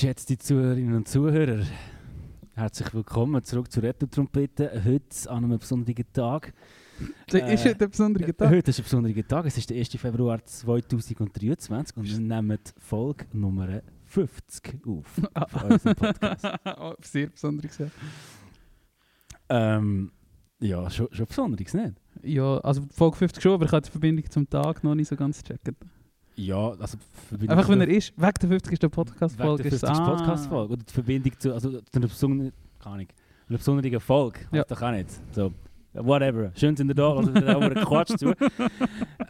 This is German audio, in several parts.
Geschätzte Zuhörerinnen und Zuhörer, herzlich willkommen zurück zur Retro-Trompete. Heute an einem besonderen Tag. Das ist Äh, heute ein besonderer Tag. Heute ist ein besonderer Tag. Es ist der 1. Februar 2023 und wir nehmen Folge Nummer 50 auf von unserem Podcast. Oh, Sehr besonderes Jahr. ähm, ja, schon, schon besonderes, nicht? Ja, also Folge 50 schon, aber ich habe die Verbindung zum Tag noch nicht so ganz checken. Ja, also Verbindung Einfach wenn er ist, weg der 50. Wegen Podcast-Folge der ist 50. ah. Podcast-Folge. Oder die Verbindung zu, also zu einer besonderen, keine Ahnung, einer besonderen Folge. Ja. Ja. doch auch nicht. So, whatever. Schön sind ihr da, also wir auch einen Quatsch zu.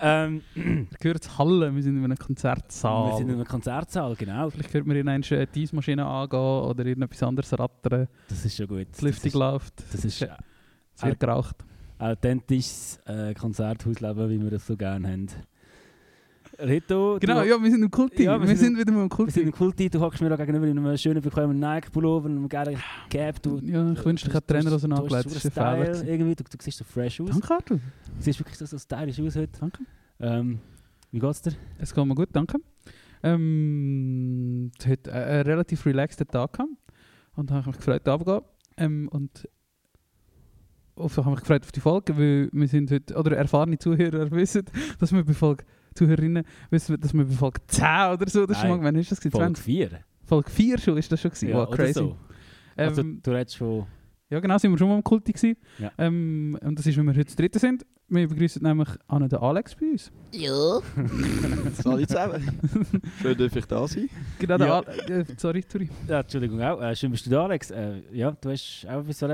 Ähm, hört es Halle, wir sind in einem Konzertsaal. wir sind in einem Konzertsaal, genau. Vielleicht hört man in eine die Eismaschine angehen oder irgendetwas anderes rattern. Das ist schon gut. Die Lüftung läuft. Das ist, das Sehr äh, geraucht. authentisches äh, Konzerthausleben, wie wir das so gerne haben. Rito, Genau, ja, wir sind im Kulti. Ja, wir, wir sind- sind wieder mal im wir sind Kulti. im Kulti, du hockst mir da gegenüber in einem schönen, bequemen Nike-Pullover, einem geilen Cap. Du, Ja, ich wünschte, ich hätte du- angelegt. du- Das ist. Style irgendwie, du, du siehst so fresh aus. Danke, Arthur. Du siehst wirklich so, so stylisch aus heute. Danke. Ähm, wie geht's dir? Es geht mir gut, danke. Ähm, es hat einen relativ relaxten Tag gehabt und habe mich gefreut, da runterzugehen. Ähm, und auf, habe mich gefreut auf die Folge, weil wir sind heute, oder erfahrene Zuhörer wissen, dass wir bei Folge, Zuhörerinnen wissen, dass wir bei Folge 10 oder so, das schon mal, wann ist das? Folge 20? 4. Folge 4 schon, ist das schon gewesen? wow, oder crazy. so. Ähm, Also, du redest von... ja genau, sind wir schon mal im Kulti gewesen. Ja. Ähm, und das ist, wenn wir heute dritte sind. Wir begrüßen nämlich Anne den Alex bei uns. Ja. Salut zusammen. Schön, dass ich da sein. Genau, Ja. Al äh, sorry, sorry. Ja, Entschuldigung auch. Äh, schön bist du da, Alex. Äh, ja, du hast auch etwas so...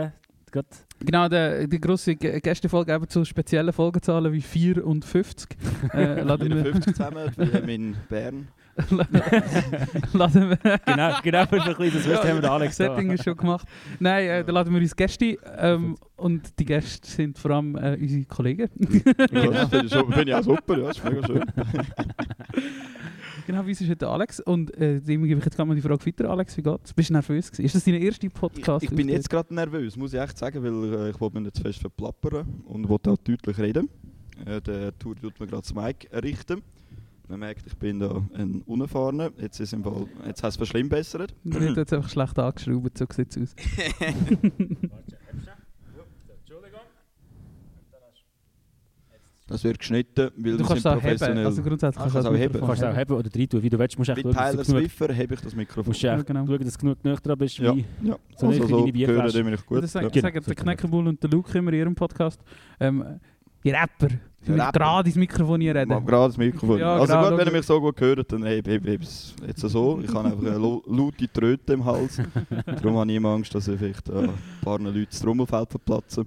Gerade Genau, der, die grosse Gästefolge eben zu speziellen Folgenzahlen wie 4 und 50. äh, laden, wir, 50 zusammen, wie in Bern. laden wir. genau, genau für ein das Wissen haben wir Alex. Setting ist schon gemacht. Nein, äh, da laden wir uns Gäste ähm, und die Gäste sind vor allem äh, unsere Kollegen. Ja, das finde ich, ich auch super, ja, das ist mega schön. genau, wie ist heute Alex? Und äh, dem gebe ich jetzt gerade mal die Frage weiter. Alex, wie geht's? Bist du nervös gewesen? Ist das dein erster Ich, Podcast? ich bin jetzt gerade nervös, muss ich echt sagen, weil äh, ich wollte mich nicht zu fest verplappern und wollte auch deutlich reden. Äh, der Tour tut mir gerade das Mic errichten. Man merkt, ich bin da ein Unerfahrener. Jetzt ist im Fall, jetzt hast du es verschlimmbessert. Ich bin jetzt einfach schlecht angeschraubt, so sieht es aus. Das wird geschnitten, weil Du sind professionell. Also grundsätzlich Ah, kannst du kannst auch heben. Es auch heben. oder rein tun, wie du willst. Musst echt Wie Tyler Swiffer habe ich das Mikrofon. musst du echt genau. schauen, dass du genug, genug dran bist. Ja, Wie, ja. So also so gehören die mich Und gut. das sagen, ja. Genau, sagen der Kneckebull und der Luke immer in ihrem Podcast. Ähm, Rapper. Gerade ins Mikrofon hier reden. gerade das Mikrofon. Ja, also gut, wenn ihr mich so gut hört, dann heb, heb es jetzt so. Ich habe einfach eine laute Tröte im Hals. Darum habe ich immer Angst, dass ich vielleicht äh, ein paar Leute das Trommelfeld verplatzen.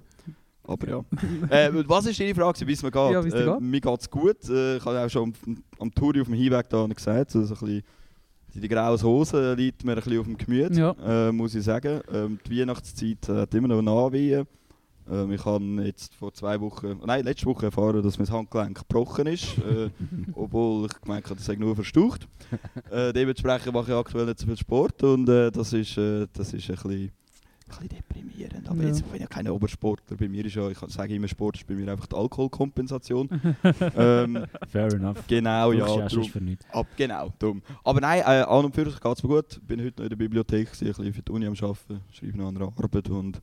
Aber ja. äh, was ist Ihre Frage, wie es mir geht? Ja, äh, geht? mir geht es gut. Äh, ich habe auch schon am, am Tour auf dem Hinweg da gesagt, so ein bisschen, die, die graue Hose liegt mir ein bisschen auf dem Gemüt, Ja. äh, muss ich sagen. Ähm, die Weihnachtszeit hat immer noch Nachwehen. Ähm, ich habe jetzt vor zwei Wochen, nein, letzte Woche erfahren, dass mein Handgelenk gebrochen ist, äh, obwohl ich gemeint habe, das sei nur verstaucht. Äh, dementsprechend mache ich aktuell nicht so viel Sport und äh, das ist, äh, das ist ein bisschen, ein bisschen deprimierend. Aber Ja. jetzt bin ich ja kein Obersportler. Bei mir ist ja, ich sage immer, Sport ist bei mir einfach die Alkoholkompensation. ähm, Fair enough. genau, ja. ja drum-. Ab, genau, dumm. Aber nein, äh, an und für sich geht es mir gut. Bin heute noch in der Bibliothek, ein bisschen für die Uni am Arbeiten, schreibe noch an einer Arbeit und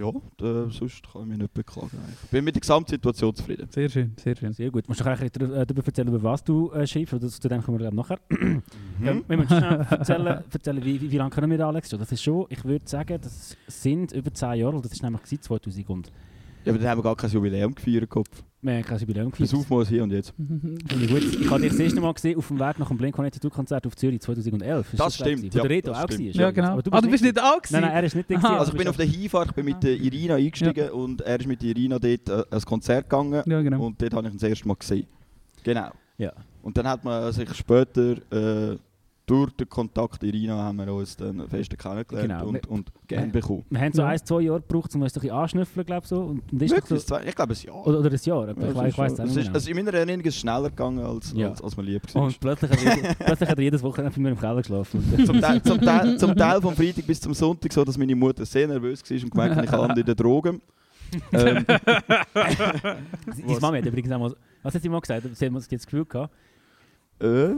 ja, äh, sonst kann ich mich nicht beklagen. eigentlich. Bin mit der Gesamtsituation zufrieden. Sehr schön, sehr schön. Sehr gut. Musst du dar- äh, darüber erzählen, über was du äh, schreibst? Oder zu dem kommen wir nachher. Ja, Mhm. wir müssen schnell erzählen, erzählen wie, wie, wie lange können wir, Alex? schon? Das ist schon, ich würde sagen, das sind über 10 Jahre. und Das ist nämlich gewesen, 2000 und Ja, aber dann haben wir gar kein Jubiläum gefeiert. Kopf. wir haben kein Jubiläum Das gefeiert. Aufmaß hier und jetzt. Ich. Ich habe dich das erste Mal gesehen auf dem Weg nach dem Blink-182-Konzert auf Zürich 2011. Ist Das ich, stimmt, Wo ja, der Reto das auch stimmt. war. Ja, genau. Aber ah, du bist nicht da Nein, gewesen? nein, er ist nicht gewesen, Also ich bin auf der Hinfahrt, ich bin mit der Irina eingestiegen und er ist mit der Irina dort äh, ein Konzert gegangen Ja, genau. und dort habe ich ihn das erste Mal gesehen. Genau. Ja. Und dann hat man sich später äh, durch den Kontakt Irina haben wir uns dann fest kennengelernt Genau. und, und gern bekommen. Wir haben so Ja. ein, zwei Jahre gebraucht, um uns ein bisschen anschnüffeln, glaube ich. So. Und, ist Wirklich? so, Ich glaube, ein Jahr. oder, oder ein Jahr. Ja, ich es weiß, ich es nicht ist, genau. also in meiner Erinnerung ist es schneller gegangen, als, Ja. als, als man lieb war. Und plötzlich hat, er, plötzlich hat er jedes Wochenende bei mir im Keller geschlafen. zum, Teil, zum, Teil, zum Teil vom Freitag bis zum Sonntag so, dass meine Mutter sehr nervös war und gemerkt hat, ich habe in den Drogen. ähm, Deine Mama hat übrigens auch mal... Was hat sie mal gesagt? Sie hat mal das Gefühl gehabt. äh,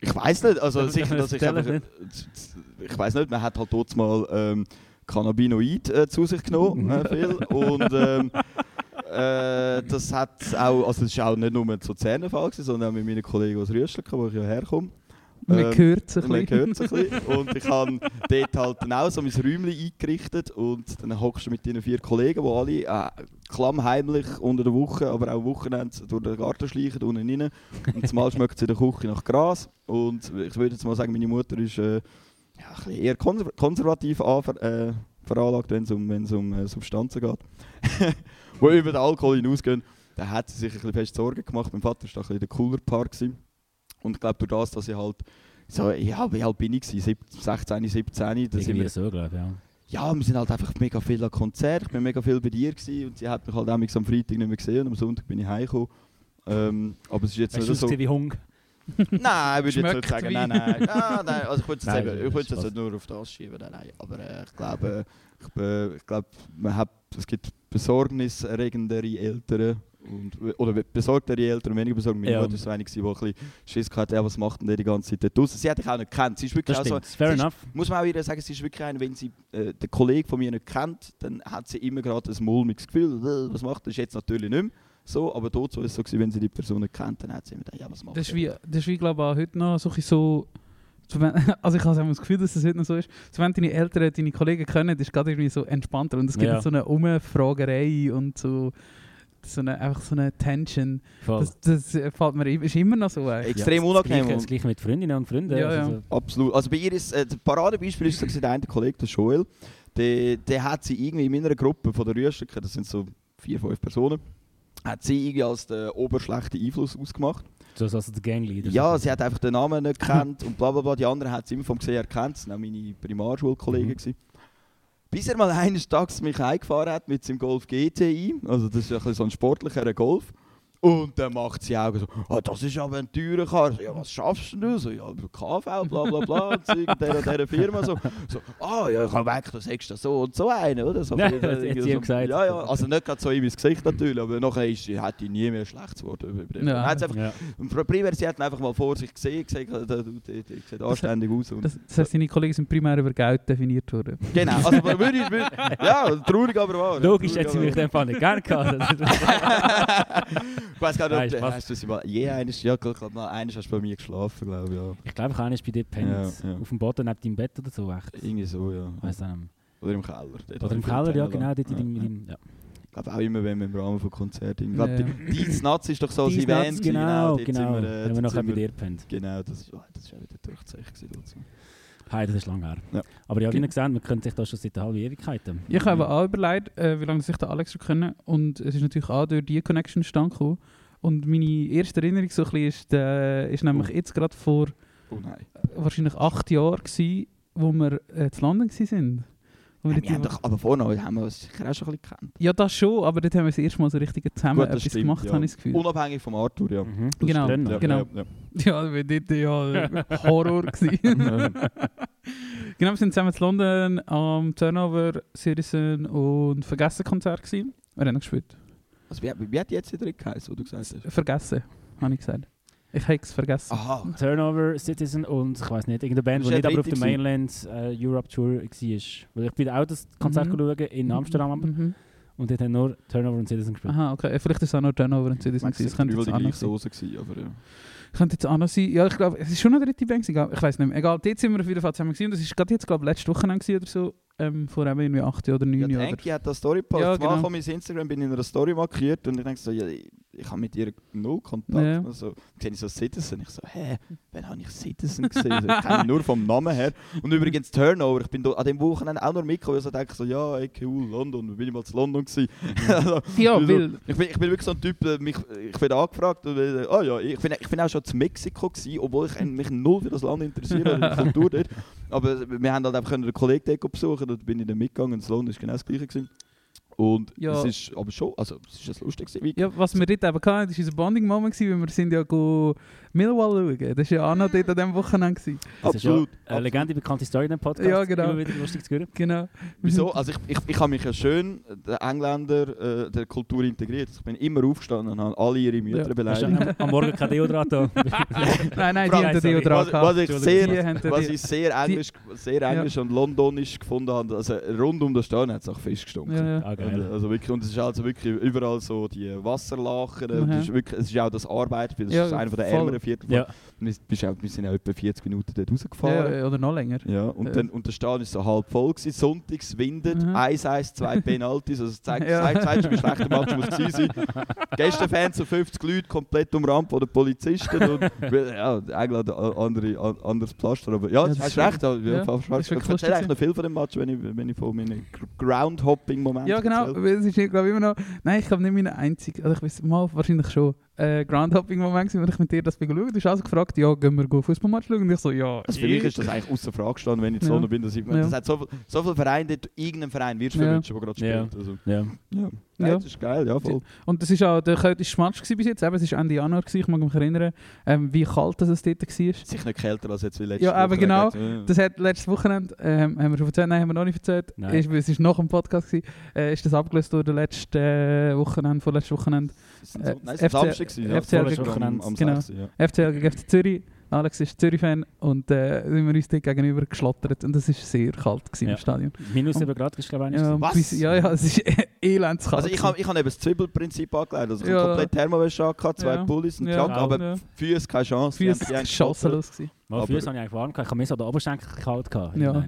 ich weiß nicht, also sicher, dass ich einfach, ich weiß nicht, man hat halt dort mal ähm, Cannabinoid äh, zu sich genommen, Mhm. äh, viel, und ähm, äh, das hat auch, also es ist auch nicht nur so Zähnenfall gewesen, sondern auch mit meinen Kollegen aus Rüschelken, wo ich ja herkomme. Man Ähm, hört es ein bisschen. Und ich habe dort halt dann auch so mein Räumchen eingerichtet und dann hockst du mit deinen vier Kollegen, die alle äh, klammheimlich unter der Woche, aber auch Wochenende durch den Garten schleichen, unten rein. Und zumal schmeckt es in der Küche nach Gras. Und ich würde jetzt mal sagen, meine Mutter ist äh, ja, ein bisschen eher konser konservativ anver äh, veranlagt, wenn es um, wenn's um äh, Substanzen geht, die über den Alkohol hinausgehen. Da hat sie sich ein bisschen fest Sorgen gemacht. Mein Vater war ein bisschen der cooler Part. Gewesen. Und ich glaube, durch das, dass ich halt so, ja, wie alt bin ich? gewesen? Sieb- 16, 17. Da sind wir, so, glaube ich, ja. ja, wir sind halt einfach mega viel an Konzert. Ich bin mega viel bei dir gewesen, und sie hat mich halt auch am Freitag nicht mehr gesehen und am Sonntag bin ich heimgekommen. Ähm, aber es ist jetzt Weißt nicht so. wie Hung? Nein, ich würde jetzt nicht sagen, wie- nein, nein. Nein also ich würde Nein, jetzt, eben- ich das würde ist jetzt nur auf das schieben, nein, nein. Aber äh, ich glaube, ich, bin- ich glaube, man hat, es gibt besorgniserregendere Eltern und, oder besorgtere Eltern und weniger besorgt. Meine Ja. Mutter war so eine, die ein bisschen Schiss hatte, ja, was macht denn der die ganze Zeit dort? Sie hat dich auch nicht gekannt. Sie ist wirklich Das auch so. Fair sie ist- enough. muss man auch wieder sagen, sie ist wirklich eine, wenn sie äh, den Kollegen von mir nicht kennt, dann hat sie immer gerade ein mulmiges Gefühl, «Äh, was macht das? ist jetzt natürlich nicht mehr so, aber dort war es so, gewesen, wenn sie die Person nicht kennt, dann hat sie immer gedacht, ja, was macht Das ist wie, das ist wie glaube ich, auch heute noch so, also ich habe das Gefühl, dass es heute noch so ist. So wenn deine Eltern deine Kollegen kennen, ist es gerade irgendwie so entspannter und es gibt Ja. so eine Umfragerei und so, so eine, einfach so eine Tension. Voll. Das, das äh, fällt mir ist immer noch so. Eigentlich. Extrem das unangenehm. Das gleiche mit Freundinnen und Freunden. Ja, ja. Also, Absolut. Also bei ihr ist äh, das Paradebeispiel ist so der eine Kollege, der Joel, der, der hat sie irgendwie in meiner Gruppe von der Rüstücken, das sind so vier, fünf Personen, hat sie irgendwie als den oberschlechten Einfluss ausgemacht. so so also der Gangleader. Ja, sie hat einfach den Namen nicht gekannt und bla bla bla. Die anderen hat sie immer vom Gesehen erkannt. Das waren auch meine Primarschulkollegen. Mhm. Bis er mal eines Tages mich eingefahren hat mit seinem Golf GTI. Also das ist ein so ein sportlicher Golf. Und dann macht sie Augen so, oh, das ist aber ein teurer Karre. So, Ja, was schaffst denn du? So, ja, KV, bla bla bla, und dieser Firma. So, so ah ja, ich habe weg, du sagst das so und so einen, oder? So, so- das hat sie ihm gesagt. Ja, ja, also nicht gerade so in mein Gesicht natürlich, aber nachher ist, hat die nie mehr ein schlechtes Wort über den. Ja. Einfach ja. Primär, sie hat einfach mal vor sich gesehen, gesagt, der, der, sieht anständig aus. Und Das, das heisst, deine Kollegen sind primär über Geld definiert worden. genau, also würde ich, würde, ja, traurig aber wahr. Logisch hat sie mich in dem Fall nicht gerne gehabt. Ich weiß gar nicht, ob hast du sie mal, je eines, ja, ich glaube mal, eines hast du bei mir geschlafen, glaube ich, ja. ich glaube, ich habe bei dir gepennt. Ja, ja. Auf dem Boden neben deinem Bett oder so. Echt. Irgendwie so, ja. Weiss auch nicht. Oder im Keller. Oder im Keller, ja genau. Dort Ja, in deinem, ja. Ich glaube auch immer, wenn wir im Rahmen von Konzerten. Ich glaube, Ja. Nazi ist doch so. Nuts, gewesen, Genau, sind genau. wir, äh, Haben wir nachher bei dir gepennt. Genau, das, ist- oh, das ist ja wieder durchzeichnet. Hey, das ist lange her. Ja. Aber ja, wie ihr gesehen, man kennt sich da schon seit einer halben Ewigkeiten. Ich habe auch überlegt, äh, wie lange sich der Alex schon kennen. Und es ist natürlich auch durch die Connection stand gekommen. Und meine erste Erinnerung so ein bisschen ist, äh, ist nämlich Oh. jetzt gerade vor Oh nein. wahrscheinlich acht Jahren gewesen, wo wir äh, zu London waren. Ja, dort wir haben die- doch, aber vorher haben wir uns sicher auch schon ein bisschen gekannt. ja, das schon, aber dort haben wir das erste Mal so richtig zusammen Gut, etwas stimmt, gemacht, ja. habe ich das Gefühl. Unabhängig vom Arthur, ja. Mhm. Genau, ja, genau. Ja, Ja, wir dort ja Horror gewesen. ja. genau, wir sind zusammen zu London am Turnover, Citizen und Vergessen-Konzert gewesen. Wir haben noch gespielt. also, wie, wie hat die jetzt drin geheißen, wo du gesagt hast? Vergessen, habe ich gesagt. Ich habe es vergessen. Aha. Turnover, Citizen und ich weiß nicht, irgendeine Band, die nicht aber auf der Mainland äh, Europe Tour war. Weil ich bin auch das Konzert Mhm. schauen in Amsterdam aber- Mhm. und dort haben nur Turnover und Citizen gespielt. Aha, okay. Vielleicht ist es auch noch Turnover und Citizen. Es könnte jetzt auch noch gleiche sein. Soße gewesen, aber ja. Könnte jetzt auch noch sein. Ja, ich glaube, es ist schon eine dritte Band. Ich weiß nicht mehr. Egal, dort sind wir auf jeden Fall zusammen gewesen. Und das ist gerade jetzt, glaube ich, letzte Woche gewesen oder so. Ähm, vor eben irgendwie 8 oder 9 Ja, die Jahren. Enki hat da Story gepostet. Ja, genau. genau. mein Instagram bin ich in einer Story markiert und ich denke so, ja, ich, ich habe mit ihr null Kontakt. Ja. Also, sehe ich so Citizen. Ich so, hä, wann habe ich Citizen gesehen? Also, ich kenne nur vom Namen her. Und übrigens Turnover, ich bin an dem Wochenende auch noch mitgekommen. Ich so denke so, ja, ey, cool, London, bin ich mal zu London gewesen. also, Ja, also, weil... ich, bin, ich bin wirklich so ein Typ, mich, ich werde angefragt und oh ja, ich bin, ich bin auch schon zu Mexiko gewesen, obwohl ich mich null für das Land interessiere die Kultur dort. Aber wir haben halt einfach einen Kollegen besuchen, dort bin ich dann mitgegangen, in London ist genau das gleiche gewesen. Und Ja. es ist aber schon, also es ist Weekend. Ja, was wir dort eben hatten, das war unser Bonding-Moment, weil wir sind ja go Millwall schauen. Das war ja auch noch dort an diesem Wochenende. Gewesen. Das ist ja Absolut. eine Legende, bekannte Story in dem Podcast. Ja, genau. Immer wieder lustig zu hören. Genau. Wieso? Also ich, ich, ich habe mich ja schön der Engländer äh, der Kultur integriert. Ich bin immer aufgestanden und habe alle ihre Mütter Ja. Beleidigt. am, am Morgen kein Deodrat da? nein, nein, die haben den. Deodrat Was, gehabt. was ich sehr, den was ich sehr englisch, sehr englisch und londonisch gefunden habe, also rund um das Stadion hat es auch Fisch gestunken. Ja, ja. Ah, Und, also wirklich, und es ist also wirklich überall so die Wasserlachen. Und Mhm. es, ist wirklich, es ist auch das Arbeiten, das Ja, ist einer der voll. Ärmeren Viertel. Ja. Wir, bist auch, wir sind auch etwa 40 Minuten dort rausgefahren. Ja, oder noch länger. Ja, und, Ja. dann, und der Stadion ist so halb voll gewesen. Sonntags windet, Mhm. 1-1, zwei Penalties. Also zeigt, Ja. zeigt, zeigt schon, wie schlecht der Match muss gewesen sein. Gästefans so 50 Leute komplett umrammt von den Polizisten. Und, ja, England ein andere, an, anderes Pflaster. Aber ja, Ja, hast ist recht. Ja, ja, ich erzähle eigentlich noch viel von dem Match, wenn ich, wenn ich von meinen Gr- Groundhopping-Momenten Ja, genau. Es ist, glaube ich, immer noch. Nein, ich glaube nicht meine einzige. Also ich weiß mal, wahrscheinlich schon. Äh, Groundhopping-Moment, wo ich mit dir das schauen. Du hast also gefragt, ja, gehen wir Fußballmatch schauen? Und ich so, ja. Also für mich eh. ist das eigentlich außer Frage gestanden, wenn ich zu Ja. Bin. Dass ich, Ja. Das hat so, viel- so viele Vereine, irgendeinen Verein wirst du Ja. verwünschen, der gerade Ja. spielt. Also, Ja. Ja. Ja. Nein, das ist geil, ja voll. Und das ist auch der kälteste Match gewesen bis jetzt. Eben, es war Ende Januar, gewesen, ich mag mich erinnern, ähm, wie kalt das es dort war. Sicher nicht kälter als jetzt wie letzte Ja, eben genau. Das hat letztes Wochenende, ähm, haben wir schon erzählt, nein, haben wir noch nicht erzählt. Nein. Ist, es war noch ein Podcast, gewesen, äh, ist das abgelöst durch das letzte äh, Wochenende, vorletztes Wochenende. Äh, Nein, es war Samstag. gewesen, ja. FCL Vorletztes Am-. Am Genau. 6. Ja. FCL gegen FC Zürich. Alex ist Zürich-Fan und äh, sind wir uns dort gegenüber geschlottert und es war sehr kalt gewesen Ja. im Stadion. Minus 7 Grad ist, glaube ich, Ja, Was? ja, ja, es ist elends kalt. Also ich habe ich hab eben das Zwiebelprinzip angelegt. Also ich Ja. habe komplett Thermowäsche angehabt, zwei Ja. Pullis und Ja. Jacke, aber Ja. Füße keine Chance. Füße geschossenlos gewesen. Mal Aber- Füße habe ich eigentlich warm gehabt. Ich habe mir so den Oberschenkel kalt gehabt. Ja.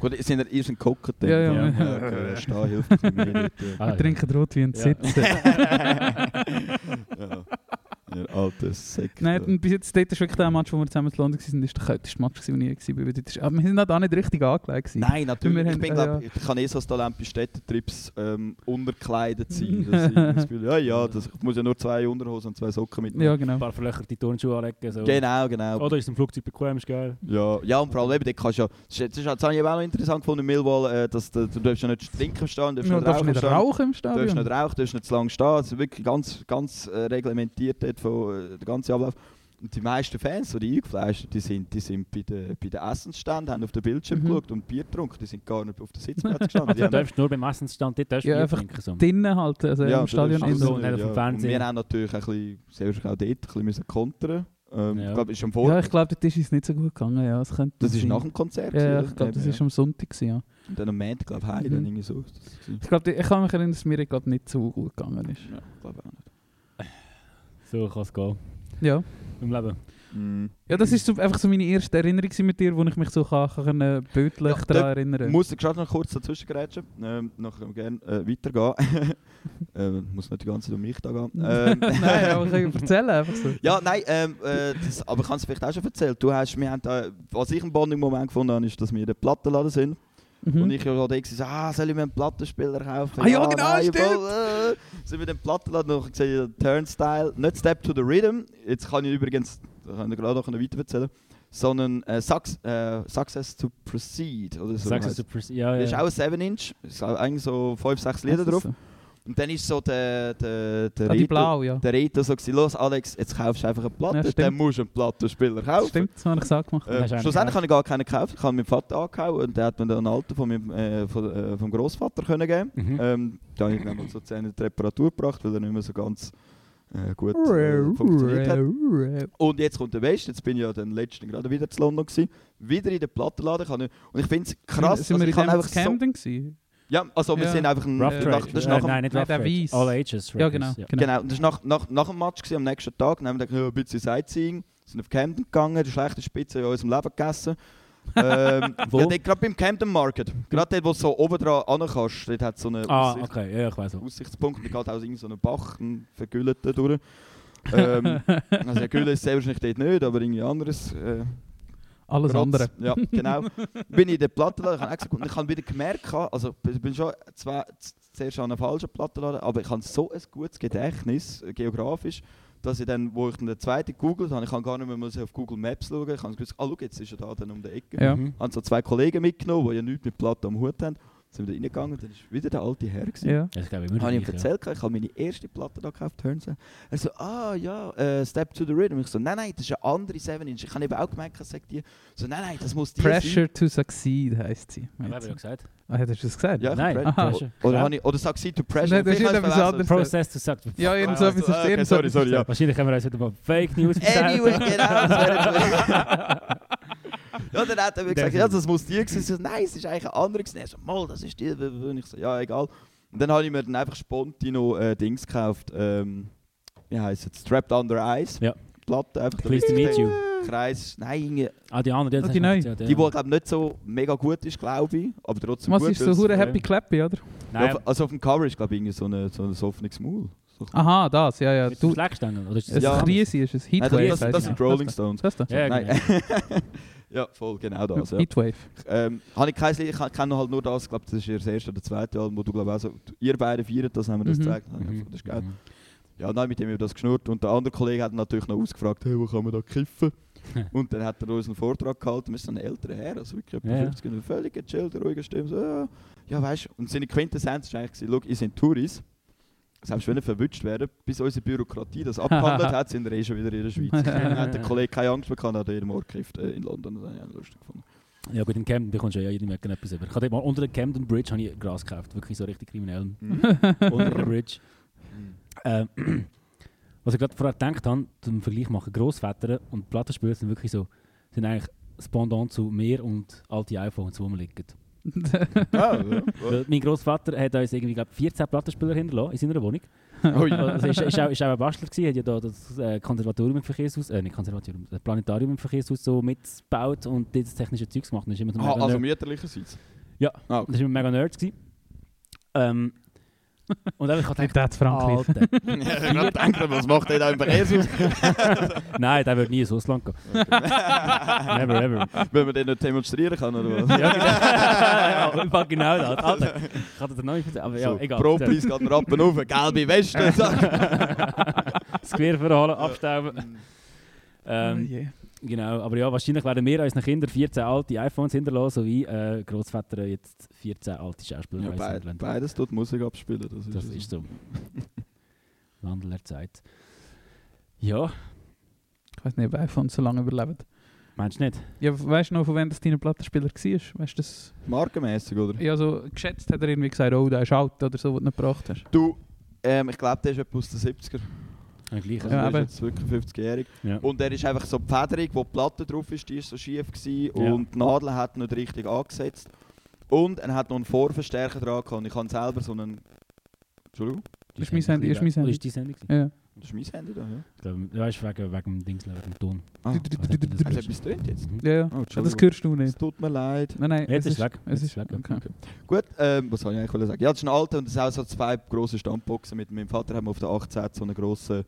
Gut, ihr seid ihr sind geguckt. Ja, ja. Ja. ja okay, stehen hilft mehr nicht, Ah, Wir ja. trinken Rotwein und Ja. sitzen. Ihr alter Sekt. Nein, bis jetzt dort ist wirklich der Match, wo wir zusammen in London waren, ist der kälteste Match, den ich je war. Ist- Aber wir sind halt auch nicht richtig angelegt. gewesen. Nein, natürlich. Wir Ich, haben- bin, glaub, ich kann eh so das Talent bei Städtetrips ähm, unterkleidet sein. Dass ich das Gefühl, ja, ja, das, ich muss ja nur zwei Unterhosen und zwei Socken mitnehmen. Ja, Ein genau. paar verlöcherte Turnschuhe anlegen. So. Genau, genau. Oder ist im Flugzeug bequem, ist geil. Ja, ja, und vor allem dort kannst du ja, das ist, das ist, das habe ich auch noch interessant gefunden in Millwall, äh, dass du, du darfst ja nicht trinken stehen, du darfst Ja, nicht darfst rauchen nicht rauchen im Du darfst Stadion. nicht rauchen, du darfst nicht zu lange stehen. Also wirklich ganz, ganz äh, reglementiert dort von äh, der ganze Ablauf. Und die meisten Fans, die eingefleischten, die sind, die sind bei den bei den Essensständen, haben auf den Bildschirm Mhm. geschaut und Bier getrunken. Die sind gar nicht auf den Sitzplätzen gestanden. die Also, du darfst nur beim Essensstand dort darfst du Ja, Bier einfach trinken. So. Drinnen halt, also Ja, im Stadion. darfst so, nicht auf dem ja. Fernsehen. Und wir haben natürlich ein bisschen, sehr auch dort ein bisschen kontern. Ähm, Ja. Ich glaube, es ist am Vor Ja, ich glaube, dort ist es nicht so gut gegangen. Ja, das könnte das ist nach dem Konzert. Ja, ja, ich glaube, das ja. ist am Sonntag. Gewesen, ja. Und dann am Montag, glaube ich, Mhm. dann irgendwie so. Ich, glaub, ich kann mich erinnern, dass mir glaub, nicht so gut gegangen ist. Ja, ich glaube auch nicht. So kann es gehen. Ja, Im Leben. Mhm. ja das ist so, einfach so meine erste Erinnerung mit dir, wo ich mich so kann, kann äh, bildlich Ja, daran da erinnern Ich muss gerade noch kurz dazwischen grätschen. Ähm, nachher gerne äh, weitergehen. ähm, muss nicht die ganze Zeit um mich da gehen. Ähm, Nein, aber ich kann erzählen einfach so. ja, nein, ähm, äh, das, aber ich habe es vielleicht auch schon erzählt. Du hast, wir haben da, was ich einen Bonding-Moment gefunden habe, ist, dass wir in der Plattenladen sind. Mhm. Und ich ja da gesagt, ah, soll ich mir einen Plattenspieler kaufen? Ah, ja, genau, stimmt. voll, äh. Sind wir den Plattenladen und ich gesehen, Turnstile, nicht Step to the Rhythm. Jetzt kann ich übrigens, da kann ich gerade noch weiter erzählen, sondern äh, Suc äh, Success to Proceed. Oder so Sagst heisst du, Pres- ja, das ist ja. auch ein 7-Inch, es sind eigentlich so 5, 6 Lieder ist drauf. so? Und dann ist so der, der, der Ah, die Reto- blau, ja. der Reto so gewesen, los Alex, jetzt kaufst du einfach eine Platte, Ja, dann musst du einen Plattenspieler kaufen. Stimmt, das habe ich gesagt gemacht. Äh, einen schlussendlich habe ich gar keinen gekauft, ich habe meinen Vater angehauen und der hat mir dann einen alten von meinem, äh, von, äh, vom Großvater können geben. Mhm. Ähm, da habe ich dann mal so 10 in die Reparatur gebracht, weil er nicht mehr so ganz äh, gut äh, funktioniert hat. Und jetzt kommt der Best, jetzt bin ich ja dann letztens gerade wieder zu London gewesen, wieder in den Plattenladen. Ich Und ich finde es krass, Sind also wir ich in kann dem einfach zu so, Camden gewesen? Ja, also wir Ja. sind einfach ein, Rough äh, Trade. nach, das ist Äh, nach dem, nein, nicht Rough Trade. Weiss. All Ages. Ja, Records, genau. Ja. genau. Genau, und das war nach, nach, nach dem Match gewesen, am nächsten Tag. Dann haben wir gedacht, ja, ein bisschen Sightseeing, sind auf Camden gegangen, die schlechte Spitze in unserem Leben gegessen. ähm, Wo? ja, dort gerade beim Camden Market. Gerade dort, wo du so oben dran ran kannst, dort hat es so einen Ah, Aussicht, okay, ja, ich weiß auch. Aussichtspunkt. Da geht auch so einen Bach, einen vergüllten durch. ähm, also Gülle ist sehr wahrscheinlich dort nicht, aber irgendwie anderes. Äh, Alles Grotz. andere. Ja, genau. bin ich in der Plattenladen, ich habe ich habe wieder gemerkt, also ich bin schon zwei, zuerst an einer falschen Plattenladen, aber ich habe so ein gutes Gedächtnis, äh, geografisch, dass ich dann, wo ich den zweiten gegoogelt habe, ich kann gar nicht mehr müssen auf Google Maps schauen, ich habe gewusst, ah schau, jetzt ist er da dann um die Ecke. Ja. Mhm. habe so zwei Kollegen mitgenommen, die ja nichts mit Platte am Hut haben. Sind wir da reingegangen, dann ist wieder der alte Herr. gewesen. Ja. Das glaube ich, immer Habe ich ihm gleich, ja. erzählt, ich habe meine erste Platte da gekauft, Turns. Er so, ah ja, äh, Step to the Rhythm. Ich so, nein, nein, das ist eine andere 7 Inch. Ich habe eben auch gemerkt, ich sage die. So, nein, nein, das muss die sein. Pressure to succeed heisst sie. Aber habe ich ja gesagt. Ah, hättest du das gesagt? Ja, Nein, aha. Oder, Ja. ich, oder sie to Pressure. Nein, das ist etwas anderes. Process to suck. Ja, irgend so Ah, etwas so, ist okay, irgend so sorry, etwas sorry, ja. Wahrscheinlich haben wir uns wieder mal Fake News Anyway, genau. Ja, dann hat er mir gesagt, ja, das muss die gewesen sein. Ich so, Nein, es ist eigentlich eine andere gewesen. Er so, mal, das ist die. Und ich so, ja, egal. Und dann habe ich mir dann einfach Spontino äh, Dings gekauft. Ähm, wie heisst es? Strapped Under Ice. Ja. Platte, einfach Pleased to meet you. Kreis. Nein, irgendwie- Ah, die andere, Ah, die neue. erzählt, ja. die, die glaube nicht so mega gut ist, glaube ich. Aber trotzdem Was gut. ist so hure ja. Happy Clappy, oder? Ja, Nein, auf- also auf dem Cover ist glaube ich so ein so ein offenes Maul. So. Aha, das, ja, ja. mit Du, Fleckstängel, oder ist das Ja. ist Krise, ist es Heatwave. das, das, das sind die Rolling Stones. Das da? Ja, Nein. genau. ja, voll, genau das. Ja. Heatwave. Ähm, habe ich kein Lied, ich kenne halt nur das, ich glaube, das ist ihr das erste oder zweite Album, wo du glaube auch so, ihr beide feiert das, haben wir das Mhm. gezeigt. Mhm. Das ist geil. Mhm. Ja, dann mit dem haben wir das geschnurrt und der andere Kollege hat natürlich noch ausgefragt, hey, wo kann man da kiffen? und dann hat er uns einen Vortrag gehalten, wir sind ein älterer Herr, also wirklich Ja, ja. 50, und völlig gechillt, ruhige Stimme, so, ja, ja weißt du, und seine Quintessenz war eigentlich, schau, ihr seid Touris, selbst wenn ihr verwünscht werden, bis unsere Bürokratie das abgehandelt hat, sind wir eh schon wieder in der Schweiz. dann hat der Kollege keine Angst mehr gehabt, hat er jeden Morgen gekifft äh, in London, das habe ich auch lustig gefunden. Ja gut, in Camden bekommst du ja jeden Morgen etwas über. Ich habe mal unter der Camden Bridge habe ich Gras gekauft, wirklich so richtig kriminell. Mhm. unter der Bridge. Ähm, was ich gerade vorher gedacht habe, zum Vergleich machen, Grossväter und Plattenspieler sind wirklich so, sind eigentlich das Pendant zu mir und alte iPhones, die rumliegen. Ah, ja. Mein Grossvater hat uns irgendwie, glaub, 14 Plattenspieler hinterlassen in seiner Wohnung. Ui. Also ist, ist, auch, ist auch ein Bastler gewesen, hat ja da das äh, Konservatorium im Verkehrshaus, äh nicht Konservatorium, das Planetarium im Verkehrshaus so mitgebaut und das technische Zeugs gemacht. Und ist immer so Ah, also mütterlicherseits? Ja. Ah, okay. das war immer mega Nerd. Gewesen. Ähm, und einfach gedacht. Alter, ich habe gedacht, was macht der da im Verkehrshaus? nein, der wird nie ins Ausland gehen. Never ever. Wenn man den nicht demonstrieren kann, oder was? Ja, genau. ja, genau das. Alter, ich hatte das noch nicht aber ja, so, egal. Pro-Preis geht mir ab und auf, gelbe Weste. das Gewehr verholen, abstauben. Oh Ähm. Genau, aber ja, wahrscheinlich werden wir unseren Kindern 14 alte iPhones hinterlassen, so wie äh, Großväter jetzt 14 alte Schauspieler Ja, beid, beides tut Musik abspielen. Das ist, Das so. ist so. Wandel der Zeit. Ja, Ich weiß nicht, ob iPhones so lange überleben. meinst du nicht? Ja, weißt du noch, von wem das dein Plattenspieler war? Weißt du das? Markenmäßig, oder? Ja, so geschätzt hat er irgendwie gesagt, oh, der ist alt oder so, was du nicht gebracht hast. Du, ähm, ich glaube, der ist etwa aus den 70er. Ja, gleich. Also Ja, aber- ist jetzt wirklich 50-jährig. Ja. Und er ist einfach so die Federung, wo die Platte drauf ist, die ist so schief gewesen Ja. und die Nadel hat nicht richtig angesetzt. Und er hat noch einen Vorverstärker dran gehabt. und Ich habe selber so einen... Entschuldigung? Ist mein Handy, ist mein gewesen. Handy. Ist Sendung? gewesen? Ja. Das ist mein Handy da, ja. Ich glaube, du weißt, wegen, wegen dem Dings, wegen dem Ton. Ah, du- etwas drin jetzt? Mhm. Ja, ja. Oh, Ja, das hörst du Es nicht. tut mir leid. Nein, nein, Jetzt es ist weg. Es Jetzt ist ist weg, Okay. Okay. Gut, ähm, was soll ich eigentlich sagen? Ja, das ist ein alter und das sind auch so zwei grosse Standboxen. Mit meinem Vater haben wir auf der 18 so einen grossen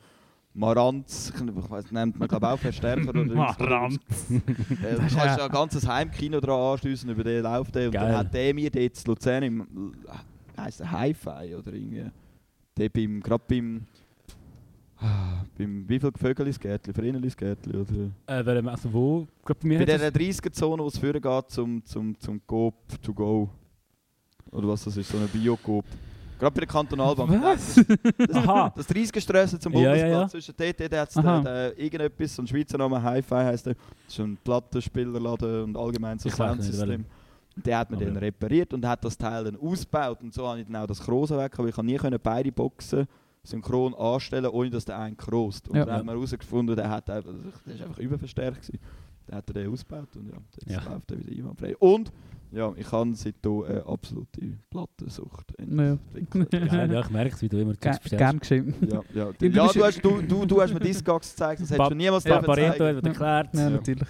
Maranz, ich weiss, nennt man glaube auch Verstärker oder Maranz. Äh, du kannst ja ein ganzes Heimkino dran anschliessen, über den läuft der. Und Geil. dann hat der mir dort in Luzern im äh, heisst der Hi-Fi oder irgendwie. Der beim, gerade beim, beim, wie viel Vögel Gärtli, Verinnelis Gärtli oder? Äh, wer, also wo? Glaub, bei mir Bei dieser das- 30er-Zone, wo es führen geht zum, zum, zum Coop to go. Oder was das ist, so eine Bio-Coop. Gerade bei der Kantonalbank. Was? Das, Aha. das 30er-Strasse zum Ja, ja, Bundesplatz ja. zwischen dort hat es irgendetwas, so ein Schweizer Name, Hi-Fi heisst der. Das ist ein Plattenspielerladen und allgemein so nicht, Soundsystem. Und Der hat mir dann ja. repariert und hat das Teil dann ausgebaut. Und so habe ich dann auch das Krosen weg, aber ich kann nie können beide Boxen synchron anstellen, ohne dass der eine krost. Und Ja. dann haben wir herausgefunden, der, hat einfach, der ist einfach überverstärkt gewesen. Dann hat er den ausgebaut und ja, jetzt Ja. läuft er wieder einwandfrei. Und ja, ich habe seitdem eine absolute Plattensucht Ja. entwickelt. Geil, ja, ich merke es, wie du immer Ge gern geschrieben. Ja, ja. du ja du, hast, du, du, du hast mir Discogs gezeigt, das hättest du niemals Ja, dürfen Pareto zeigen. hat erklärt. Ja, Ja. natürlich.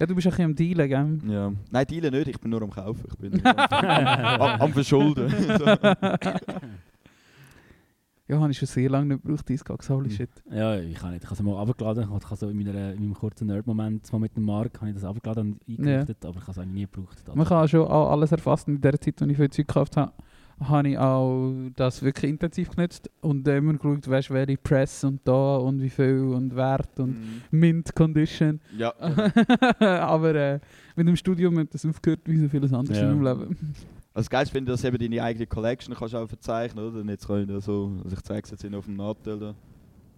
Ja, du bist ein bisschen am Dealen, gell? Ja. Nein, dealen nicht, ich bin nur am Kaufen. Ich bin am, am Verschulden. Ja, habe ich schon sehr lange nicht gebraucht, Discogs, holy Mhm. shit. Ja, ich kann nicht. Ich habe es mal abgeladen. Ich habe so in, meiner, in meinem kurzen Nerd-Moment mal mit dem Mark habe ich das abgeladen und eingerichtet, aber ich habe es eigentlich nie gebraucht. Man kann schon auch alles erfassen. In der Zeit, als ich viel Zeug gekauft habe, habe ich auch das wirklich intensiv genutzt und immer geschaut, weißt, welche Press und da und wie viel und Wert und Mhm. Mint Condition. Ja. Aber äh, mit dem Studium hat das aufgehört, wie so vieles anderes Ja. in meinem Leben. Also geil finde dass eben deine eigene Collection kannst du auch verzeichnen, oder? Und jetzt kann ich da so, also ich zeige es jetzt auf dem Nadel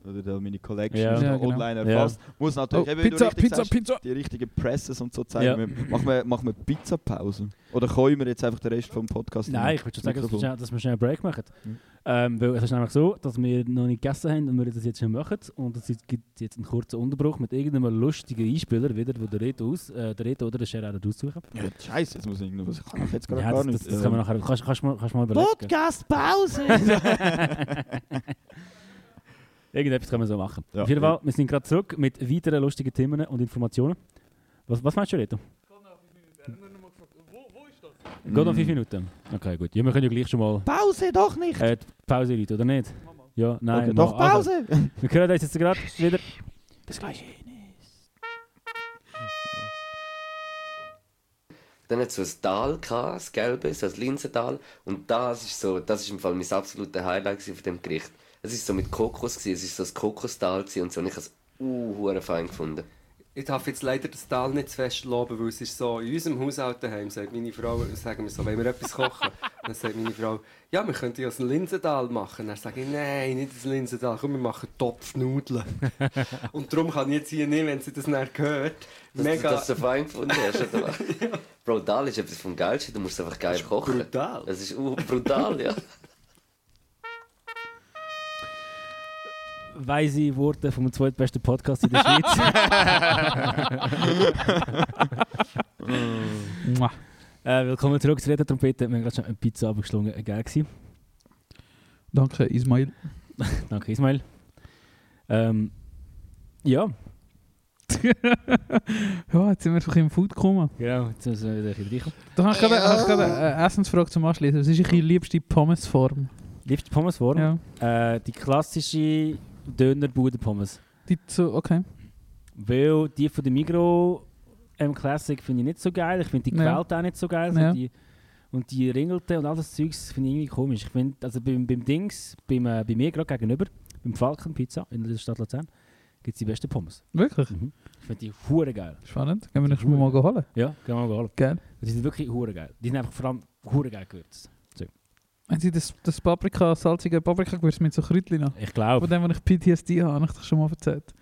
oder da meine Collection Ja. ist Ja, genau. online erfasst. Muss Oh, natürlich, eben, wie du Pizza, richtig Pizza, sagst, Pizza! die richtigen Presses und so zeigen. Ja. Wir, machen, wir, machen wir Pizzapause? Oder können wir jetzt einfach den Rest vom Podcast Nein, ich würde schon sagen, dass wir, schnell, dass wir schnell einen Break machen. Mhm. Ähm, weil es ist nämlich so, dass wir noch nicht gegessen haben und wir das jetzt schon machen. Und es gibt jetzt einen kurzen Unterbruch mit irgendeinem lustigen Einspieler, wieder, wo der Reto, aus, äh, der Reto oder der Gerard aussuchen. Ja, Scheiße, jetzt muss ich irgendwas. Ich kann jetzt gerade Ja, gar das, nicht. das, das kann man nachher. Kannst, kannst, du mal- kannst mal überlegen. Podcast-Pause! Irgendetwas können wir so machen. Ja. Auf jeden Fall, wir sind gerade zurück mit weiteren lustigen Themen und Informationen. Was, was meinst du, Reto? Geht noch fünf Minuten? Okay, gut. Ja, wir können ja gleich schon mal Pause doch nicht! äh, Pause rein, oder nicht? Ja, nein. okay, mal. doch Pause! Also, wir hören uns jetzt gerade wieder. Bis gleich. Dann hat es so ein Tal, gehabt, das Gelbe, so ein Linsental. Und das ist so, das ist im Fall mein absolutes Highlight von dem Gericht. Es ist so mit Kokos, gewesen, es ist so ein Kokostal gewesen und so. Und ich habe es uh, fein gefunden. Ich darf jetzt leider das Tal nicht zu fest loben, weil es ist so, in unserem Haushalt daheim sagt meine Frau, sagen wir so, wenn wir etwas kochen, dann sagt meine Frau, ja, wir könnten ja ein Linsental machen. Dann sage ich, nein, nicht ein Linsental, komm, wir machen Topfnudeln. Und darum kann ich jetzt hier nicht, wenn sie das nicht hört, Dass mega du das so fein gefunden hast, oder? Bro, Dal ist etwas vom Geilsten, du musst einfach geil kochen. brutal. Es ist uh, brutal, ja. Weise Worte vom zweitbesten Podcast in der Schweiz. Äh, willkommen zurück zur Retro-Trompete. Wir haben gerade schon eine Pizza abgeschlungen. Äh, Geil gewesen. Danke, Ismail. Danke, Ismail. Ähm, ja, ja, jetzt sind wir einfach im Food gekommen. genau. Jetzt müssen wir wieder ein bisschen reinkommen. Da habe ich gerade habe ich gerade eine Essensfrage zum Anschließen. Was ist eure liebste Pommesform? Liebste Pommesform? Ja. Äh, die klassische Döner-Bude-Pommes. Die so, okay. Weil die von der Migro ähm, Classic finde ich nicht so geil. Ich finde die Ja. Auch nicht so geil. Ja. die, und die Ringelte und all das Zeugs finde ich irgendwie komisch. Ich finde, also beim, beim Dings, beim, äh, bei mir gerade gegenüber, beim Falken Pizza in der Stadt Luzern, gibt es die besten Pommes. Wirklich? Mhm. Ich finde die hure geil. Spannend. Gehen wir nächstes Mal mal holen. Ja, gehen wir mal holen. Geil. Die sind wirklich hure geil. Die sind einfach vor allem hure geil gewürzt. Haben Sie das, das Paprika, salzige Paprika-Gewürz mit so Kräutchen noch? Ich Von glaube. dem, was ich PTSD habe, habe ich das schon mal erzählt.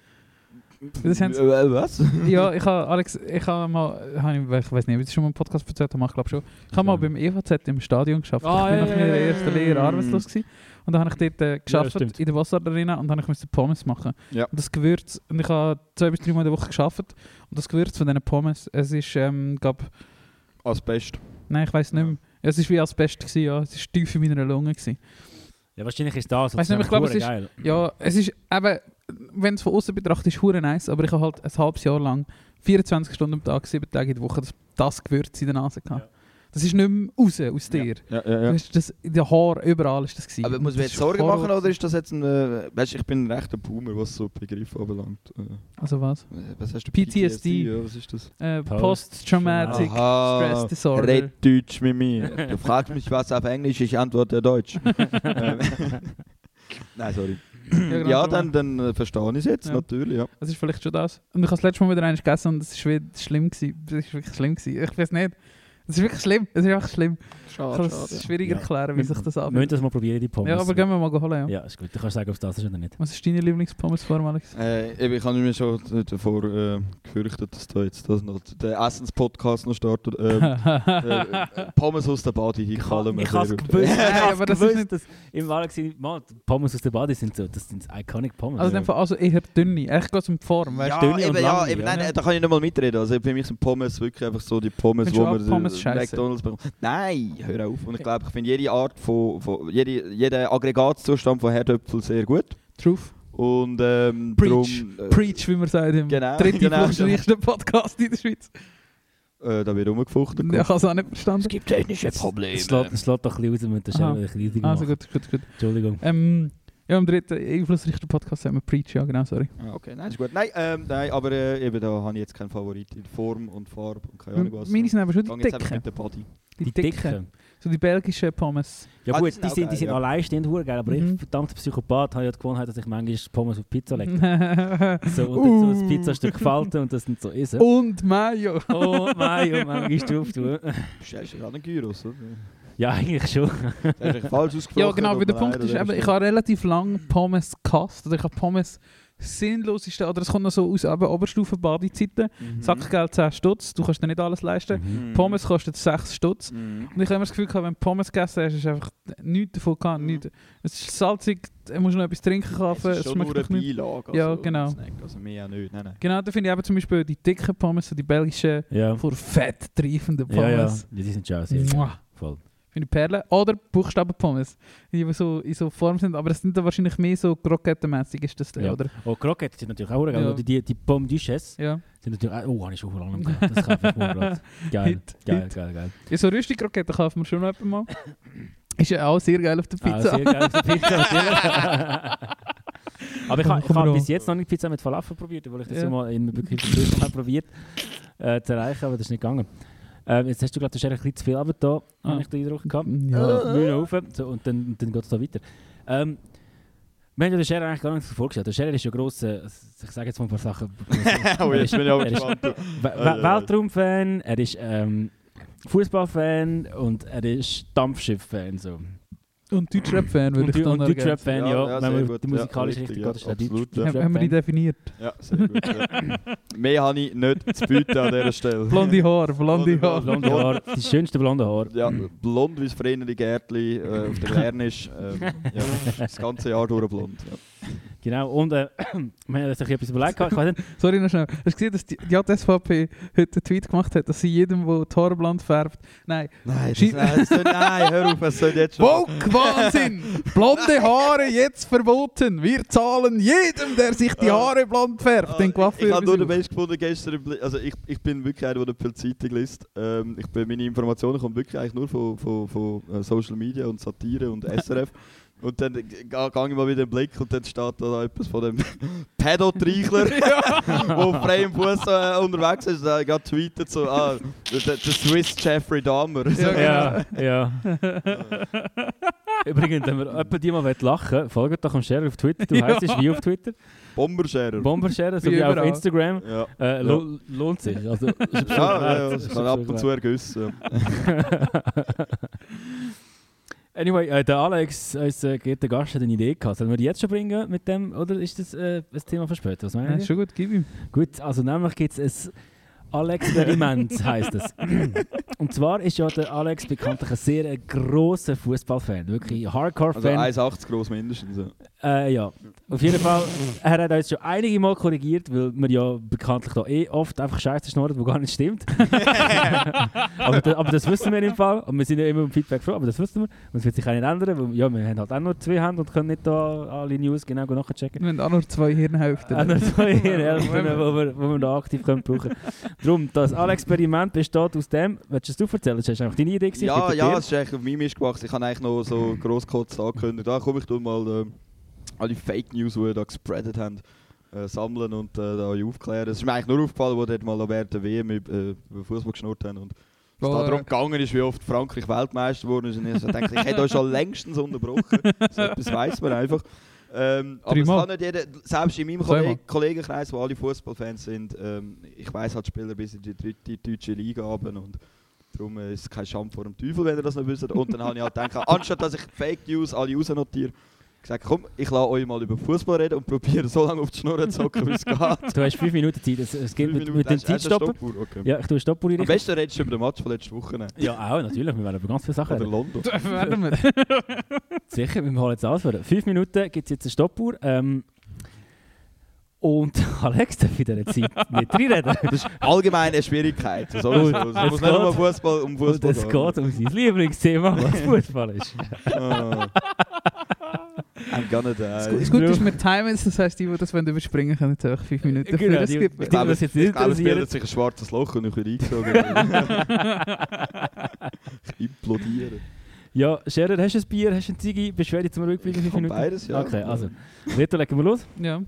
Das haben sie- Äh, was? ja, ich habe Alex, ich habe mal, habe ich, ich weiß nicht, ob ich das schon mal im Podcast erzählt habe, ich glaube schon. Ich habe mal beim EVZ im Stadion geschafft. Ah, ich ja, bin nach ja, meiner ja, ersten ja, Lehre ja. arbeitslos gewesen. Und dann habe ich dort äh, geschafft stimmt. in der Wasserarena und dann habe ich musste Pommes machen. Ja. Und das Gewürz, und ich habe zwei bis drei Mal in der Woche geschafft. Und das Gewürz von diesen Pommes, es ist, ähm, glaub, Asbest. nein, ich weiß nicht mehr. Ja, es ist wie Asbest gewesen, ja. Es ist tief in meiner Lunge gewesen. Ja, wahrscheinlich ist das. Nicht, ich glaube, es ist- geil. Ja, es ist eben, wenn es von außen betrachtet, ist hure nice, aber ich habe halt ein halbes Jahr lang 24 Stunden am Tag, 7 Tage in der Woche das, das Gewürz in der Nase gehabt. Das ist nicht mehr raus aus dir. Ja, ja, Du ja. hast das, in den Haaren, überall ist das gewesen. Aber muss Das man jetzt Sorgen Horror machen oder ist das jetzt ein. Äh, weißt du, ich bin ein rechter Boomer, was so Begriffe anbelangt. Äh, Also was? was hast du? PTSD. Ja, was ist das? Äh, Post- Post-Traumatic Stress Disorder. Red Deutsch mit mir. Du fragst mich was auf Englisch, ich antworte Deutsch. Nein, sorry. genau, Ja, darum. dann, dann äh, verstehe ich es jetzt, Ja. natürlich. Ja. Das ist vielleicht schon das. Und ich habe das letzte Mal wieder eines gegessen und es war schlimm. Gewesen. Es ist wirklich schlimm. Gewesen. Ich weiß nicht. Es ist wirklich schlimm. Es ist einfach schlimm. Ich kann es schwierig Ja. erklären, wie sich das Wir müssen anfühlt. das mal probieren, die Pommes. Ja, aber gehen wir mal holen. Ja. Ja, ist gut. Du kannst sagen, ob es das ist oder nicht. Was ist deine Lieblingspommes-Form, Alex? Äh, ich habe mir schon davor äh, gefürchtet, dass da jetzt das noch, der Essenspodcast noch startet. Ähm, äh, Pommes aus der Body, kallen wir ich habe es gewusst. Ich Nein, habe aber das gewusst, ist nicht- dass im Wahl die Pommes aus der Bade sind so, das sind iconic Pommes. Also, Fall also eher dünne. Echt geht es um die Form, weißt Ja, du? dünne und eben, ja, lange, eben, ja. nein, nein, da kann ich nicht mal mitreden. Also für mich sind Pommes wirklich einfach so die Pommes, Findest wo man Pommes äh? McDonalds bekommt. Nein, hör auf. Und ich glaube, ich finde jede Art von, von jede, jeder Aggregatzustand von Herdöpfel sehr gut. Truth. Und ähm, Preach. drum, äh, Preach, wie man sagt, im Genau, dritten genau, Podcast in der Schweiz. Äh, da wird rumgefuchtelt. Ich habe es auch nicht verstanden. gibt technische Probleme. Es lässt, es doch ein bisschen raus mit der riesig Also gut, gut, gut. Entschuldigung. Ähm, ja, im dritten einflussreichsten Podcast haben wir Preach, ja genau, sorry. Ah, okay, nein, ist gut. Nein, ähm, nein aber äh, eben da habe ich jetzt keinen Favorit in Form und Farbe und keine Ahnung was. Meine sind aber schon die dicken. mit der Body. Die, Die dicken. Dicken. So die belgischen Pommes. Ja Ah, die gut, sind die sind, die geil, sind ja. alleinstehend geil, aber Mhm. ich, verdammter Psychopath, habe ja die Gewohnheit, dass ich manchmal Pommes auf Pizza lege. und So, und dann so ein Pizzastück falten und das dann so essen. Mayo. Oh mein, oh manchmal drauf tun. Bestellst du gerade einen Gyros, oder? Ja, eigentlich schon. Das ist eigentlich falsch ausgesprochen. Ja, genau, weil der Punkt ist eben, ich habe relativ lange Pommes gehasst. Oder ich habe Pommes sinnloseste, oder es kommt noch so aus eben Oberstufen-Badezeiten. Mhm. Sackgeld 10 Stutz, du kannst dir nicht alles leisten. Mhm. Pommes kostet 6 Stutz. Mhm. Und ich habe immer das Gefühl gehabt, wenn du Pommes gegessen hast, ist einfach nichts davon gehabt. Mhm. Nichts. Es ist salzig, du musst noch etwas trinken kaufen, Es es ist schon nur schmeckt eine noch nicht. Beilage. Ja, also genau. ein Snack, also mehr auch nicht. Nein, nein. Genau, da finde ich eben zum Beispiel die dicken Pommes, so die belgischen, Ja. vor fett treifenden Ja, ja. Pommes. Die sind schon sehr. Voll. Ich Perlen. Oder Buchstabenpommes. Die die so in so Form sind, aber das sind dann wahrscheinlich mehr so krokettenmäßig ist das, Ja. oder? Oh, Croquettes sind natürlich auch geil. Ja. Oder die, die Pommes Duchesse Ja. sind natürlich auch... Oh, habe ich schon vor lange gehabt. Das kaufe ich mir gerade. Geil, Hit, geil, Hit. geil, geil. Ja, so Rösti-Kroketten kaufen wir schon noch mal. Ist ja auch sehr geil auf der Pizza. sehr geil auf der Pizza. Aber ich habe ich bis jetzt noch nicht Pizza mit Falafel probiert, weil ich das Ja. mal in wirklich Prüfung habe probiert äh, zu erreichen, aber das ist nicht gegangen. Ähm, jetzt hast du gerade ein bisschen zu viel runter, Ah. habe ich den Eindruck gehabt. Ja. Äh, Mühe rauf, so, und dann, dann geht es da weiter. Ähm, wir haben ja den Scherer eigentlich gar nicht so vorgestellt. Der Scherer ist ja grosser, ich sage jetzt mal ein paar Sachen. oh, jetzt bin ich auch Er ist- gespannt. We- We- Weltraumfan, er ist ähm, Fußballfan und er ist Dampfschiff-Fan. So. Und Deutschrap-Fan würde ich dann und ergänzen. Deutschrap-Fan, ja. Ja, ja, wenn man die musikalische Richtung ja, geht, ist er absolut, Deutsch- ja. Haben wir die definiert? Ja, sehr gut. Ja. Mehr habe ich nicht zu bieten an dieser Stelle. Blonde Haare, blonde Haare. Blonde Haare, die schönsten blonde Haare. Ja, blond wie das Vreneli Gärtli äh, auf der Lern ist. Ähm, ja, das ganze Jahr durch blond. Ja. Genau, und äh, wir haben uns etwas überlegt. Ich weiß nicht, Sorry noch schnell. Hast du gesehen, dass die, die SVP heute einen Tweet gemacht hat, dass sie jedem, der die Haare blond färbt... Nein. Nein, das, nein, das soll, nein, hör auf, es soll jetzt schon... Woke Wahnsinn! Blonde Haare jetzt verboten! Wir zahlen jedem, der sich die Haare blond färbt, den Ah, ich ich habe nur den Best gefunden gestern. Also ich, ich bin wirklich einer, der viel Zeitung liest. Ähm, ich bin, meine Informationen kommen wirklich eigentlich nur von, von, von äh, Social Media und Satire und SRF. Und dann gehe ich mal wieder den Blick und dann steht da etwas von dem Pädotreichler, der auf freiem Fuß äh, unterwegs ist. Der gerade tweetet so, ah, der, Swiss Jeffrey Dahmer. Ja, ja, ja. Übrigens, wenn wir jemand die mal lachen will, folgt doch dem Scherer auf Twitter. Du Ja. heisst es wie auf Twitter. Bomberscherer. Bomberscherer, so Wie wie auf. Instagram. ja. Äh, lo lohnt sich. Also, ist Ja, ja, ja, ich habe ab und zu ergüssen. Anyway, äh, der Alex, unser geehrter Gast, hat eine Idee gehabt. Sollen wir die jetzt schon bringen mit dem, oder ist das äh, ein Thema für später? Was Ja, meinen ist schon gut, gib ihm. Gut, also nämlich gibt es ein Alex-Experiment, heisst es. Und zwar ist ja der Alex bekanntlich ein sehr grosser Fußballfan, wirklich Also Hardcore-Fan. 1,80 groß mindestens. Ja. äh, ja, auf jeden Fall, er hat uns schon einige Mal korrigiert, weil wir ja bekanntlich da eh oft einfach Scheiße schnurren, wo gar nicht stimmt. aber, da, aber das wissen wir im Fall, und wir sind ja immer im Feedback froh, aber das wissen wir. Und es wird sich auch nicht ändern, weil ja, wir haben halt auch nur zwei Hände und können nicht da alle News genau nachchecken. Wir haben auch noch zwei Hirnhälften. Auch noch zwei Hälften, wo wir, wo wir da aktiv können brauchen Darum, das Experiment besteht aus dem, willst du es du erzählen? Das war einfach deine Idee. gewesen, Ja, ja, es ist eigentlich auf meinem Mist gewachsen. Ich habe eigentlich noch so grosskotzt angekündigt. Da komm ich tu mal äh, alle Fake News, die wir da gespreadet haben, äh, sammeln und äh, da aufklären. Es ist mir eigentlich nur aufgefallen, wo dort mal während der WM über, äh, Fußball geschnurrt haben. Und es da darum gegangen ist, wie oft Frankreich Weltmeister geworden ist. Und ich so denke, ich hätte euch schon längstens unterbrochen. So etwas weiss man einfach. Ähm, aber es kann nicht jeder, selbst in meinem. Kolleg Kollegenkreis, wo alle Fußballfans sind, ähm, ich weiß halt Spieler bis in die, die deutsche Liga haben und darum äh, ist es kein Scham vor dem Teufel, wenn ihr das nicht wisst. Und dann habe ich halt gedacht, anstatt dass ich Fake News alle rausnotiere, gesagt, komm, ich lasse euch mal über Fußball reden und probiere so lange auf die Schnur zu zocken, wie es geht. Du hast fünf Minuten Zeit. Es, es geht Fünf mit, mit dem. Stoppuhr? Okay. Ja, ich tue eine Stoppuhr Am besten redest du über den Match von letzter Woche. Ja, auch, natürlich. Wir werden über ganz viele Sachen Oder reden. London. Werden wir. Sicher, wir holen jetzt alles vor. Fünf Minuten gibt es jetzt eine Stoppuhr. Ähm, und Alex darf in dieser Zeit nicht reinreden. Allgemein eine Schwierigkeit. So. Es es muss nicht nur geht- Fußball, um Und Fußball es geht um sein Lieblingsthema, was Fußball ist. Ah. I'm gonna Das die. Gu- Das Gute ist, wir timen es, das heisst, die, die das wollen überspringen können, jetzt einfach 5 Minuten Genau, für das die- skippen. die- die- jetzt nicht Ich glaube, es bildet sich ein schwarzes Loch und ich bin eingezogen. ich implodiere. Ja, Scherer, hast du ein Bier, hast du einen Ziggy? Bist du ready zum Rückblicken? Ich Fünf kann Minuten? beides, ja. Okay, also. Reto, legen wir los. Ja.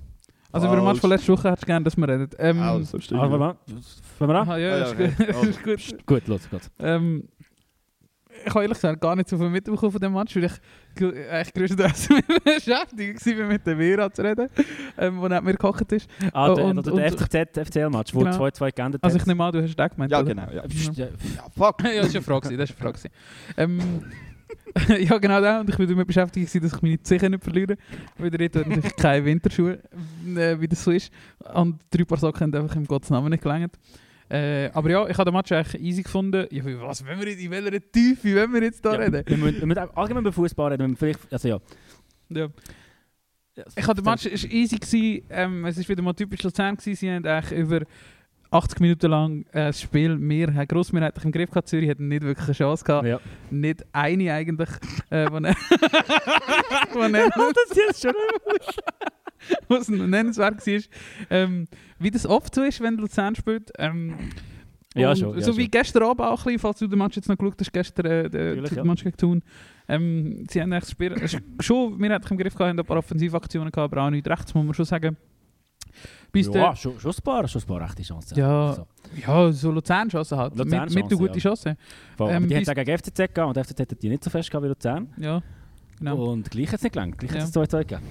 Also über den Match von letzter Woche hättest du gerne, dass wir reden. Ähm, Ah, so stimmt. Also, fangen wir an. Fangen wir an? aha, ja, Ah, ja, ist okay. gut. Ist gut. Gut, los geht's. Ähm, ich habe ehrlich gesagt gar nicht so viel mitbekommen von dem Match, weil ich eigentlich größtenteils beschäftigt war, mit dem Vera zu reden, ähm, wo neben mir gekocht ist. Ah, der, und- der, der FCZ, FCL-Match, wo Genau. 2-2 geändert Also hat. ich nehme an, du hast den gemeint, Ja, oder? genau. Ja. Ja, ja, fuck. ja, das war eine Frage. Das war eine Frage. Ähm, ja, genau das. Und ich war damit beschäftigt, gewesen, dass ich meine Zehen nicht verliere. Weil der hat natürlich keine Winterschuhe, äh, wie das so ist. Und drei Paar Socken haben einfach im Gottes Namen nicht gelangt. Äh, aber ja, ich habe den Match eigentlich easy gefunden. Wie- was, wenn wir jetzt, in welcher Tiefe wenn wir jetzt da Ja, reden? wir müssen, wir müssen allgemein über Fußball reden. Vielleicht, also ja. Ja. Ich habe den Match ist easy gewesen. Ähm, es war wieder mal typisch Luzern gewesen. Sie haben eigentlich über 80 Minuten lang äh, das Spiel mehr haben grossmehrheitlich im Griff gehabt. Zürich hat nicht wirklich eine Chance gehabt. Ja. Nicht eine eigentlich. Äh, ne- wo ne- das ist jetzt schon was nennenswert war. Ähm, wie das oft so ist, wenn Luzern spielt. Ähm, Ja, schon. Ja, so wie schon. gestern Abend auch ein bisschen, falls du den Match jetzt noch geschaut hast, gestern äh, der, der ja. Match gegen Thun. Ähm, sie haben echt das Spiel schon, wir hatten im Griff gehabt, ein paar Offensivaktionen gehabt, aber auch nicht rechts, muss man schon sagen. Bis Ja, schon, schon ein paar, schon ein paar rechte Chancen. Ja, Also, der, ja, so Luzern-Chancen halt. Luzern-Chancen, mit, mit gute ja. Chancen. voll. Ähm, die haben gegen FCZ gehabt und FCZ hat die nicht so fest gehabt wie Luzern. Ja, genau. Und gleich hat es nicht gelangt. Gleich Ja. hat es 2-2 gegeben.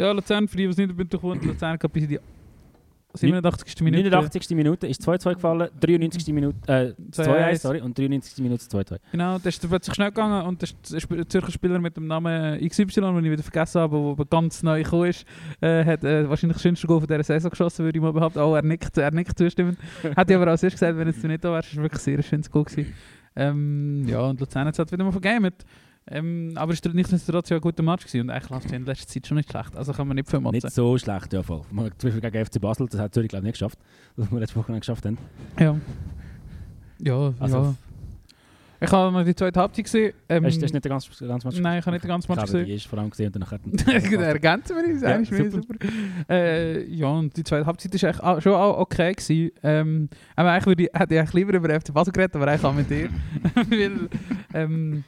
Ja, Luzern, für die, es nicht mitbekommen Luzern hat bis in die 87. Minute. 89. Minute ist 2-2 gefallen, 93. Minute, äh, 2-1, 2-1. sorry, und 93. Minute 2-2. Genau, das ist plötzlich schnell gegangen und der Zürcher Spieler mit dem Namen XY, den ich wieder vergessen habe, der ganz neu gekommen ist, äh, hat äh, wahrscheinlich das schönste Goal von dieser Saison geschossen, würde ich mal behaupten. Oh, er nickt, er nickt zustimmend. Hätte ich aber auch erst gesagt, wenn jetzt du nicht da wärst, ist wirklich sehr ein schönes Goal gewesen. Ähm, ja, und Luzern hat es halt wieder mal vergamet. Ähm, aber es war nichtsdestotrotz ja ein guter Match gewesen und eigentlich läuft es in letzter Zeit schon nicht schlecht. Also kann man nicht viel machen. Nicht so schlecht, ja voll. Man, zum Beispiel gegen FC Basel, das hat Zürich glaube ich nicht geschafft. Das wir letzte Woche nicht geschafft haben. Ja. Ja, Also, ja. Ich habe noch die zweite Halbzeit gesehen. Ähm, hast, du nicht den ganzen, ganzen Match Nein, ich habe nicht den ganzen Match Ich habe gesehen. die vor allem gesehen und dann hat Ergänzen wir uns, eigentlich ja, super. super. Äh, ja, und die zweite Halbzeit war auch, schon auch okay. Gewesen. Ähm, aber eigentlich würde ich, hätte ich lieber über FC Basel geredet, aber eigentlich auch mit dir. weil, ähm,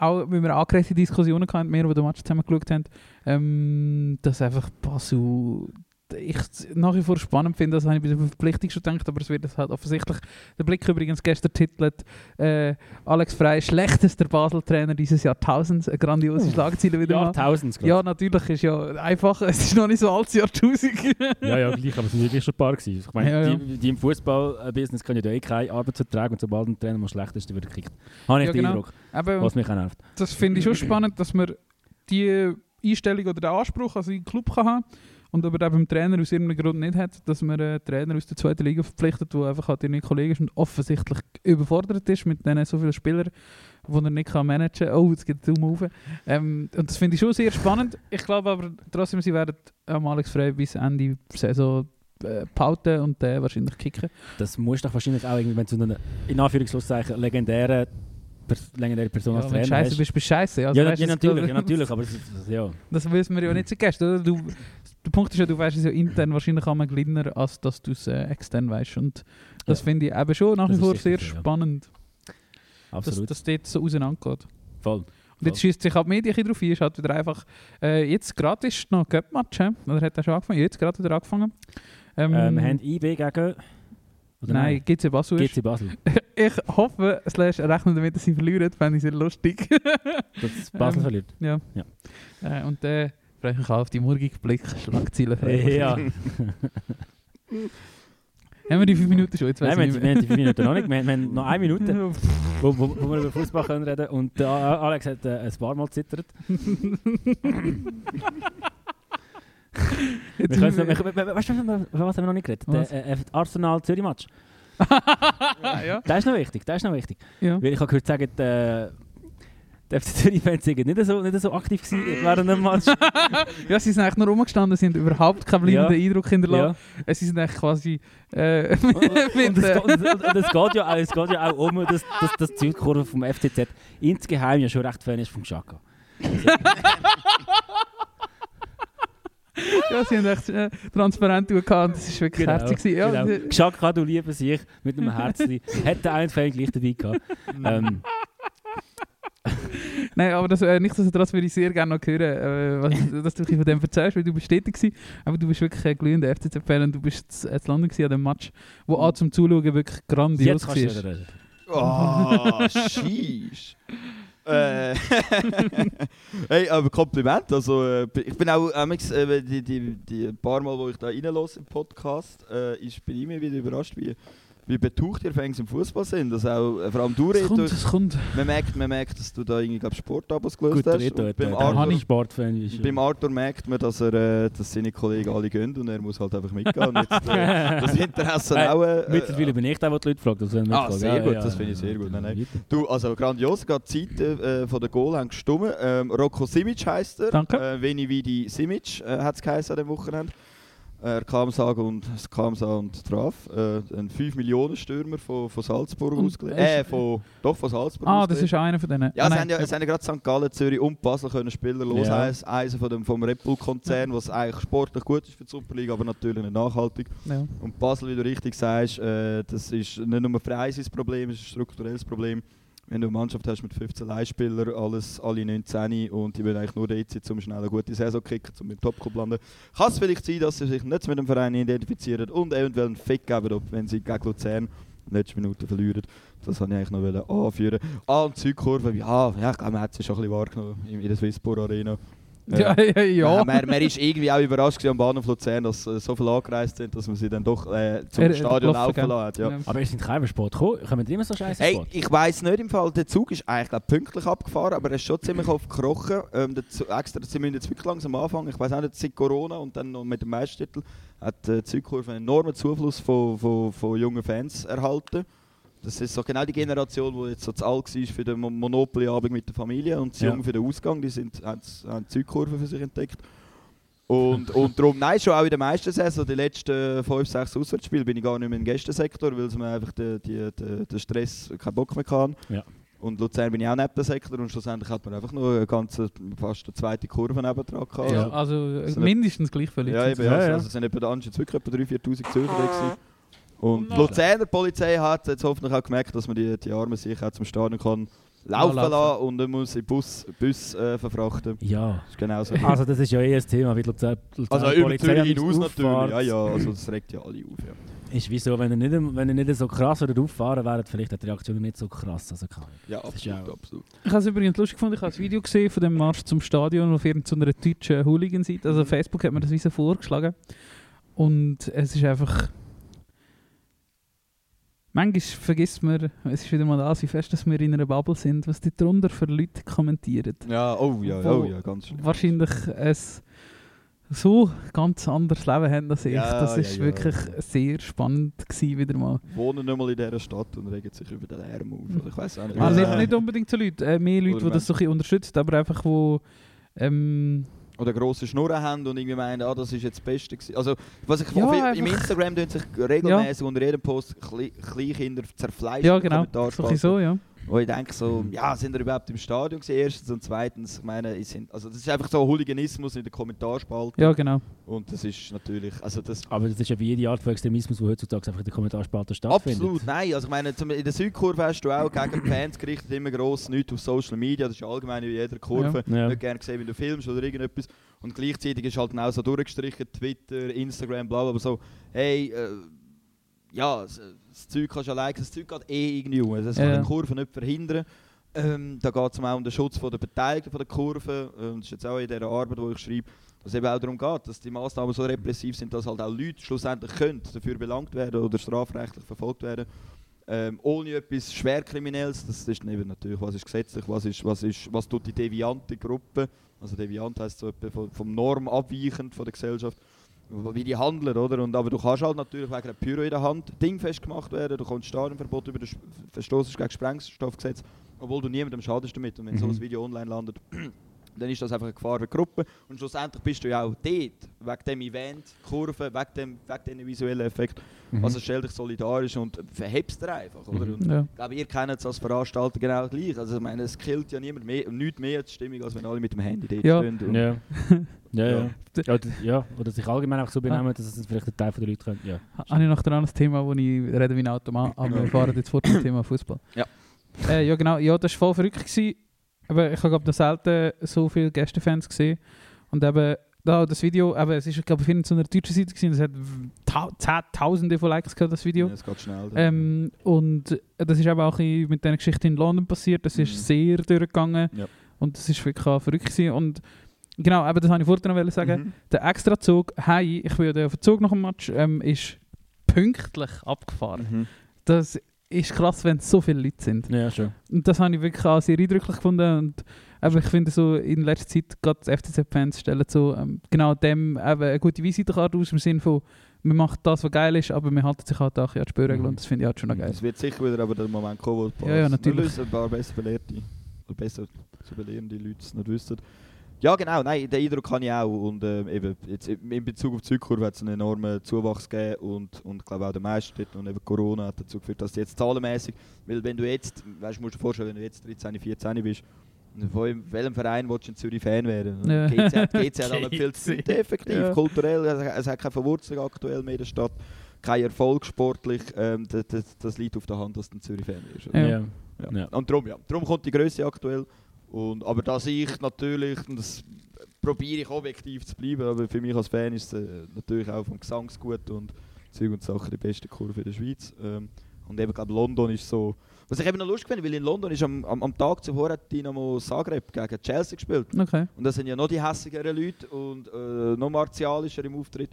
auch wenn wir angereiste Diskussionen hatten, wir, die Match zusammen geschaut haben, ähm, dass einfach Basel ich nach wie vor spannend finde, das habe ich bei der Verpflichtung schon gedacht, aber es wird halt offensichtlich. Der Blick übrigens gestern titelt äh, Alex Frey, schlechtester Basel-Trainer dieses Jahrtausends, eine grandiose Schlagzeile wieder mal. Jahrtausends, Ja, natürlich ist ja einfach, es ist noch nicht so alt Jahrtausend. ja, ja, gleich, aber es sind wirklich schon ein paar gewesen. Ich meine, Ja, ja. Die, die im Fußball-Business können ja eh keine Arbeitsverträge und sobald ein Trainer mal schlecht ist, wird er gekickt. Habe ich Ja, den genau. Eindruck, Aber was mich auch nervt. das finde ich schon spannend, dass man die Einstellung oder den Anspruch an seinen Club kann haben und aber eben beim Trainer aus irgendeinem Grund nicht hat, dass man einen Trainer aus der zweiten Liga verpflichtet, der einfach halt nicht Kollege ist und offensichtlich überfordert ist mit denen so vielen Spielern, die er nicht kann managen kann. Oh, jetzt geht Daumen rauf. Ähm, und das finde ich schon sehr spannend. Ich glaube aber trotzdem, sie werden am Alex Frey bis Ende Saison äh, behalten und den wahrscheinlich kicken. Das musst du doch wahrscheinlich auch irgendwie, wenn du einen, in Anführungszeichen, legendären, pers legendäre Person als Ja, du Trainer scheiße hast. bist, bist scheiße. Also, ja, weißt ja, das- natürlich, ja, natürlich, aber ist, ja. Das wissen wir ja nicht zuerst, oder? Du, der Punkt ist ja, du weißt es ja intern wahrscheinlich einmal kleiner, als dass du es äh, extern weißt. Und das Ja. finde ich eben schon nach Das wie vor sehr so, ja. spannend, dass Absolut. das dort so auseinandergeht. Voll. Und jetzt schießt sich halt die Medien drauf ein, ist halt wieder einfach, äh, jetzt gerade ist noch Cup-Match, oder hat er schon angefangen? Jetzt gerade wieder angefangen. Ähm, Äh, wir haben IB gegen... Oder nein, GC Basel. GC Basel. Ich hoffe, slash rechne damit, dass sie verlieren, fände ich sehr lustig. Dass Basel Ähm, verliert. ja. Ja. Äh, und dann äh, freue ich mich auch auf die morgige Blick, Schlagzeilen. Ja. Haben wir die fünf Minuten schon? Jetzt Nein, wir, haben- wir die fünf Minuten noch nicht. Wir, haben- noch eine Minute, wo, wo, wo wir über Fußball können reden Und A- Alex hat äh, ein paar Mal zittert. Wir Jetzt sind noch, wir, wir, weißt du, was haben wir noch nicht geredet? Was? Der äh, Arsenal-Zürich-Match. Ah, ja. Der ist noch wichtig, der ist noch wichtig. ja. Weil ich habe gehört sagen, der, der FC Zürich-Fans sind nicht so, nicht so aktiv während dem Match. ja, sie sind eigentlich nur rumgestanden, haben überhaupt keinen bleibenden Ja. Eindruck hinterlassen. ja. Sie sind eigentlich quasi äh, Und, und, äh, geht- und, und, und es geht ja auch, es geht ja auch um, dass, dass, dass die Südkurve vom FCZ insgeheim ja schon recht Fan ist vom Xhaka. Also, ja, sie haben echt äh, transparent gehabt. Das war wirklich Genau, herzig. Ja, genau. Geschacka, du lieber sich mit einem Herzli. Hätte einen Fan gleich dabei gehabt. ähm, Nein, aber das, äh, nichtsdestotrotz würde ich sehr gerne noch hören, äh, was, dass du von dem erzählst, weil du bist tätig gewesen, aber du bist wirklich ein glühender FCZ-Fan und du bist zu zu London gewesen an dem Match, wo auch zum Zuschauen wirklich grandios jetzt kannst du war. wieder reden. Oh, sheesh. Äh, hey, aber Kompliment. Also, äh, ich bin auch amigs, äh, die, die, die paar Mal, wo ich da reinlasse im Podcast, äh, ist, bin ich immer wieder überrascht, wie, wie betucht ihr Fans im Fußball sind. Also auch, äh, vor allem du, Es Reto, kommt, es kommt. man merkt, man merkt, dass du da irgendwie glaub, Sportabos gelöst Gut, hast. Reto Und hat beim, äh, Arthur, Arthur Sportfan. ist, äh, beim Arthur merkt man, dass, er, äh, dass seine Kollegen alle gehen und er muss halt einfach mitgehen. Und jetzt, äh, das Interesse Nein, auch... Äh, Mittlerweile bin ich der, der die Leute fragt. Also, Ah, fragen. sehr gut, das finde ich sehr gut. Nein, nein. Du, also grandios, gerade die Zeiten äh, von der Goal haben gestimmt. Ähm, Rocco Simic heisst er. Danke. Äh, Veni Vidi Simic äh, hat es geheißen an dem Wochenende. Er kam sage und es kam sage und traf. Äh, ein 5 Millionen Stürmer von, von Salzburg ausgelegt. ist- Äh, von, doch, von Salzburg Ah, das ausgelegt. ist einer von denen. Ja, ah, es nein, haben ja, es haben ja gerade St. Gallen, Zürich und Basel können Spieler los. Ja. Eins, eins von dem, vom Red Bull-Konzern, was eigentlich sportlich gut ist für die Superliga, aber natürlich nicht nachhaltig. ja. Und Basel, wie du richtig sagst, äh, das ist nicht nur ein Problem, es ist ein strukturelles Problem. Wenn du eine Mannschaft hast mit 15 Leihspielern, alles, alle 19 und die wollen eigentlich nur sein, um schnell eine gute Saison zu kicken, um im Topclub landen, kann es vielleicht sein, dass sie sich nicht mit dem Verein identifizieren und eventuell einen Fick geben, wenn sie gegen Luzern in letzten Minuten verlieren. Das wollte ich eigentlich noch anführen. Ah, und Südkurve, ja, ja ich glaube, man hat sie schon ein bisschen wahrgenommen in in der Swisspor Arena. Ja, ja, ja. ja. Man, man ist irgendwie auch überrascht am Bahnhof Luzern, dass äh, so viele angereist sind, dass man sie dann doch äh, zum Er- Stadion laufen lässt. Ja. Ja. Aber ihr seid kein Sport gekommen. Kommen immer so scheiße Hey, ich weiss nicht im Fall, der Zug ist eigentlich glaub, pünktlich abgefahren, aber er ist schon ziemlich oft gekrochen. Ähm, der Zug, extra, sie müssen jetzt wirklich langsam anfangen. Ich weiß auch nicht, seit Corona und dann noch mit dem Meistertitel hat äh, die Zugkurve einen enormen Zufluss von, von, von jungen Fans erhalten. Das ist so genau die Generation, die jetzt so zu alt war für den Mo- Monopoly-Abend mit der Familie und zu Ja. jung für den Ausgang. Die sind, haben, haben die Zugkurve für sich entdeckt. Und, und darum, nein, schon auch in der meisten Saison, die letzten 5, 6 Auswärtsspiele, bin ich gar nicht mehr im Gästensektor, weil es mir einfach den, die, die, den Stress keinen Bock mehr kann. Ja. Und Luzern bin ich auch neben dem Sektor und schlussendlich hat man einfach nur eine ganze, fast eine zweite Kurve neben dran gehabt. Ja, also So mindestens gleich viele Ja, eben, ja, Ja, ja. Also, es sind etwa, dann jetzt wirklich etwa 3'000, 4'000 Zürcher da gewesen. Und die Luzerner Polizei hat jetzt hoffentlich auch gemerkt, dass man die, die Armen sich auch zum Stadion kann laufen laufen. lassen und dann muss in Bus, Bus äh, verfrachten. Ja. Das ist genauso. Also das ist ja eh ein Thema, wie die Luzern, Also über Polizei Zürich hinaus natürlich. Ja, ja, also das regt ja alle auf. Ja, Ist wieso, wenn ihr nicht, wenn ihr nicht so krass oder auffahren wäret, vielleicht hat die Reaktion nicht so krass. Also kann ja absolut, ja- absolut. Ich habe es übrigens lustig gefunden, ich habe ein Video gesehen von dem Marsch zum Stadion auf irgendeiner deutschen Hooligan-Seite. Also Facebook hat mir das wie so vorgeschlagen. Und es ist einfach... Manchmal vergisst man, es ist wieder mal da, wie fest, dass wir in einer Bubble sind, was die drunter für Leute kommentieren. Ja, oh ja, oh ja, ganz schlimm. Wahrscheinlich ein so ganz anderes Leben haben als ich. Ja, das ja, ist ja. wirklich sehr spannend gewesen, wieder mal. Wohnen nicht mal in dieser Stadt und regen sich über den Lärm auf. Oder Ich weiß auch nicht. Ja. nicht, nicht unbedingt so Leute, äh, mehr Leute, Oder die das so ein bisschen unterstützen, aber einfach wo... Ähm, Oder grosse Schnurren haben und irgendwie meinen, ah, das ist jetzt das Beste gewesen. Also, was ich Ja, im Instagram tun sich regelmäßig unter jedem Post Kle Kleinkinder zerfleischen. ja, genau. So, ja. Wo ich denke so, ja, sind wir überhaupt im Stadion gewesen, erstens und zweitens, ich meine, ich sind, also das ist einfach so Hooliganismus in der Kommentarspalte Ja, genau. und das ist natürlich, also das Aber das ist ja wie jede Art von Extremismus, die heutzutage einfach in den Kommentarspalten stattfindet. Absolut, nein. Also ich meine, zum, in der Südkurve hast du auch gegen Fans gerichtet, immer gross, nichts auf Social Media, das ist allgemein in jeder Kurve. Ja. Ja. Nicht gerne gesehen, wenn du filmst oder irgendetwas. Und gleichzeitig ist halt auch so durchgestrichen, Twitter, Instagram, bla bla, aber so, hey, äh, ja, das, das Zeug kannst du allein, das Zeug geht eh irgendwie um. Das kann Ja. die Kurve nicht verhindern. Ähm, da geht es auch um den Schutz von der Beteiligten von der Kurve. Ähm, das ist jetzt auch in dieser Arbeit, die ich schreibe, dass es eben auch darum geht, dass die Maßnahmen so repressiv sind, dass halt auch Leute schlussendlich können dafür belangt werden oder strafrechtlich verfolgt werden. Ähm, ohne etwas Schwerkriminelles, das ist eben natürlich, was ist gesetzlich, was, ist, was, ist, was tut die deviante Gruppe, also deviant heisst so etwa vom Norm abweichend von der Gesellschaft, wie die handeln, oder? Und, aber du kannst halt natürlich wegen einer Pyro in der Hand dingfest gemacht werden, du kannst Stadionverbot über das Verstoß gegen Sprengstoffgesetz, obwohl du niemandem schadest damit. Und wenn so Mhm. ein Video online landet, dann ist das einfach eine gefahrene Gruppe. Und schlussendlich bist du ja auch dort, wegen dem Event, Kurve, wegen dem, wegen dem visuellen Effekt. Mhm. Also stell dich solidarisch und verhebst dir einfach. Oder? Mhm. Und Ja. ich glaube, ihr kennt es als Veranstalter genau gleich. Also ich meine, es killt ja niemand mehr, nichts mehr die Stimmung, als wenn alle mit dem Handy dort Ja. stehen. Und Ja. Ja, ja. Ja. Ja, oder sich allgemein auch so benehmen, dass es vielleicht ein Teil der Leute können. Ja. Habe ich noch ein Thema, wo ich rede wie ein Automat, aber wir fahren jetzt fort zum Thema Fußball. Ja. Äh, ja genau, ja, das war voll verrückt. Gewesen. Aber ich habe noch selten so viele Gästefans gesehen. Und eben, da, das Video, eben, es ist glaube ich auf so einer deutschen Seite gewesen, es hat ta Zehntausende von Likes gehabt, das Video. Ja, es geht schnell. Ähm, und äh, das ist eben auch mit dieser Geschichte in London passiert. Das ist Mhm. sehr durchgegangen. Ja. Und das ist wirklich verrückt gewesen. Und genau, eben, das wollte ich vorhin noch sagen. Mhm. Der extra Zug, hey, ich bin ja auf den Zug nach dem Match, ähm, ist pünktlich abgefahren. Mhm. Das ist krass, wenn es so viele Leute sind. ja, schon. Und das habe ich wirklich auch sehr eindrücklich gefunden. Und eben, ich finde so, in letzter Zeit, gerade die FCZ-Fans stellen so ähm, genau dem eben eine gute Visitenkarte aus, im Sinne von, man macht das, was geil ist, aber man haltet sich halt auch an die Spielregeln Mhm. und das finde ich halt schon noch geil. Es wird sicher wieder aber der Moment kommen, wo ein paar, Ja, ja, natürlich. ein paar besser belehrte, oder besser zu belehrende Leute es nicht wissen. Ja genau, nein, den Eindruck habe ich auch und ähm, eben jetzt in Bezug auf die Südkurve hat es einen enormen Zuwachs gegeben und, und ich glaube auch der Meisterstädte und eben Corona hat dazu geführt, dass die jetzt zahlenmäßig, weil wenn du jetzt, weißt, musst du dir vorstellen, wenn du jetzt 13, 14 bist, von welchem Verein willst du in Zürich Fan werden? Ja. GC hat, GC hat alle viel zu effektiv, Ja. kulturell, es, es hat keine Verwurzelung aktuell mehr in der Stadt, kein Erfolg sportlich, ähm, das, das, das liegt auf der Hand, dass du ein oder? Ja. Ja. Ja. Ja. Und darum, ja. Darum kommt die Größe aktuell. Und, aber dass ich natürlich, und das probiere ich objektiv zu bleiben, aber für mich als Fan ist es äh, natürlich auch vom Gesangsgut und Zeug und Sachen die beste Kurve in der Schweiz. Ähm, und eben, glaube London ist so. Was ich eben noch lustig finde, weil in London ist am, am, am Tag zuvor hat Dynamo Zagreb gegen Chelsea gespielt. Okay. Und das sind ja noch die hässigeren Leute und äh, noch martialischer im Auftritt.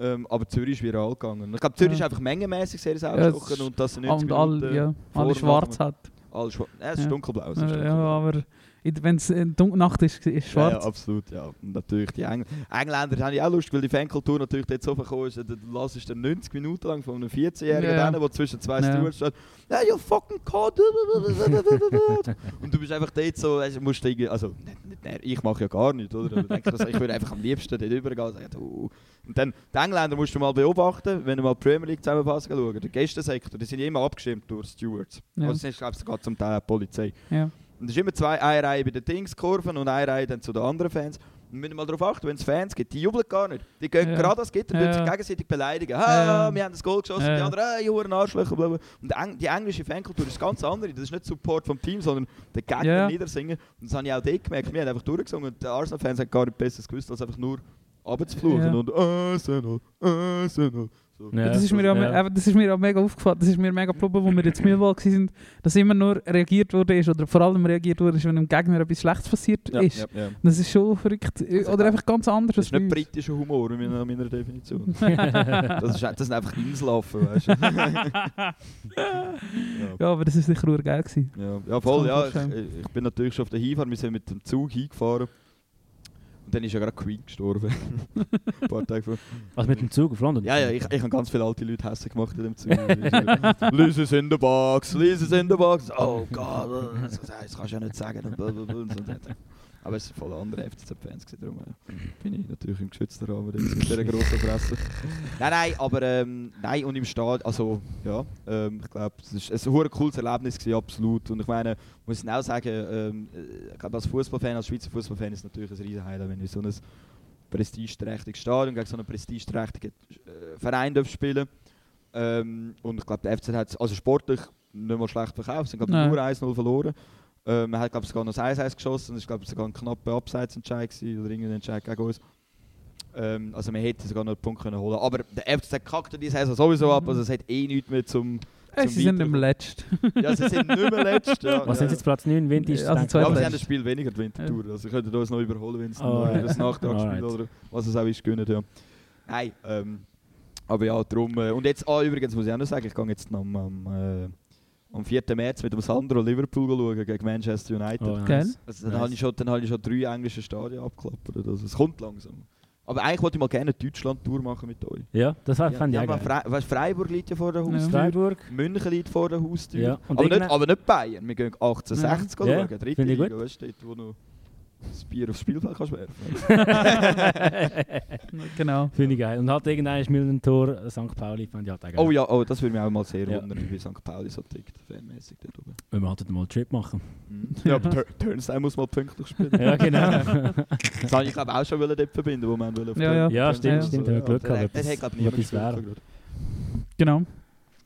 Ähm, aber Zürich ist viral gegangen. Ich glaube, Zürich Ja. ist einfach mengenmäßig sehr Ja, ausgestochen es und das sind 90 Und alle, ja, alle schwarz hat. alles schwarz. Ja, es ist Ja. dunkelblau. es ist Äh, dunkelblau. ja, aber wenn es Nacht ist, ist Ja, ja, schwarz. absolut, ja. Natürlich die Engl Engländer haben ja auch Lust, weil die Fankultur natürlich dort so gekommen ist. Du lässt dann 90 Minuten lang von einem 14-Jährigen, Ja. yeah. der zwischen zwei Ja. Stewards steht. Ja, you fucking cod. Und du bist einfach dort so, also musst du also nicht, nicht, nicht, ich mache ja gar nichts, oder? Aber denk, also, ich würde einfach am liebsten dort übergehen und sagen, du. Und dann, die Engländer musst du mal beobachten, wenn du mal die Premier League zusammenfassen schauen. Der Gästensektor, die sind immer abgestimmt durch Stewards. Ja. Also, ich glaube, sogar zum Teil Polizei. Ja. Und es ist immer zwei, eine Reihe bei den Dingskurven und eine Reihe dann zu den anderen Fans. Und wir müssen mal darauf achten, wenn es Fans gibt, die jubeln gar nicht. Die gehen Ja. gerade, es gibt und Ja. sich gegenseitig beleidigen. Ha, Ja. wir haben das Goal geschossen, Ja. die anderen, hey, ihr Arschlöcher, bla bla. Und die, Eng die englische Fankultur ist ganz andere. Das ist nicht Support vom Team, sondern der Gegner niedersingen. Und das habe ich auch dort gemerkt. Wir haben einfach durchgesungen und die Arsenal-Fans haben gar nicht besser gewusst, als einfach nur runterzufluchen Ja. und Arsenal, Arsenal. So. Ja. das, ist mir ja, eben, das ist mir auch mega aufgefallen. Das ist mir mega geblieben, wo wir jetzt Millwall waren, dass immer nur reagiert wurde ist, oder vor allem reagiert wurde, ist, wenn dem Gegner etwas Schlechtes passiert Ja, ist. ja, ja. Das ist schon verrückt. Oder einfach ganz anders Das ist nicht britischer Humor in meiner, meiner Definition. das, ist, das sind einfach Inselaffen, weißt du. ja. Ja, aber das ist sicher nur geil gewesen. Ja, ja voll, ja. ich ich bin natürlich schon auf der Hinfahrt, wir sind mit dem Zug hingefahren. Und dann ist ja gerade Queen gestorben. Ein paar Tage vor. Also mit dem Zug auf London? Ja, ja, ich, ich habe ganz viele alte Leute hässlich gemacht in dem Zug. Lies in the box, lies in the box. Oh Gott, das kannst du ja nicht sagen. Aber es waren voll andere FCZ-Fans, darum äh, bin ich natürlich im geschützten Rahmen mit dieser grossen Fresse. nein, nein, aber ähm, nein, und im Stadion, also ja, ähm, ich glaube, es war ein, ein cooles Erlebnis, gewesen, absolut. Und ich meine, muss ich auch sagen, ähm, äh, ich glaube, als Fußballfan, als Schweizer Fußballfan ist es natürlich ein riesen Highlight, wenn du in so ein prestigeträchtiges Stadion gegen so einen prestigeträchtigen äh, Verein darf spielen ähm, Und ich glaube, der FCZ hat es also sportlich nicht mal schlecht verkauft. Sie haben nur 1-0 verloren. Äh, man hat glaube sogar noch das 1-1 geschossen. Das war glaube sogar ein knapper Abseitsentscheid gewesen, oder irgendein Entscheid gegen uns. Ähm, also man hätte sogar noch einen Punkt können holen Aber der FCZ kackt diese Saison sowieso ab. Also es hat eh nichts mehr zum... Äh, zum sie sind im Weiterkommen. Letzt. Ja, sie sind nicht mehr letzt. Ja, Was ja. sind jetzt Platz 9? Winter ist Also ich, Ja, aber sie haben das Spiel weniger die Wintertour. Also könnten uns noch überholen, wenn es Oh, noch ja. Nachtragsspiel oder was es auch ist gönnen. Ja. Nein, ähm, aber ja, darum. Äh, und jetzt, ah, übrigens muss ich auch noch sagen, ich gehe jetzt am, am, äh, am 4. März mit dem Sandro Liverpool schauen gegen Manchester United. Oh, nice. Also, dann Nice. habe ich, schon- dann habe ich schon drei englische Stadien abgeklappert. Also es kommt langsam. Aber eigentlich wollte ich mal gerne eine Deutschland-Tour machen mit euch. Ja, das Ja, fand ich ja, auch aber geil. Fre weißt, Freiburg liegt ja vor der Ja. Haustür. Freiburg. München liegt vor der Haustür. Ja. Aber, nicht, aber nicht Bayern. Wir gehen 1860 Ja, schauen. Dritte finde ich Liga, gut. weißt du, wo noch das Bier aufs Spielfeld kannst werfen. genau. Finde ich geil. Und halt irgendein ist Millentor, äh, St. Pauli, fand ich halt auch geil. Oh ja, oh, das würde mich auch mal sehr Ja. wundern, wie St. Pauli so tickt, fanmäßig dort oben. Wenn wir halt mal einen Trip machen. Mhm. Ja, aber Tur Turnstile muss mal pünktlich spielen. ja, genau. Das habe ich glaube auch schon wollen dort verbinden, wo man will auf Ja, ja. Ja, stimmt, Ja. stimmt. Wir Glück gehabt. Das hat niemand gerade. Genau.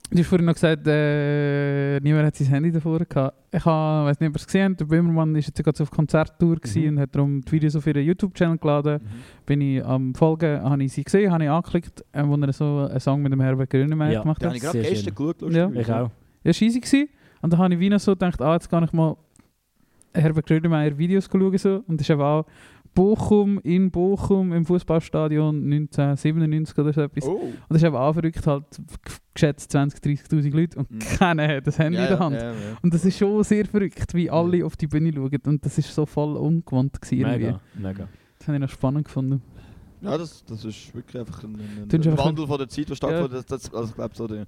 Du hast vorhin noch gesagt, äh, niemand hat sein Handy davor gehabt. Ich habe, weiß nicht, ob ihr es gesehen habt, der Böhmermann war jetzt gerade auf Konzerttour Mhm. und hat darum die Videos auf ihren YouTube-Channel geladen. Bin ich am Folgen, habe ich sie gesehen, habe ich angeklickt, äh, wo er so einen Song mit dem Herbert Grönemeyer Ja. gemacht hat. habe ich gerade gestern geschaut, Ja. Ich auch. Ja, war easy. Gewesen. Und dann habe ich wie noch so gedacht, ah, jetzt kann ich mal Herbert Grönemeyer Videos schauen. So. Und das ist eben auch Bochum, in Bochum, im Fußballstadion 1997 oder so etwas. Oh. Und das ist eben auch verrückt, halt geschätzt 20, 30'000 Leute und Mhm. keiner hat das Handy Ja, in der Hand. Ja, ja. Und das ist schon sehr verrückt, wie alle auf die Bühne schauen. Und das ist so voll ungewohnt gewesen irgendwie. Mega, mega. Das habe ich noch spannend gefunden. Ja, das, das ist wirklich einfach ein, ein, ein Wandel von der Zeit, was stattfindet. Das, das, also ich glaube, so die,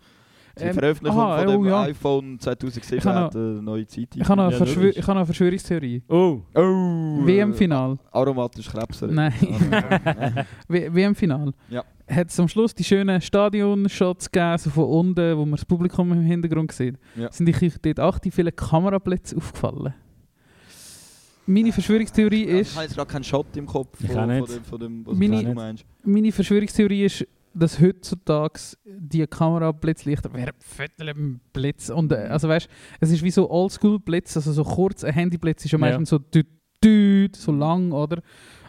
die Ähm, Veröffentlichung aha, von dem oh, ja. iPhone 2007 Ich hat eine neue Zeit Ich habe noch, Ja, eine Verschwö logisch. ich habe noch eine Verschwörungstheorie. Oh! Oh! WM-Final. Aromatisch Krebs. Nein. WM-Final. Ja. Hat es am Schluss die schönen Stadion-Shots gegeben, so von unten, wo man das Publikum im Hintergrund sieht. Ja. Sind euch dort auch die vielen Kamerablitze aufgefallen? Meine Verschwörungstheorie Ich ist, habe jetzt gerade keinen Shot im Kopf Ich von, von dem, von dem was Meine- du meinst. meine Verschwörungstheorie ist, dass heutzutage die Kamerablitzlichter wären Viertel im Blitz. Und, äh, also weißt, es ist wie so Oldschool-Blitz, also so kurz, ein Handyblitz ist ja Ja. meistens so düt, düt, so lang, oder?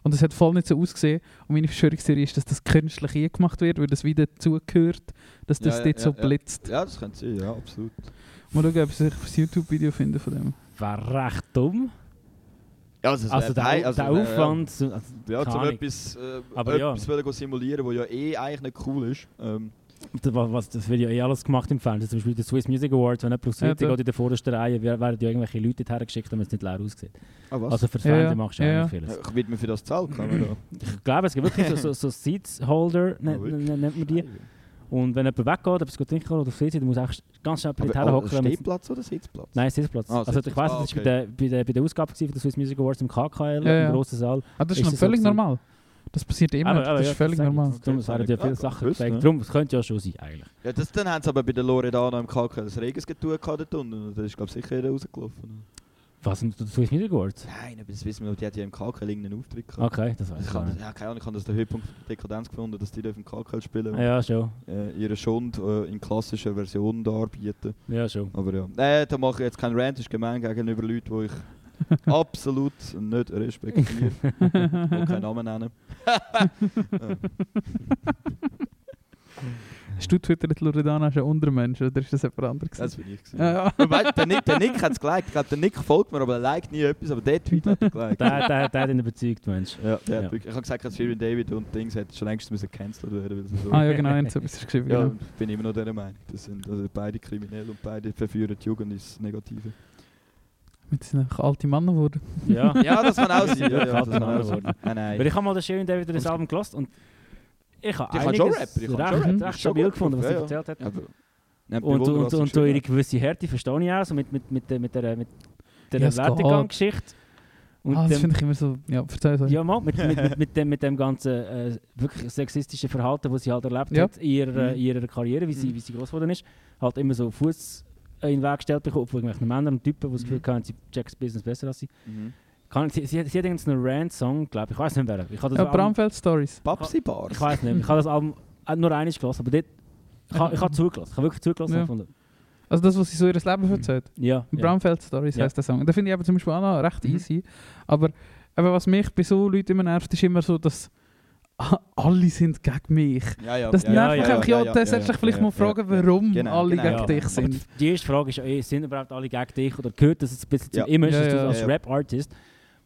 Und es hat voll nicht so ausgesehen. Und meine Verschwörungstheorie ist, dass das künstlich eingemacht wird, weil das wieder dazugehört, dass das Ja, ja, dort so ja, ja. blitzt. Ja, das könnte sein, ja, absolut. Mal schauen, ob ich das YouTube-Video finde von dem. War recht dumm. Ja, also, es Also der, nein, also, der Aufwand. so- Also, Ja, zum etwas, äh, Aber ja. etwas wollen gehen simulieren, was ja eh eigentlich nicht cool ist. Ähm, Das, was, das wird ja eh alles gemacht im Fernsehen. Zum Beispiel die Swiss Music Awards, wenn jemand Ja, da- geht in der vordersten Reihe, wer- werden ja irgendwelche Leute hergeschickt, damit es nicht leer aussieht. ah? Also fürs Ja, Fernsehen ja. machst du Ja, eigentlich ja. vieles. ja, wird man für das zahlen? Kann man da. Ich glaube, es gibt wirklich so, so, so Seats-Holder, Ah, nennt, wirklich? nennt man die. Und wenn jemand weggeht, etwas gut trinken oder auf See dann muss echt ganz schnell dort herhocken. oh, damit- Stehplatz oder Sitzplatz? Nein, Sitzplatz. Ah, also Sitzplatz. ich weiss, Ah, das war okay. bei der, bei, der, bei der Ausgabe von der Swiss Music Awards im KKL, Ja, ja. im grossen Saal. Ah, das ist, Ist noch das so völlig gewesen? normal. Das passiert immer. Aber- aber das ja, ist völlig sag ich. normal. Darum es werden ja viele Sachen gewusst, gezeigt. ne? Darum, es könnte ja schon sein, eigentlich. Ja, das, dann haben sie aber bei der Loredana im KK das Regens getan dort unten. Und Da ist, glaube ich, sicher jeder rausgelaufen. Was, und der Swiss Music Awards? Nein, aber das wissen wir, die hat ja im KK irgendeinen Auftritt gehabt. Okay, das weiß Ich kann, nicht. ja, keine Ahnung, ich habe das den Höhepunkt der Dekadenz gefunden, dass die im KK spielen Ja, schon. äh, ihre Schund äh, in klassischen Versionen darbieten. Ja, schon. Aber ja, äh, da mache ich jetzt keinen Rant, ist gemein gegenüber Leuten, die ich absolut nicht respektiere. Ich will keinen Namen nennen. Hast du twittert Loredana schon Untermensch oder ist das jemand anderes? Das bin ich. gewesen. Ja, ja. Der, Nick, der Nick hat es geliked. Ich glaube, der Nick folgt mir, aber er liked nie etwas. Aber der Tweet hat er geliked. Der, der, der hat ihn überzeugt, Mensch. Ja, der Ja. Hat wirklich, ich habe gesagt, dass Shirin David und Dings hätten schon längst müssen gecancelt werden weil sie so. Ah ja, genau, jetzt etwas ist geschrieben. Ja, Genau. ich bin immer noch der Meinung. Das sind also beide kriminell und beide verführen die Jugend ins Negative. Mit sind einfach alte Männer geworden. Ja. Ja, das kann auch sein. Ja, Ja, das kann auch sein. sein. Nein, nein. Weil ich habe mal den Shirin David das Album gelost und ich habe Die kann einiges schon rappen, kann recht, schon rappen. recht stabil gefunden, was sie erzählt hat. Und, und, und hat. gewisse Härte verstehe ich auch, so mit, mit, mit, der- mit der, mit der Ja, es geht. Werdegang-Geschichte. Und ah, das finde ich immer so. Ja, verzeih. Ja, mal, mit, mit, mit, mit, dem, mit dem ganzen äh, wirklich sexistischen Verhalten, das sie halt erlebt Ja. hat in ihrer, Mhm. ihrer Karriere, wie sie, Mhm. wie sie groß geworden ist, halt immer so Fuß in den Weg gestellt bekommen von irgendwelchen Männern und Typen, die das Gefühl Mhm. haben, sie checken das Business besser als sie. Mhm. Kann, sie, sie, hat- sie hat irgendeinen Rant-Song, glaube ich, ich weiß nicht wer. Ich habe das Ja, Bramfeld Stories. Babsi Bars. ich weiß nicht, ich habe das Album äh, nur einmal gelassen, aber dort, ich habe ich habe zugelassen, ich habe wirklich zugelassen. Ja. gefunden, Also das, was sie so ihr Leben erzählt. Ja, ja. Bramfeld Stories Ja. heisst der Song. Und Da finde ich aber zum Beispiel auch noch recht Mhm. easy. Aber eben, was mich bei so Leuten immer nervt, ist immer so, dass alle sind gegen mich. Ja, ja. Das nervt ja, mich ja, einfach. ja, Ja, ja, ja, vielleicht ja, mal fragen, ja. warum Genau, alle genau, gegen ja. dich Aber sind. die erste Frage ist ja, eh, sind überhaupt alle gegen dich oder gehört das jetzt ein bisschen zum Ja. Image, Ja, dass du ja. als Ja. Rap-Artist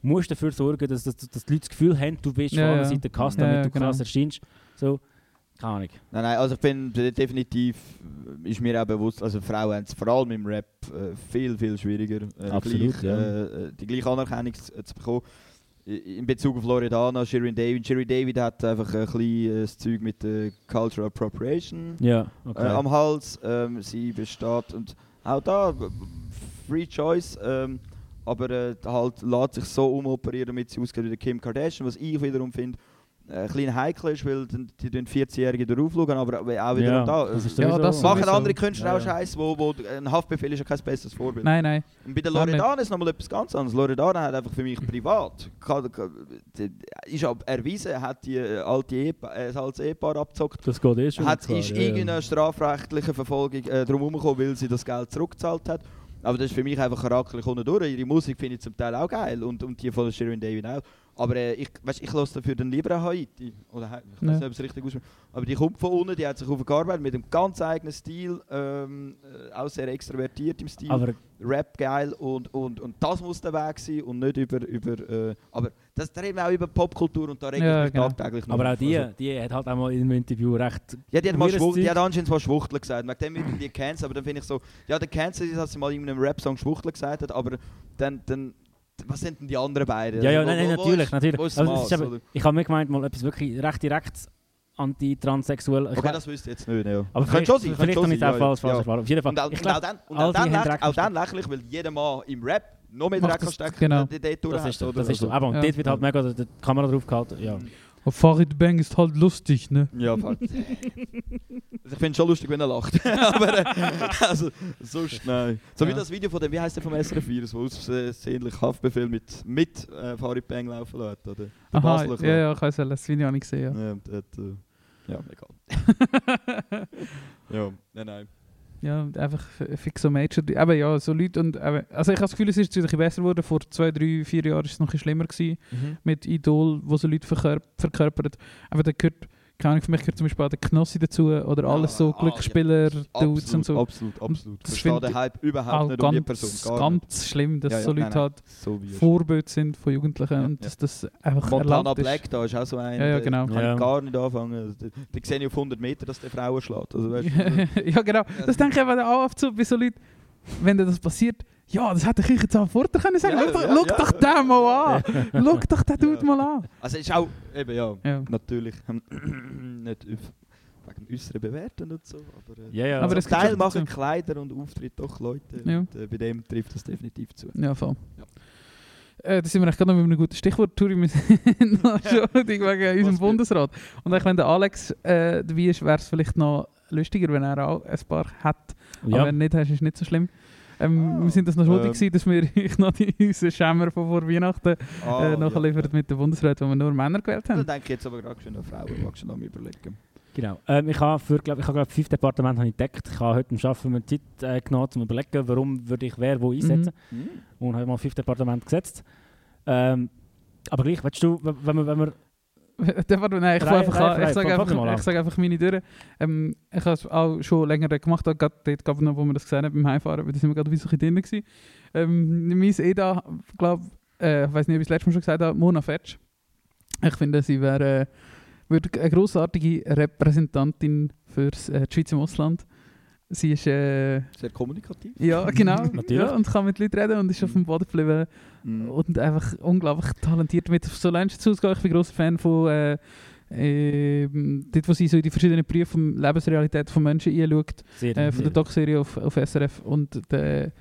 musst dafür sorgen, dass, dass, dass die Leute das Gefühl haben, du bist Ja, von einer Seite damit ja, du genau. krass erscheinst. So, keine Ahnung. Nein, nein, also ich finde definitiv äh, ist mir auch bewusst, also Frauen haben es vor allem im Rap äh, viel, viel schwieriger, äh, Absolut, gleich, ja. äh, äh, die gleiche Anerkennung zu, zu bekommen. In Bezug auf Loredana, Shirin David. Shirin David hat einfach ein bisschen äh, das Zeug mit der Cultural Appropriation Ja, äh, am Hals. Ähm, sie besteht und auch da, Free Choice. Aber äh, halt lässt sich so umoperieren, damit sie ausgeht wie der Kim Kardashian, was ich wiederum finde, äh, ein bisschen heikel ist, weil die tun 14-Jährige darauf schauen, aber auch wiederum Ja, da. das ist Ja, das Machen sowieso. andere Künstler Ja, auch ja. Scheiß, wo, wo ein Haftbefehl ist ja kein besseres Vorbild. Nein, nein. Und bei der. Loredana ist nochmal etwas ganz anderes. Loredana hat einfach für mich privat, die- ist erwiesen, hat die äh, alte Ehepa äh, als Ehepaar abgezockt. Das geht eh schon. Hat, klar, ist ja, ja. irgendeine strafrechtliche Verfolgung äh, drum herumgekommen, weil sie das Geld zurückgezahlt hat. Aber das ist für mich einfach charakterlich unten durch. Ihre Musik finde ich zum Teil auch geil und, und die von Shirin David auch. Aber äh, ich, weißt, ich höre dafür dann lieber Haiti. Oder, ich weiß Ja. nicht, ob es richtig ausspricht. Aber die kommt von unten, die hat sich aufgearbeitet mit einem ganz eigenen Stil, ähm, äh, auch sehr extrovertiert im Stil. Aber Rap geil und, und, und das muss der Weg sein und nicht über. über äh, aber das, da reden wir auch über Popkultur und da regen Ja, ich mich genau. tagtäglich noch Aber auch die, Also, die hat halt auch mal in einem Interview recht. ja, die hat, mal die hat anscheinend mal Schwuchtel gesagt. Wegen dem irgendwie Cancer, aber dann finde ich so, ja, der Cancer ist, dass sie mal in einem Rap-Song Schwuchtel gesagt hat, aber dann, dann was sind denn die anderen beiden? Ja, ja, nein, nein, wo natürlich, ist- natürlich. Also, eben- ich habe mir gemeint, mal etwas wirklich recht direkt anti-transsexuell. Okay, das wüsste ich jetzt nicht, ja. aber könnte schon sein, vielleicht schon sein, auch ja, falsch ja. falsch erfahren. Auf jeden Fall. Und, und, auch glaub, dann, und auch, dann, recht auch dann lächerlich, weil jeder Mann im Rap noch mehr Dreck stecken genau. dort das ist so. Das ist so. Aber und Ja. dort wird halt mega die Kamera drauf gehalten. Ja. Oh, Farid Bang ist halt lustig, ne? Ja, voll. also ich finde es schon lustig, wenn er lacht. Aber äh, also, sonst nein. So wie Ja. das Video von dem, wie heißt der vom SRF Virus, wo aussehentlich Haftbefehl mit, mit äh, Farid Bang laufen lässt, oder? Der Aha, Basler, ja, ja, ich weiß ja, das Video habe ich gesehen, ja. Ja, und hat, äh, ja, egal. ja, nein, nein. Ja, einfach f- fixo Major. Eben ja, so Leute und eben, also ich habe das Gefühl, es ist ein bisschen besser geworden. Vor zwei, drei, vier Jahren war es noch ein bisschen schlimmer gewesen, mit Idol, wo so Leute verkörp verkörpern. Aber da gehört, keine Ahnung, für mich gehört zum Beispiel auch der Knossi dazu oder alles so Ah, ja, Glücksspieler, Dudes Absolut, und so. Absolut, absolut. das Verstehe finde den Hype überhaupt Auch nicht um die ganz, Person. Gar nicht. ganz schlimm, dass Ja, ja, so Leute nein, nein. halt So Vorbild sind von Jugendlichen Ja, und ja. dass das einfach Montana erlaubt ist. Black, da ist auch so ein. Ja, ja, genau. Kann Ja. ich gar nicht anfangen. Die, die sehe ich auf 100 Meter, dass der Frauen schlägt. Also, weißt du, ja, genau. Das denke ich eben auch oft so bei so Leuten, wenn dir das passiert, ja, das hätte ich jetzt auch vorher können sagen. Ja, schau doch, ja, schau ja. doch den mal an. schau doch den Dude Ja. mal an. also ist auch, eben ja, Ja. natürlich ähm, nicht auf- wegen dem Äußeren bewerten und so. Aber, äh, Ja, ja. Aber gibt Teil schon machen. Kleider und Auftritt doch Leute. Ja. Und, äh, bei dem trifft das definitiv zu. Ja, voll. Ja. Äh, da sind wir eigentlich gerade noch mit einem guten Stichwort. Turi, wir sind noch schon wegen unserem Was Bundesrat. Und eigentlich, wenn der Alex äh, dabei ist, wäre es vielleicht noch lustiger, wenn er auch ein paar hat. Aber ja. wenn er nicht hast, ist nicht so schlimm. Ähm, Ah, wir sind das noch schuldig ähm. gewesen, dass wir euch noch die, unseren Schämmer von vor Weihnachten Ah, äh, nachliefert mit dem Bundesrat, wo wir nur Männer gewählt Dann haben. denke ich jetzt aber gerade schon an Frauen, magst du noch überlegen. Genau. Ähm, ich habe für, glaub, ich habe, glaub, fünf Departemente habe ich entdeckt. Ich habe heute am Arbeiten mir Zeit äh, genommen, um zu überlegen, warum würde ich wer wo einsetzen. Mhm. Und habe mal fünf Departemente gesetzt. Ähm, aber gleich, weißt du, wenn wir, wenn wir War, nein, ich, Drei- einfach ich sage einfach, ich sag einfach meine Türen. Ähm, ich habe es auch schon länger gemacht, auch gerade dort, glaub noch, wo wir das gesehen haben beim Heimfahren, da sind wir gerade wie so ein drin gewesen. Ähm, mein EDA, glaube äh, ich weiß nicht, ob ich das letzte Mal schon gesagt habe, Mona Fetsch. Ich finde, sie wäre äh, eine grossartige Repräsentantin für äh, die Schweiz im Ausland. Sie ist, äh, Sehr kommunikativ. ja genau, Natürlich. ja, und kann mit Leuten reden und ist auf dem Boden geblieben. Mhm. Und einfach unglaublich talentiert mit so Lunch zu ausgehen. Ich bin großer Fan von äh, ähm, dort, wo sie so in die verschiedenen Berufe von Lebensrealität von Menschen einschaut, sehr, äh, von der Doc-Serie auf, auf SRF. Und der,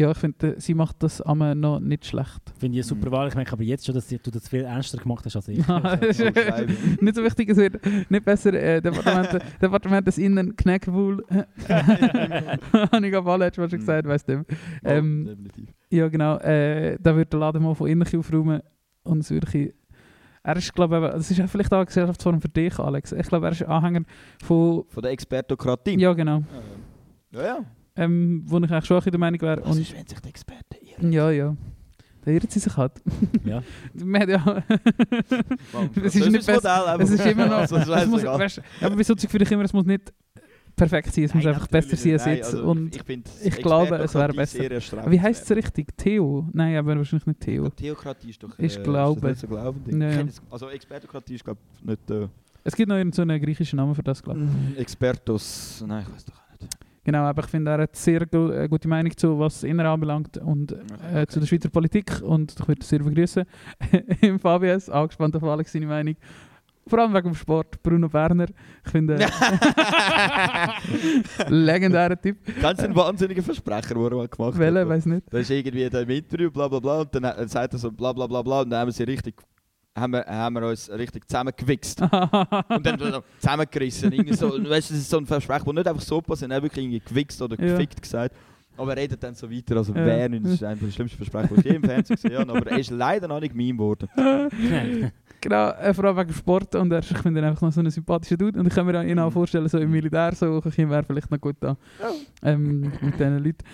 ja, ich finde, sie macht das einmal noch nicht schlecht. finde ich eine super Wahl. Ich merke aber jetzt schon, dass du das viel ernster gemacht hast als ich. Ist, Oh, nicht so wichtig, es wird nicht besser. Äh, Departement, Departement des Innen, Knäckewohl. Habe ich aber letztes Mal schon gesagt, weißt du. Ähm, Ja, definitiv. Ja, genau. Äh, da wird der Laden mal von innen aufräumen und es wirklich... Er ist, glaube ich, das ist vielleicht auch eine Gesellschaftsform für dich, Alex. Ich glaube, er ist Anhänger von... Von der Expertokratie. Ja, genau. Ja, ja. Ähm, wo ich eigentlich schon auch in der Meinung wäre. Was Und, ist, wenn sich die Experten irren? ja, ja. Da irrt sie sich halt. Ja. Man ja... Mann, Es ist nicht Französisches Modell, aber- es ist immer noch... Also, das es muss, weißt, du, aber bei so finde ich immer, es muss nicht perfekt sein. Es muss Nein, einfach besser sein als jetzt. also und ich, ich glaube, es wäre besser. wie heisst es richtig? Theo? Nein, aber wahrscheinlich nicht Ich Theo. glaub, Theokratie ist doch. Ist äh, Glaube. Ist das nicht so Glauben? Ja. Also Expertokratie ist glaube ich nicht. Äh, Es gibt noch irgendeinen so einen griechischen Namen für das, glaube ich. Expertus. Nein, ich weiß doch nicht. Genau, aber ich finde, er hat sehr gu äh, gute Meinung zu, was Inner anbelangt und äh, zu der Schweizer Politik und ich würde sehr begrüßen. Im Fabius, auch gespannt auf Alex seine Meinung. Vor allem wegen dem Sport. Bruno Berner, ich finde, legendärer Typ. Ganz ein wahnsinniger Versprecher, den er mal gemacht Welle, hat. weiß nicht. Da ist irgendwie da im Interview, bla bla bla, und dann sagt er so bla bla bla bla, und dann haben sie richtig, haben wir, haben wir uns richtig zusammengewichst. und dann zusammengerissen. Irgendwie so, weißt, das ist so ein Versprechen, das nicht einfach so passiert, er wirklich irgendwie gewichst oder Ja. gefickt gesagt. Aber er redet dann so weiter, also Ja. wer nicht, das ist einfach das schlimmste Versprechen, das ich je im Fernsehen gesehen habe, aber er ist leider noch nicht Meme geworden. Genau, vor allem wegen Sport und er ist, ich finde ihn einfach noch so ein sympathischer Dude und ich kann mir ihn auch vorstellen, so im Militär so, ich wäre vielleicht noch gut da ähm, mit diesen Leuten.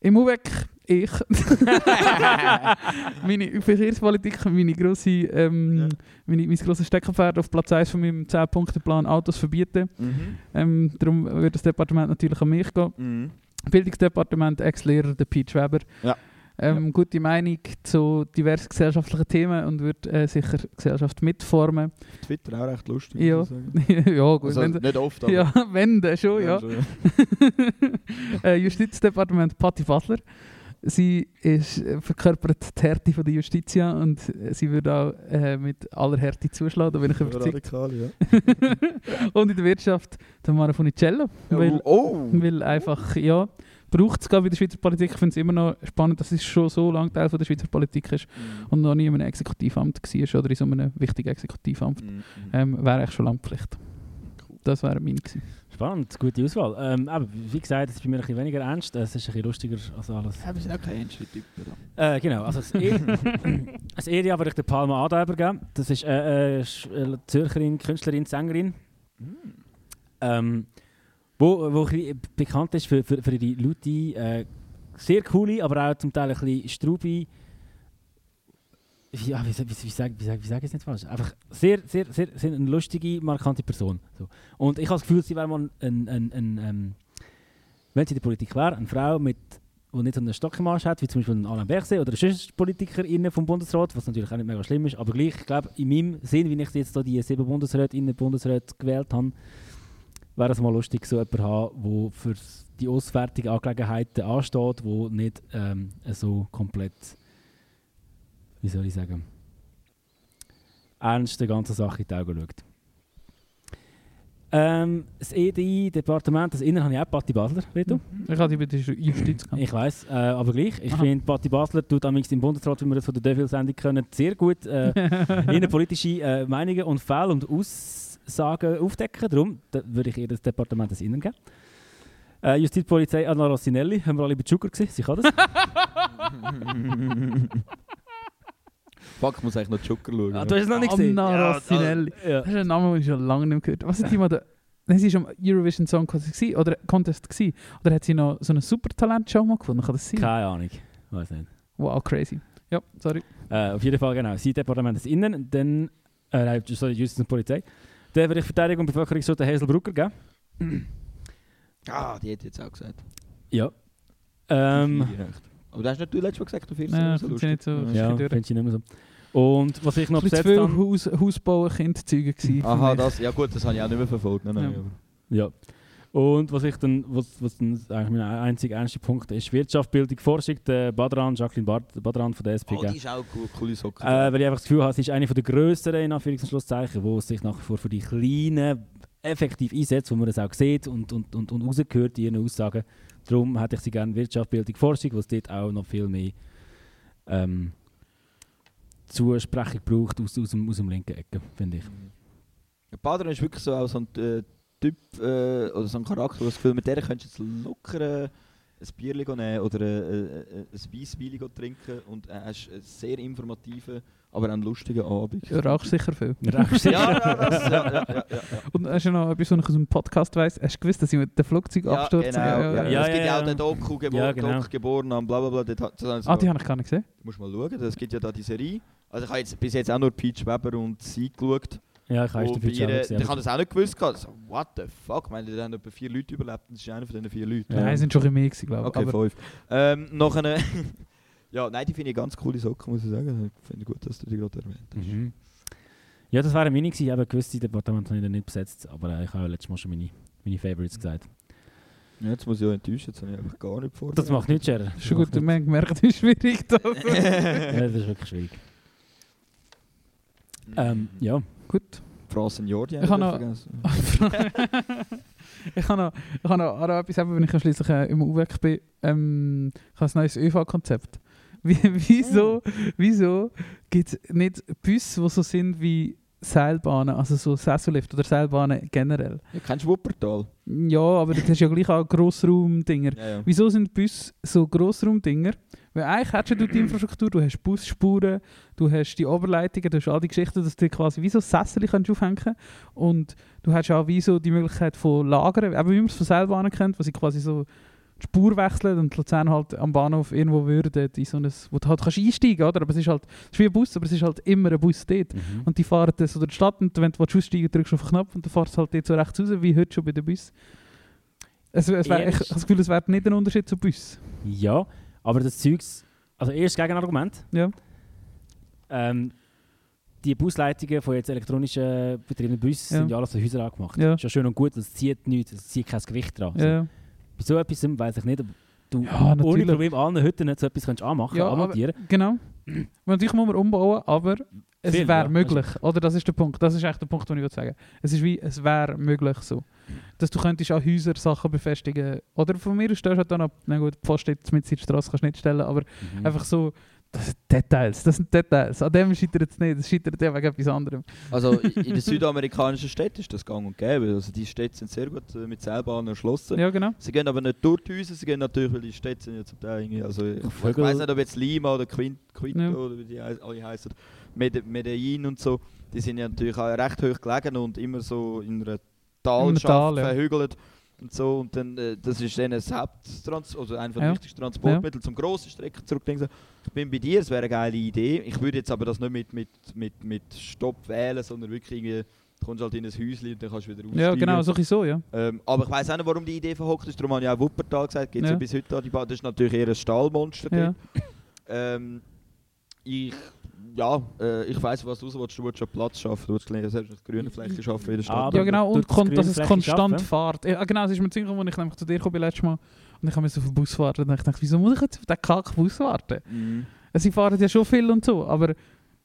Im UWEC, ich. meine Verkehrspolitik, meine grosse, ähm, Ja. meine, mein grosses Steckenpferd auf Platz 1 von meinem 10-Punkte-Plan Autos verbieten. Mhm. Ähm, darum wird das Departement natürlich an mich gehen. Mhm. Bildungsdepartement, Ex-Lehrer, der Pete Weber. Ja. Ähm, Gute Meinung zu diversen gesellschaftlichen Themen und wird äh, sicher Gesellschaft mitformen. Twitter auch recht lustig. Ja. ja, gut. Also, wenn, nicht oft, aber ja, wenn schon, ja. schon, äh, Justizdepartement Patti Basler. Sie ist, äh, verkörpert die Härte von der Justitia und äh, sie wird auch äh, mit aller Härte zuschlagen, da bin ich überzeugt. Radikal, ja. und in der Wirtschaft Tamara Funicello, weil, oh! weil einfach, ja, braucht es gerade in der Schweizer Politik. Ich finde es immer noch spannend, dass es schon so lange Teil von der Schweizer Politik ist und noch nie in einem Exekutivamt war oder in so einem wichtigen Exekutivamt. Mhm. Ähm, wäre echt schon lange Pflicht. Das wäre meine gewesen. Spannend, gute Auswahl. Ähm, aber wie gesagt, es ist bei mir ein bisschen weniger ernst, es ist ein bisschen lustiger als alles. Ja, wir sind auch keine ernsten Typen. da. Äh, genau, also das, e Area würde ich der Palma Ada übergeben. Das ist äh, äh, Sch- äh, Zürcherin, Künstlerin, Sängerin. Ähm, wo, wo bekannt ist für, für, für ihre laute, äh, sehr coole, aber auch zum Teil ein bisschen straube. Ja, wie, wie, wie, wie sage wie sag, wie sag ich es nicht falsch? Einfach sehr, sehr, sehr, sehr eine lustige, markante Person. So. Und ich habe das Gefühl, sie wäre mal ein, ein, ein, ähm, wenn sie in der Politik wäre, eine Frau mit die nicht so einen Stock im Arsch hat, wie zum Beispiel Alain Berset oder sonst PolitikerInnen vom Bundesrat, was natürlich auch nicht mega schlimm ist, aber gleich, ich glaube, in meinem Sinn, wie ich jetzt da die sieben BundesrätInnen Bundesräte gewählt habe, wäre es mal lustig, so jemanden zu haben, der für die auswärtigen Angelegenheiten ansteht, wo nicht ähm, so komplett, wie soll ich sagen, ernst der ganzen Sache in die Augen schaut. Ähm, das EDI, Departement des Innern, habe ich auch Patti Basler, Reto. Ich hatte die bei der Justiz gehabt. Ich weiß, äh, aber gleich. Ich finde, Patti Basler tut am im Bundesrat, wie wir das von der Devil-Sendung können, sehr gut äh, innenpolitische äh, Meinungen und Fälle und Aussagen aufdecken. Darum da würde ich ihr das Departement des Innern geben. Äh, Justizpolizei Anna Rossinelli, haben wir alle bei Zucker gesehen, sie kann das. Fuck, ich muss eigentlich noch Joker schauen. Ah, du hast es noch nicht gesehen? Anna Ja, Rossinelli. Ja. Das ist ein Name, den ich schon lange nicht mehr gehört habe. Was hat die mal da... Sie war am Eurovision Song Contest gewesen, oder Contest gewesen. Oder hat sie noch so eine Supertalent-Show mal gefunden? Kann das sein? Keine Ahnung, weiß nicht. Wow, crazy. Ja, sorry. Äh, auf jeden Fall, genau. Sie Departement des Innern, dann, äh, nein, sorry, Justiz und Polizei. Dann würde ich Verteidigung und Bevölkerung so den Hazel Brucker geben. Ah, die hätte jetzt auch gesagt. Ja. Ähm. Aber du hast nicht du letztes Mal gesagt, du findest es so finde ich nicht so. lustig. ja, Ja, finde ich nicht mehr so. Und was ich noch besetzt zu viel habe... Haus, Hausbauen, Kindzeugen gewesen. Aha, das, ja gut, das habe ich auch nicht mehr verfolgt. Nein, nein, Ja. Ja. Und was ich dann, was, was dann eigentlich mein einziger ernster Punkt ist, Wirtschaft, Bildung, Forschung, der Badran, Jacqueline Bad, Badran von der SP. Oh, die ist auch cool, coole Socke. Äh, weil ich einfach das Gefühl habe, sie ist eine der grösseren, in Anführungs- und Schlusszeichen, die sich nach wie vor für die Kleinen effektiv einsetzt, wo man das auch sieht und, und, und, und rausgehört in ihren Aussagen. Darum hätte ich sie gerne Wirtschaft, Bildung, Forschung, wo es dort auch noch viel mehr ähm, Zusprechung braucht aus, aus, dem, aus dem linken Ecke, finde ich. Der Badran ist wirklich so auch so ein äh, Typ äh, oder so ein Charakter, wo das Gefühl mit der könntest du jetzt locker äh, ein Bier nehmen oder äh, äh, ein Weisswein trinken und er ist ein sehr informativer, aber auch ein lustiger Abend. Rauchst sicher viel. Rauchst du? ja, ja, das, ja, ja, ja, ja. Und hast du noch etwas, was ich aus dem Podcast weiss? Hast du gewusst, dass ich mit dem Flugzeug Ja, abstürze? genau, ja, ja, es gibt ja, ja, auch ja. den Doku, gebor Ja, genau. Doc geboren am bla bla bla. dort Ah, die habe ich gar nicht gesehen. Du musst mal schauen, es gibt ja da die Serie. Also ich habe jetzt bis jetzt auch nur Peach Weber und sie geschaut. Ja, ich habe auch ihr, gesehen. ich habe das auch nicht gewusst. gehabt. So, what the fuck? Ich meine, da haben etwa vier Leute überlebt und das ist einer von diesen vier Leuten. Ja. Nein, es sind schon ein bisschen mehr gewesen, glaube ich. Okay, Aber fünf. Ähm, noch eine... ja, nein, die finde ich ganz coole Socken, muss ich sagen. Ich finde gut, dass du die gerade erwähnt hast. Mhm. Ja, das wäre meine gewesen. Eben gewisse Departemente habe ich dann nicht besetzt, aber äh, ich habe ja letztes Mal schon meine, meine Favorites gesagt. Ja, jetzt muss ich auch enttäuschen, jetzt habe ich einfach gar nicht vor. Das macht nichts, Scherer. schon gut, wir haben gemerkt, wie schwierig das ist. Ja, das ist wirklich schwierig. Ähm, ja, Gut. France Jordi Ich habe noch- ich habe noch, ich habe noch, etwas, wenn ich ja schliesslich äh, immer aufgeweckt bin. Ähm, ich habe ein neues ÖV-Konzept. Wie, wieso wieso gibt es nicht Busse, die so sind wie Seilbahnen, also so Sessellift oder Seilbahnen generell? Ja, kennst du Wuppertal? Ja, aber das ist ja gleich auch Grossraumdinger. Ja, ja. Wieso sind Busse so Grossraumdinger? Weil eigentlich hättest du die Infrastruktur, du hast Busspuren, du hast die Oberleitungen, du hast all die Geschichten, dass du quasi wie so Sessel kannst aufhängen und du hast auch wie so die Möglichkeit von Lagern, eben wie man es von Seilbahnen kennt, wo sie quasi so die Spur wechseln und Luzern halt am Bahnhof irgendwo würden, in so ein, wo du halt kannst einsteigen oder? Aber es ist halt, es ist wie ein Bus, aber es ist halt immer ein Bus dort. Mhm. Und die fahren dann so durch die Stadt und wenn du aussteigen willst, drückst du auf den Knopf und dann fährst du halt dort so rechts raus, wie heute schon bei den Bus. Es, es wär, ich, habe das Gefühl, es wäre nicht ein Unterschied zu Bus. Ja, aber das Zeugs, also erstes Gegenargument. Ja. Ähm, die Busleitungen von jetzt elektronischen betriebenen Bussen Ja. sind ja alles von Häusern angemacht. Ja. Ist ja schön und gut, es zieht nichts, es zieht kein Gewicht dran. Also, Ja. Bei so etwas weiß ich nicht, ob du Ja, ohne. Probleme allen Hütten nicht so etwas kannst anmachen, Ja, anmontieren. Genau. Natürlich muss man umbauen, aber es wäre ja. möglich. Oder das ist der Punkt. Das ist echt der Punkt, den ich würde sagen. Es ist wie, es wäre möglich so. Dass du könntest an Häuser Sachen befestigen. Oder von mir aus stehst du halt dann ab, na gut, steht mit der Straße, kannst du nicht stellen, aber Mhm. einfach so, das sind Details, das sind Details. An dem scheitert es nicht, es scheitert ja wegen etwas anderem. Also in den südamerikanischen Städten ist das gang und gäbe. Also die Städte sind sehr gut äh, mit Seilbahnen erschlossen. Ja, genau. Sie gehen aber nicht durch die Häuser, sie gehen natürlich, weil die Städte sind ja zum Teil irgendwie, also ich, ich weiß nicht, ob jetzt Lima oder Quint, Quinto Ja. oder wie die alle heißen, Mede- Medellin und so, die sind ja natürlich auch recht hoch gelegen und immer so in einer Talschaft Tal, ja. verhügelt und so und dann, äh, das ist dann das Haupttrans also einer der Ja. wichtigsten Transportmittel zum grossen Strecken zurückdenken. Ich bin bei dir, es wäre eine geile Idee. Ich würde jetzt aber das nicht mit, mit, mit, mit Stopp wählen, sondern wirklich irgendwie, du kommst halt in ein Häuschen und dann kannst du wieder Ja, aussteigen. genau, so ein so, ja. Ähm, aber ich weiß auch nicht, warum die Idee verhockt ist. Darum habe ich auch Wuppertal gesagt. Gibt es Ja. ja. bis heute an die Bahn. Das ist natürlich eher ein Stahlmonster. ja. Ähm, ich, ja, äh, ich weiß, was du raus willst. Du willst schon Platz schaffen. Du willst selbst eine grüne Fläche schaffen in der Stadt. Aber ja, genau, und das kon dass es konstant fährt. Ja, genau, es ist mir ziemlich, als ich nämlich zu dir bin letztes Mal und ich habe auf den Bus warten und ich dachte, wieso muss ich jetzt auf den Kack-Bus warten? Mhm. Sie fahren ja schon viel und so, aber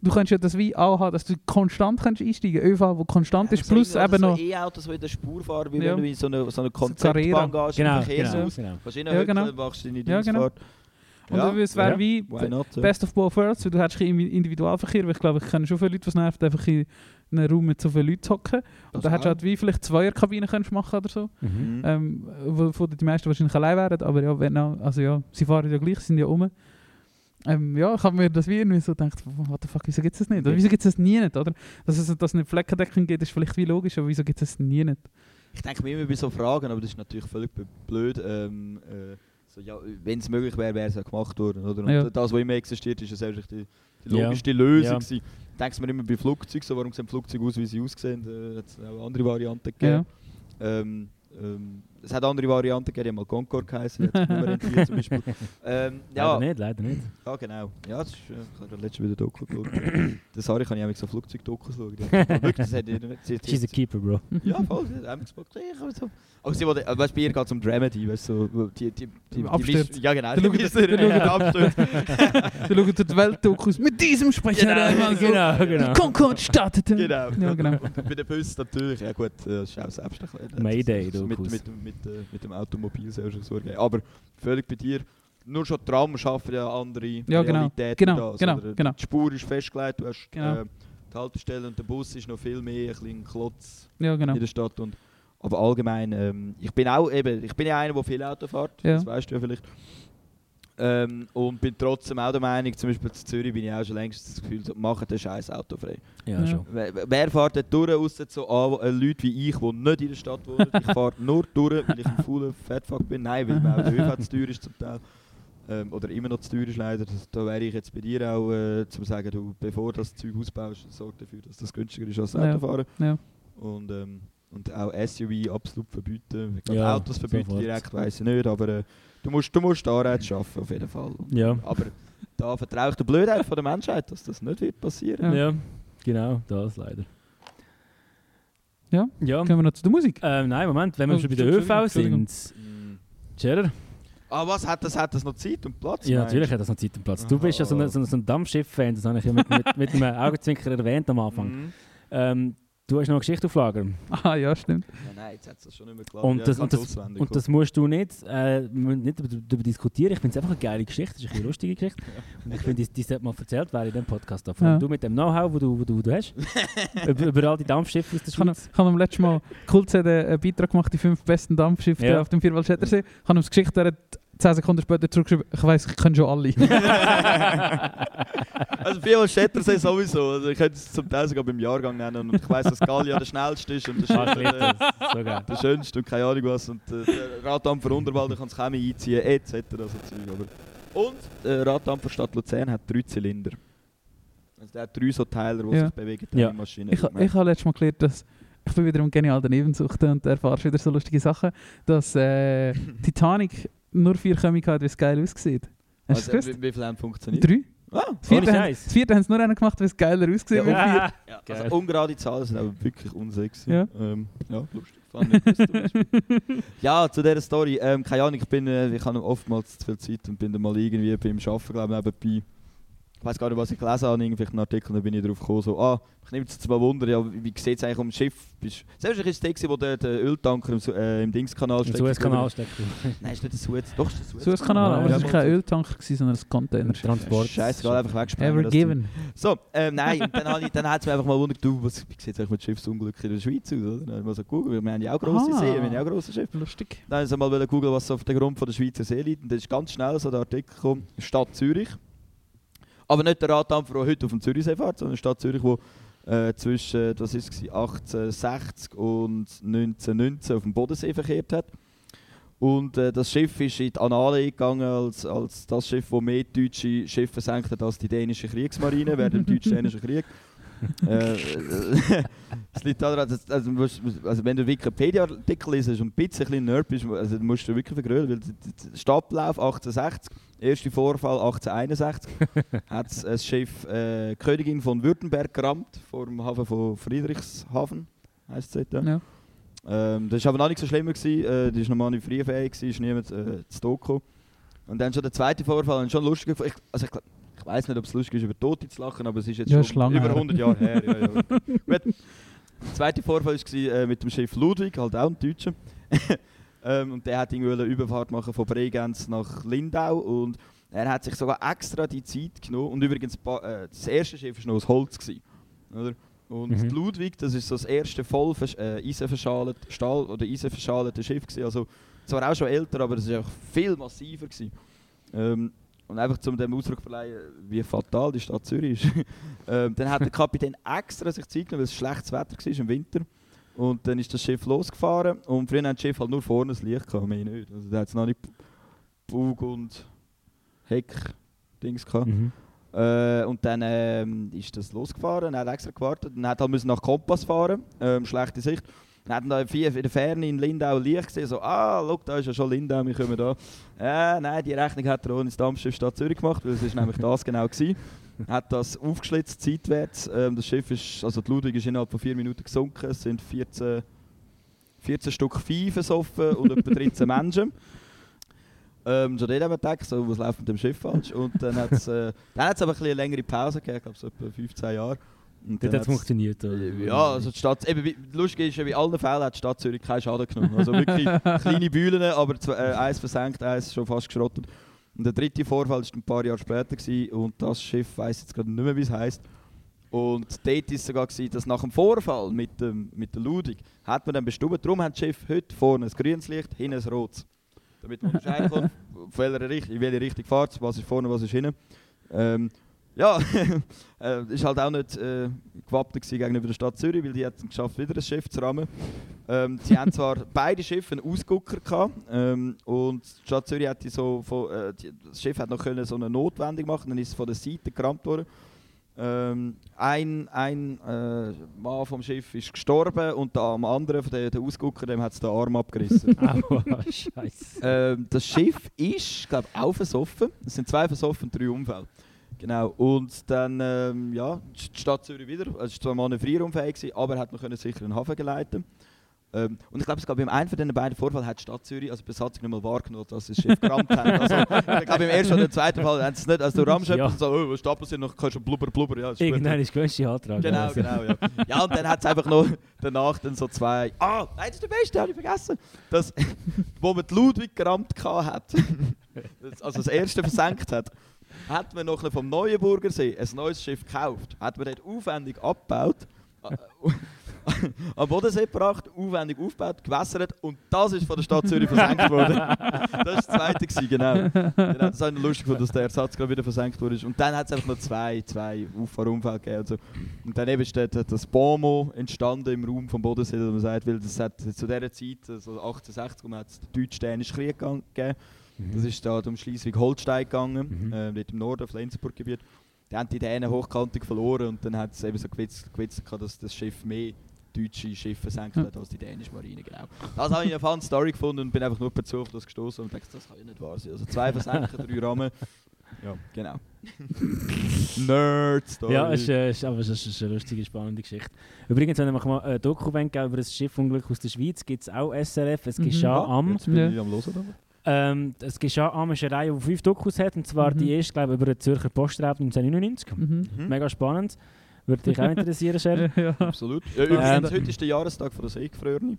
du kannst ja das wie auch haben, dass du konstant kannst einsteigen kannst. ÖV, wo konstant ist, So plus irgendwie- eben oder noch... so E-Autos, die in der Spur fahren, wie Ja. wenn du in so eine, so eine. Konzeptbahn gehst, Genau, im Verkehrshaus. genau, genau. Kannst du Ja, genau. machst deine Ja, genau. Und Ja, es wäre ja. wie. Best of both worlds, weil du hättest im Individualverkehr, weil ich glaube, ich kenne schon viele Leute, die es nervt, einfach in einem Raum mit so vielen Leuten zu hocken. Und dann hättest du halt wie vielleicht Zweierkabinen könntest machen oder so. Mhm. Mhm. Ähm, wovon die meisten wahrscheinlich allein wären, aber ja, wenn auch, also ja, sie fahren ja gleich, sind ja um. Ähm, ja, ich habe mir das wie irgendwie so gedacht, what the fuck, wieso gibt es das nicht? Oder wieso gibt es das nie nicht, oder? Dass es, dass es eine Fleckendeckung gibt, ist vielleicht wie logisch, aber wieso gibt es das nie nicht? Ich denke mir immer bei so Fragen, aber das ist natürlich völlig blöd. Ähm, äh, so, ja, Wenn es möglich wäre, wäre es ja gemacht worden. Oder? Und Ja. das, was immer existiert, ist ja selbst die, die Ja. logischste Lösung. Ja. Denkst mir immer bei Flugzeugen, so, warum sehen Flugzeuge aus, wie sie aussehen? Äh, hat es auch andere Varianten gegeben. Ähm, ähm, es hat andere Varianten gegeben, die haben mal Concorde geheißen, die nicht rentiert zum Beispiel. Ähm, ja, Leider nicht, leider nicht. ja, genau. Ja, das ist, äh, ich habe letztens wieder Doku geschaut. das Harry kann ich auch so Flugzeugdokus schauen. Die wirklich, das hat, sie, She's a keeper, bro. ja, voll. Sie hat gesagt, ich habe so. Aber sie wollte, äh, weißt du, bei ihr geht es um Dramedy, weißt du, so, die, die, die, die, Abstürze. die Ja, genau. Die schaut- ja, Abstürze. Wir schauen die Weltdokus mit diesem Sprecher einmal so. genau, genau. Concorde startete. Genau. Ja, genau. Bei den Bussen natürlich, ja gut, äh, das ist auch selbst ein bisschen- Mayday, das ist Mit, Dokus. mit, mit, äh, mit dem Automobil selbst so geben. Aber völlig bei dir. Nur schon Tram schaffen ja andere Ja, genau. Realitäten Genau, das, genau, oder? genau. Die Spur ist festgelegt, du hast Genau. äh, die Haltestelle und der Bus ist noch viel mehr ein ein Klotz Ja, genau. in der Stadt. Und, aber allgemein, ähm, ich bin auch eben, ich bin ja einer, der viel Auto fährt, Ja. das weißt du ja vielleicht. Ähm, und bin trotzdem auch der Meinung, zum Beispiel in Zürich bin ich auch schon längst das Gefühl, so, machen den Scheiß autofrei. Ja, Ja. schon. Wer, wer fährt dort durch, ausser so an, äh, Leute wie ich, die nicht in der Stadt wohnen? Ich fahre nur durch, weil ich ein fauler Fettfuck bin. Nein, weil mir auch der ÖV zu teuer ist zum Teil. Ähm, oder immer noch zu teuer ist leider. Das, da wäre ich jetzt bei dir auch, äh, zum sagen, du, bevor du das Zeug ausbaust, sorg dafür, dass das günstiger ist als Ja. Autofahren. Ja. Und, ähm, und auch SUV absolut verbieten. Ja, Autos verbieten sofort. direkt, weiß ich nicht, aber äh, du musst, du musst Anreiz schaffen, auf jeden Fall. Ja. Aber da vertraue ich der Blödheit von der Menschheit, dass das nicht wird passieren. Ja. Ja. genau, das leider. Ja. Ja. Kommen wir noch zu der Musik. Ähm, nein, Moment, wenn wir Oh, schon bei der ÖV sind. Mm. Gerard? Ah, was? Hat das, hat das noch Zeit und Platz? Ja, meinst natürlich du? hat das noch Zeit und Platz. Du bist ja so ein, so ein, so ein Dampfschiff-Fan, das habe ich ja mit, mit, mit einem Augenzwinker erwähnt am Anfang. Mhm. Ähm, Du hast noch eine Geschichte auf Lager. Ah, ja, stimmt. Ja, nein, jetzt hat es schon nicht mehr geklappt. Und Ja, das, und, das, und das musst du nicht, äh, nicht darüber, diskutieren. Ich finde es einfach eine geile Geschichte. Es ist eine lustige Geschichte. Und ich finde, die, die sollte mal erzählt werden in diesem Podcast. Allem Ja. du mit dem Know-how, wo du, wo du, wo du hast. über, über all die Dampfschiffe aus der Ich habe Schweiz. ich habe am letzten Mal Kult-CD einen Beitrag gemacht, die fünf besten Dampfschiffe Ja. auf dem Vierwaldstättersee. Ich habe ihm das Geschichte, 10 Sekunden später zurückgeschrieben, ich weiss, ich kenne schon alle. Also viel Shettersee sowieso. Also ich könnte es zum Teil sogar beim Jahrgang nennen. Und ich weiss, dass Gallia der schnellste ist und der, liebe äh, das. So der schönste und keine Ahnung was. Und äh, der Raddampfer Unterwalder kann das Chemie einziehen, etc. So Zeug, aber und der Raddampfer Stadt Luzern hat drei Zylinder. Also der hat drei so Teile, die Ja. sich bewegen, Ja. die Maschine. ich ich habe letztes Mal gelernt, dass ich bin wieder im Genial daneben suchten und erfahrst wieder so lustige Sachen, dass äh, Titanic nur vier Chemiker hat, wie es geil aussieht. Hast also, wie, wie viel haben funktioniert? Drei? Ah, Das vierte, haben, das vierte haben sie nur einen gemacht, weil es geiler aussieht. Ja. Ja, Geil. also ungerade Zahlen sind aber wirklich unsexy. Ja. Ähm, ja, lustig. Ja, zu dieser Story. Ähm, keine Ahnung, ich bin, äh, ich habe oftmals zu viel Zeit und bin dann mal irgendwie beim Arbeiten, glaube ich, nebenbei. Ich weiß gar nicht, was ich gelesen habe, irgendwie einen Artikel, da bin ich drauf gekommen, so, ah, ich nehme jetzt zwar Wunder, ja, wie, sieht es eigentlich um das Schiff? Bist- Selbstverständlich ist es der, gewesen, wo der, der Öltanker im, äh, im Dingskanal Im steckt. Suezkanal steckt. Nein, ist nicht der Suez, doch, ist der Suez. Suezkanal, aber es war kein Öltanker, gewesen, sondern ein Container. Transport. Scheißegal, einfach wegsprengen. Ever given. So, ähm, nein, dann, habe ich- dann hat es mich einfach mal wundert, du, was, wie sieht es eigentlich mit Schiffsunglück in der Schweiz aus? Oder? Dann habe ich mal so gegoogelt, wir haben ja auch grosse Ah. Seen, wir haben ja auch grosse Schiffe. Lustig. Dann habe ich mal googeln, was auf dem Grund von der Schweizer See liegt. Und dann ist ganz schnell so der Artikel gekommen, Stadt Zürich. Aber nicht der Raddampfer, der heute auf dem Zürichsee fährt, sondern Stadt Zürich, wo äh, zwischen das ist, gewesen, 1860 und 1919 auf dem Bodensee verkehrt hat. Und äh, das Schiff ist in die Annalen gegangen als, als das Schiff, das mehr deutsche Schiffe hat als die dänische Kriegsmarine während dem deutsch-dänischen Krieg. Äh, äh, es liegt daran, dass, also, also wenn du Wikipedia-Artikel liest und ein bisschen Nerd bist, also, musst du wirklich vergrölen, weil Stadtlauf 1860, erste Vorfall 1861, hat das Schiff äh, Königin von Württemberg gerammt vor dem Hafen von Friedrichshafen, heisst es dort. Ja. Ähm, das war aber noch nicht so schlimm. Gewesen. Äh, die war noch manövrierfähig, gewesen, ist niemand äh, zu gekommen. Und dann schon der zweite Vorfall, und schon lustig. Ich, also ich, ich weiß nicht, ob es lustig ist, über Tote zu lachen, aber es ist jetzt Ja, schon über her. 100 Jahre her. Ja, ja. Gut. Der zweite Vorfall war äh, mit dem Schiff Ludwig, halt auch ein Deutscher. ähm, und der hat irgendwie eine Überfahrt machen von Bregenz nach Lindau und er hat sich sogar extra die Zeit genommen. Und übrigens, äh, das erste Schiff war noch aus Holz. Gewesen, oder? Und Mhm. Ludwig, das ist so das erste voll äh, Stahl oder eisenverschalete Schiff gewesen. Also zwar auch schon älter, aber es war auch viel massiver gewesen. Ähm, und einfach zum dem Ausdruck verleihen, wie fatal die Stadt Zürich ist. ähm, dann hat der Kapitän extra sich Zeit genommen, weil es schlechtes Wetter war im Winter. Und dann ist das Schiff losgefahren und früher hat das Schiff halt nur vorne das Licht gehabt, mehr nicht. Also da hat es noch nicht Bug und Heck-Dings gehabt. Mhm. Äh, und dann ähm, ist das losgefahren, er hat extra gewartet, dann hat er müssen nach Kompass fahren, ähm, schlechte Sicht. Dann hat er da in der Ferne in Lindau Licht gesehen, so, ah, schau, da ist ja schon Lindau, wir kommen da. Äh, nein, die Rechnung hat er ohne das Dampfschiff Stadt Zürich gemacht, weil es ist nämlich das genau gewesen. Hat das aufgeschlitzt, seitwärts. Ähm, das Schiff ist, also die Ludwig ist innerhalb von vier Minuten gesunken, es sind 14, 14 Stück Vieh versoffen und etwa 13 Menschen. Ähm, schon dort haben wir gedacht, so, was läuft mit dem Schiff falsch? Und dann hat es äh, aber ein eine längere Pause gegeben, ich glaube so etwa 15 Jahre. Und dann hat funktioniert. oder? ja, also die Stadt, eben, lustig ist, ja, wie allen Fällen hat die Stadt Zürich keinen Schaden genommen. Also wirklich kleine Bühlen, aber zwei, äh, eins versenkt, eins schon fast geschrottet. Und der dritte Vorfall war ein paar Jahre später gewesen, und das Schiff weiß jetzt gerade nicht mehr, wie es heißt. Und dort war es sogar, gewesen, dass nach dem Vorfall mit, dem, mit der Ludwig hat man dann bestimmt, darum hat das Schiff heute vorne ein grünes Licht, hinten ein rotes. Damit man unterscheiden kann, auf welcher Richtung, in welche Richtung fährt was ist vorne, was ist hinten. Ähm, ja, äh, ist halt auch nicht äh, gewappnet gegenüber der Stadt Zürich, weil die hat es geschafft, wieder ein Schiff zu rammen. Ähm, sie haben zwar beide Schiffe einen Ausgucker gehabt, ähm, und die Stadt Zürich hat die so von, äh, die, das Schiff hat noch können so eine Notwendung machen, dann ist es von der Seite gerammt worden. Ähm, ein ein äh, Mann vom Schiff ist gestorben und der, am anderen, von der, der Ausgucker, dem hat es den Arm abgerissen. Aua, Scheiße. Ähm, das Schiff ist, glaube ich, auch versoffen. Es sind zwei versoffen, drei Unfälle. Genau. Und dann, ähm, ja, die Stadt Zürich wieder. Es war zwar manövrierunfähig, gewesen, aber hat noch können sicher in den Hafen geleiten. Ähm, und ich glaube, es gab beim einen von den beiden Vorfällen hat die Stadt Zürich, also die Besatzung nicht mal wahrgenommen, dass das Schiff gerammt hat. Also, ich glaube, im ersten oder zweiten Fall haben sie es nicht, also du rammst Ja. und so, oh, was da passiert, dann kannst du blubber, blubber, ja. Irgendwann ist gewünscht die Antrag. Genau, also. genau, ja. Ja, und dann hat es einfach noch danach dann so zwei. Ah, nein, das ist der Beste, habe ich vergessen. Das, wo man die Ludwig gerammt hat, also das erste versenkt hat, hat man noch vom Neuenburger See ein neues Schiff gekauft. Hat man dort aufwendig abgebaut, am Bodensee gebracht, aufwendig aufgebaut, gewässert und das ist von der Stadt Zürich versenkt worden. das war das zweite, genau. Hat es auch noch lustig gefunden, dass der Ersatz gerade wieder versenkt wurde. Und dann hat es einfach noch zwei, zwei Auffahrunfälle gegeben. Also, und dann eben ist das Bomo entstanden im Raum vom Bodensee, dass man sagt, weil das hat zu dieser Zeit, also 1860, wo man hat es den deutsch-dänischen Krieg gang- gegeben. Das ist da um Schleswig-Holstein gegangen, Mhm. äh, dort im Norden, Flensburg-Gebiet. Da haben die Dänen hochkantig verloren und dann hat es eben so gewitzt, dass das Schiff mehr deutsche Schiffe versenkt hat als die dänische Marine, genau. Das habe ich eine fun Story gefunden und bin einfach nur per Zufall auf das gestoßen und dachte, das kann ja nicht wahr sein. Also zwei versenken, drei Rahmen. Ja, genau. Nerd-Story. Ja, ist, äh, ist, aber es ist, ist eine lustige, spannende Geschichte. Übrigens, wenn ich mal ein Doku wollen geben über ein Schiffunglück aus der Schweiz, gibt es auch SRF. Es Mhm. geschah Ja, am. Jetzt bin Ja. ich am Hören. Ähm, es am ist eine Reihe, die fünf Dokus hat. Und zwar Mhm. die erste, glaube ich, über den Zürcher Postraub 1999. Mhm. Mhm. Mega spannend. Würde dich auch interessieren, Sher. ja. Absolut. Ja, übrigens, Ähm, heute ist der Jahrestag von der Seegefrorene.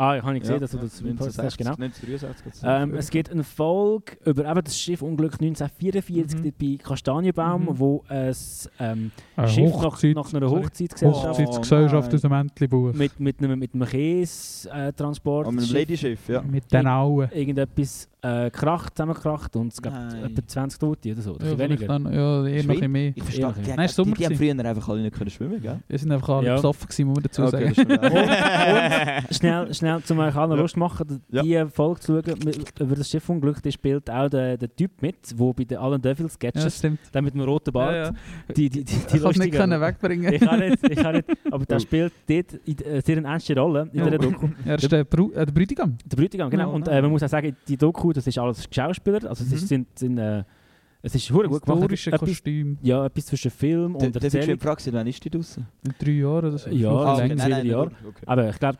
Ah, ich habe nicht gesehen, Ja, dass du ja, das repostet hast. Genau. 1963 hat's Ähm, es gibt eine Folge über eben das Schiffunglück 1944 Mhm. dort bei Kastanienbaum, Mhm. wo ein ähm, Eine Schiff nach, Hochzeit- nach einer sorry. Hochzeitsgesellschaft Hochzeitsgesellschaft Oh, aus dem Entlebuch. mit, mit einem, mit einem Käse-Transport An einem Ladyschiff, ja. Mit den Auen. irgendetwas äh, kracht, zusammengekracht und es gab Nein. etwa 20 Tote oder so. Oder Ja, weniger. dann, ja, eher noch ein mehr. Ich verstehe, Ja, die. Nein, die, Sommer die haben früher einfach alle nicht können schwimmen, gell? Wir sind einfach alle Ja. besoffen gewesen, muss man dazu Okay, sagen. auch. schnell, schnell, um euch allen Ja. Lust zu machen, Ja. die Folge zu schauen über das Schiffunglück, die spielt auch der, der Typ mit, der bei den Allen Devil Ja, Sketches, stimmt. der mit dem roten Bart, Ja, ja. die, die, die, die Ich kann nicht können wegbringen. Ich kann nicht, ich kann nicht, aber der Oh. spielt dort in, äh, sehr eine ernste Rolle in Ja. dieser Doku. Er ist der, Bru äh, der Bräutigam. Der Bräutigam, genau. Ja, und nein. äh, man muss auch sagen, die Doku, das ist alles Schauspieler, also es ist, Mhm. sind, sind, äh, es ist hure gut gemacht. Historische Etwas, Kostüm. ja, etwas zwischen Film und ich Erzählung. schon fragen, wann ist die draussen? In drei Jahren oder so. Ja, Ah, länger. okay. nein, nein, Jahr. Okay. Aber ich glaube,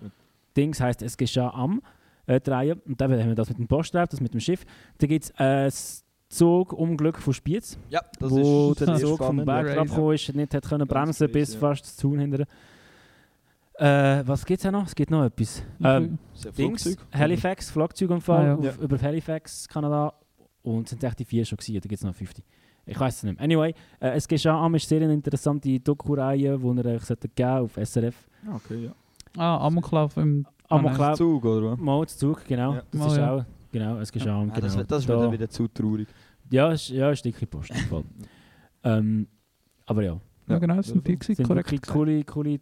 Dings heisst, es geschah am äh, die Reihe. Und dann haben wir das mit dem Postraub, das mit dem Schiff. Dann gibt es äh, das Zugunglück von Spiez, Ja, das wo ist der Zug vom Berg abgekommen ist, nicht hat können bremsen bis ja. fast das Zaun hinterher. Äh, was gibt es auch noch? Es gibt noch etwas. Ähm, Sehr Dings, Flugzeug. Halifax, Flugzeugunfall Ah, ja. auf, Ja. über Halifax, Kanada. Und es sind echt die vier schon gewesen, da gibt es noch 50. Ich weiß es nicht mehr. Anyway, äh, es geschah am ist sehr eine interessante Doku-Reihe, die ihr euch geben auf SRF. Ah, okay, ja. Ah, Amoklauf im... Amoklauf, Zug, oder was? Mal zu Zug, genau. Ja. Das Mal, ist ja. auch, genau, es geschah am, Ah, genau. das das Da- dann wieder zu traurig. Ja, ist, ja, ist dicke Post. ähm, aber ja, Ja, genau, das sind die es korrekt. coole, coole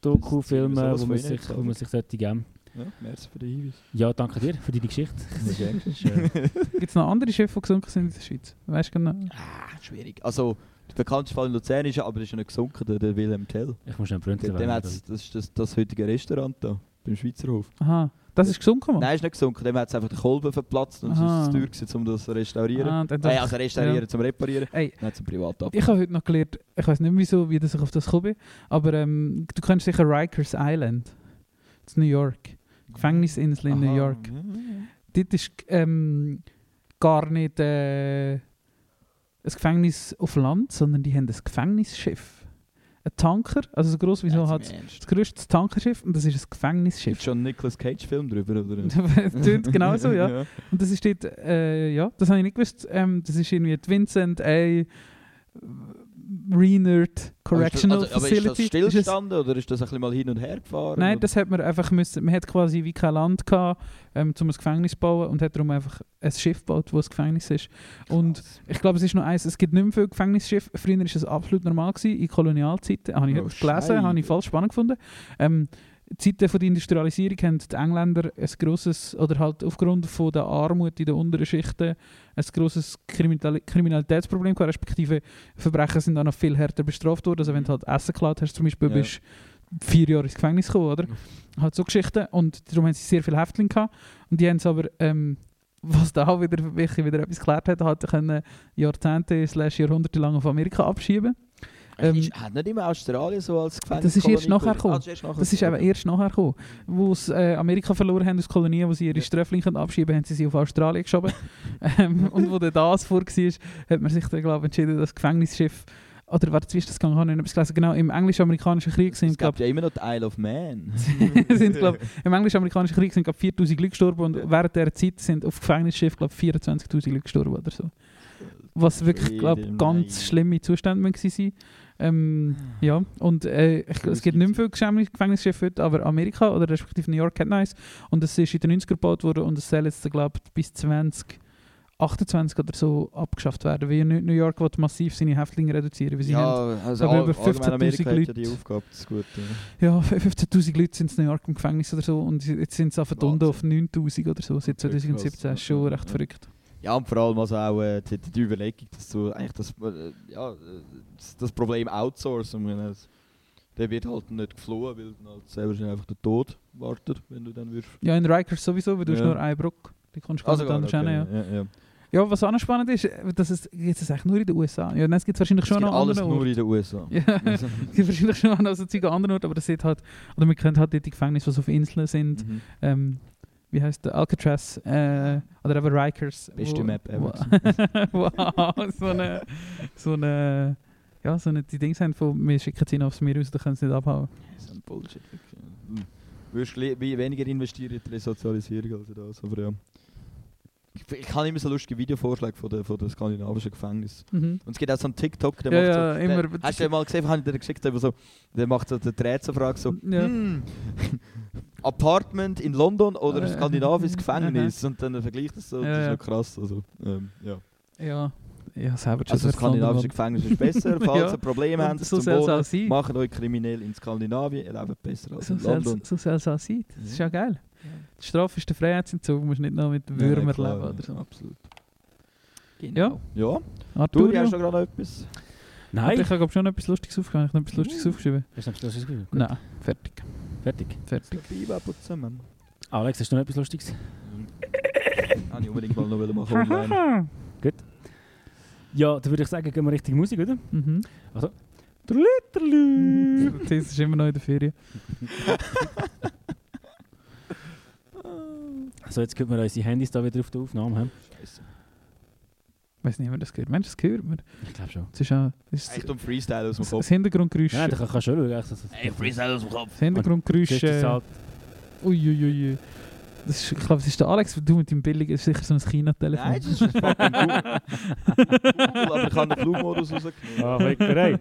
Doku-Filme, von man sich, wo man sich sollte geben. Ja, merci für den Hinweis. Ja, danke dir für deine Geschichte. Äh, Gibt es noch andere Schiffe, die gesunken sind in der Schweiz? Weißt du genau? Ah, schwierig. Also, der bekannteste Fall in Luzern ist ja, aber ist ja nicht gesunken, der, der Wilhelm Tell. ich muss schnell Brünzen Dem, dem hat's, das ist das, das heutige Restaurant da, beim Schweizer Hof. Aha. Das ist gesunken, Mann? Nein, ist nicht gesunken, dem hat es einfach den Kolben verplatzt und es ist zu teuer gewesen, um das zu restaurieren. Ah, dann Äh, also restaurieren, ja. zum reparieren. Ey, Nicht zum Privatab. ich habe heute noch gelernt, ich weiß nicht wieso, wie das ich auf das gekommen bin, aber ähm, du kennst sicher Rikers Island. Das ist New York. Gefängnisinsel in New Aha. York. Ja, ja. Dort ist ähm, gar nicht äh, ein Gefängnis auf Land, sondern die haben ein Gefängnisschiff. Ein Tanker, also so gross wie so im das größte Tankerschiff und das ist ein Gibt Gefängnisschiff. schon einen Nicolas Cage Film drüber, oder? Tönt genauso, ja. Und das ist dort, äh, ja, das habe ich nicht gewusst. Ähm, das ist irgendwie Vincent A. Renard Correctional also, aber Facility. ist das Ist es- stillgestanden oder ist das ein bisschen mal hin und her gefahren? Nein, oder? das hat man einfach müssen, man hat quasi wie kein Land gehabt, ähm, um ein Gefängnis zu bauen und hat darum einfach ein Schiff gebaut, wo ein Gefängnis ist. Und Krass. ich glaube, es ist noch eins, es gibt nicht mehr viele Gefängnisschiffe. Früher war es absolut normal gewesen, in Kolonialzeiten. Habe ich Oh, gelesen, habe ich voll spannend gefunden. Ähm, Zeiten von der Industrialisierung haben die Engländer ein grosses, oder halt aufgrund von der Armut in den unteren Schichten, ein grosses Kriminal Kriminalitätsproblem gehabt, respektive Verbrechen sind dann noch viel härter bestraft worden. Also wenn du halt Essen geklaut hast, zum Beispiel, Ja. bist vier Jahre ins Gefängnis gekommen, oder? Halt so Geschichten. Und darum haben sie sehr viele Häftlinge gehabt. Und die haben es aber, ähm, was da auch wieder, wieder etwas geklärt hat, hat können Jahrzehnte slash Jahrhunderte lang auf Amerika abschieben. Ähm, hat nicht immer Australien so als Gefängnis Das ist erst nachher gekommen. Ah, das ist Das eben erst nachher gekommen. Wo sie äh, Amerika verloren haben als Kolonie, wo sie ihre Ströflinge können abschieben haben sie sie auf Australien geschoben. ähm, und wo dann das vor war, hat man sich dann, glaube ich, entschieden, das Gefängnisschiff oder warte, wie ist das gegangen? Ich habe nicht etwas gelesen. Genau, im englisch-amerikanischen Krieg sind, Es glaube gibt ja immer noch die Isle of Man. sind, glaub, im englisch-amerikanischen Krieg sind glaub, 4000 Leute gestorben und während dieser Zeit sind auf Gefängnisschiff glaub, 24.000 Leute gestorben oder so. Was wirklich glaub, Friede, ganz schlimme Zustände waren. Ähm, ja, und äh, ich, es gibt nicht mehr viele Gefängnis- Gefängnisschiffe heute, aber Amerika oder respektive New York hat eins. Und es ist in den 90er gebaut worden und es soll jetzt, glaube ich, bis 2028 oder so abgeschafft werden. Weil New New York will massiv seine Häftlinge reduzieren, weil sie haben ja, also aber all- über allgemein 15.000 Amerika hat ja Leute. die Aufgabe, das ist gut. Ja, Ja. 15.000 Leute sind in New York im Gefängnis oder so und jetzt sind sie auf 9.000 oder so seit Okay, krass. 2017. Das ist schon recht ja. verrückt. Ja, und vor allem also auch äh, die, die Überlegung, dass du eigentlich das, äh, ja, das, das Problem outsourcen. Der wird halt nicht geflohen, weil dann halt sehr wahrscheinlich einfach der Tod wartet, wenn du dann wirst. Ja, in Rikers sowieso, weil du hast Ja. nur eine Brücke. Die kannst du gar nicht anders hin, ja. ja, ja. Ja, was auch noch spannend ist, dass es gibt es eigentlich nur in den USA. Ja, es gibt wahrscheinlich schon noch alles nur in den USA. Ja, es gibt wahrscheinlich schon noch so Zeug an anderen Orten, aber das sieht halt, oder man kennt halt die Gefängnisse, die auf Inseln sind. Mhm. Ähm, wie heißt der? Alcatraz äh, oder eben Rikers. Beste wo- Map ever. Wo, wow, so eine, so eine, ja, so eine, die Dings haben von, wir schicken sie aufs Meer raus, da können sie nicht abhauen. So ein Bullshit. Hm. Würdest weniger investieren in die Resozialisierung als das, aber ja. Ich, ich habe immer so lustige Videovorschläge von den, von den skandinavischen Gefängnissen. Mhm. Und es gibt auch so einen TikTok, der Ja, macht ja, so... immer- Der, hast du den mal gesehen, habe ich dir geschickt, der, so, der macht so, der dreht so Frage so... Ja. Hm, Apartment in London oder ein Äh, skandinavisches äh, Gefängnis? Und dann vergleicht das so, Ja, das ist ja. noch krass. Also, ähm, ja. Ja, ja, selber also das skandinavische Gefängnis ist besser, falls Ja. ihr Probleme habt so zum soll es Wohnen. sein. Macht euch kriminell in Skandinavien, ihr lebt besser als So in soll London. es so soll's auch sein. Das ist ja geil. Ja. Die Strafe ist der Freiheitsentzug, du musst nicht noch mit Ja, Würmern klar, leben oder so. Absolut. Ja, Ja, du Arturio. hast du gerade noch etwas? Nein. Ich habe schon etwas Lustiges aufgeschrieben. Ich habe noch etwas Lustiges aufgeschrieben. Hast du noch etwas Lustiges? Gut. Nein, fertig. Fertig. fertig. Alex, hast du noch etwas Lustiges? Habe ich unbedingt mal noch wollen machen online. Ja, dann würde ich sagen, gehen wir Richtung Musik, oder? Mhm. Trülütrülü. Das ist immer noch in der Ferien. So, jetzt können wir unsere Handys da wieder auf der Aufnahme haben. Scheiße. Ich weiß nicht, ob man das gehört. Mensch, das hört man. Ich glaube schon. Das ist auch das, ist Echt um Freestyle aus dem Kopf. das Hintergrundgeräusch. Nein, da kann schon schauen. echt, Das, das, Freestyle aus dem Kopf. das Hintergrundgeräusch. das Das ist, ich glaube, das ist der Alex, du mit dem billigen, ist sicher so ein China-Telefon. Nein, das ist ein fucking Google. Aber ich habe den Flugmodus rausgenommen. Ah, Weckerei.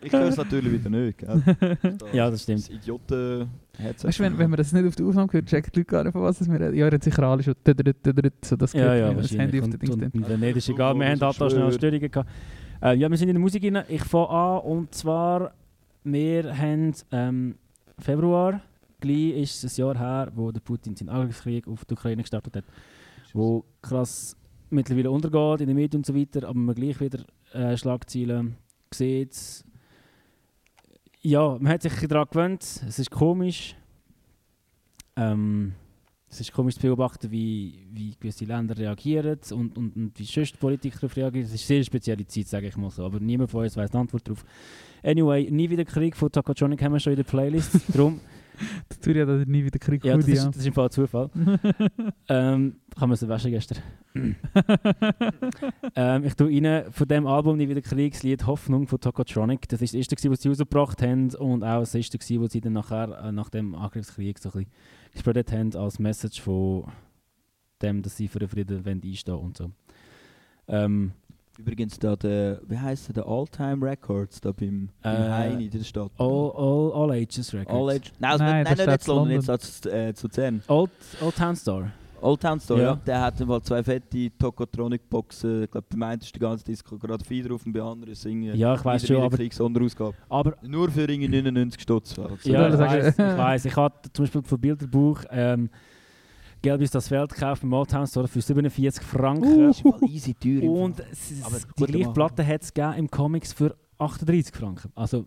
Ich höre es natürlich wieder nicht, gell? Ja, das stimmt. Das idioten headset Weißt du, wenn, wenn man das nicht auf der Aufnahme hört, checken die Leute gar nicht, von was wir reden. Ja, ihr habt sicher alle schon so das Ja, gehört, ja, das Handy auf der Und, Dings und, und, das ist egal. Wir haben da schnell Störungen gehabt. Äh, ja, wir sind in der Musik rein. Ich fange an und zwar, wir haben ähm, Februar, gleich ist es ein Jahr her, wo der Putin seinen Angriffskrieg auf die Ukraine gestartet hat, wo krass mittlerweile untergeht in den Medien und so weiter, aber man gleich wieder äh, Schlagzeilen sieht. Ja, man hat sich daran gewöhnt, es ist komisch. Ähm, es ist komisch zu beobachten, wie, wie gewisse Länder reagieren und, und, und wie sonst Politiker darauf reagieren. Es ist eine sehr spezielle Zeit, sage ich mal so. Aber niemand von uns weiß die Antwort darauf. Anyway, nie wieder Krieg von Tokotronic haben wir schon in der Playlist. Darum, Das tue ich ja, dass ich nie wieder Krieg ja, das ist, das ist im Fall Zufall. ähm, kann man so waschen gestern. ähm, ich tue rein von dem Album «Nie wieder Krieg» das Lied «Hoffnung» von Tokotronic. Das ist das erste, was sie rausgebracht haben und auch das erste, was sie dann nachher, äh, nach dem Angriffskrieg so ein bisschen gespreadet haben als Message von dem, dass sie für den Frieden wollen einstehen und so. Ähm, Übrigens, da der, wie heisst der, der All-Time Records da beim, beim Äh, Heini in der Stadt. all, all, all Ages Records. All Age. Nein, also Nein, das nein, nicht London, jetzt als äh, zu Luzern. Old, Old Town Store. Old Town Store, Ja. ja. Der hat mal zwei fette Tokotronic-Boxen. Ich glaube, beim einen ist die ganze Disco gerade vier drauf und bei anderen singen. Ja, ich weiss wieder schon, aber- der Kriegssonderausgabe. Aber Nur für irgendwie 99 Stutz. Also. Ja, ich weiss, ich weiss. Ich habe zum Beispiel von Bilderbuch ähm, Gelb ist das Feld gekauft im Motown Store für 47 Franken. Das ist voll easy teuer. Und es, die gleiche. Platte hat es im Comics für 38 Franken. Also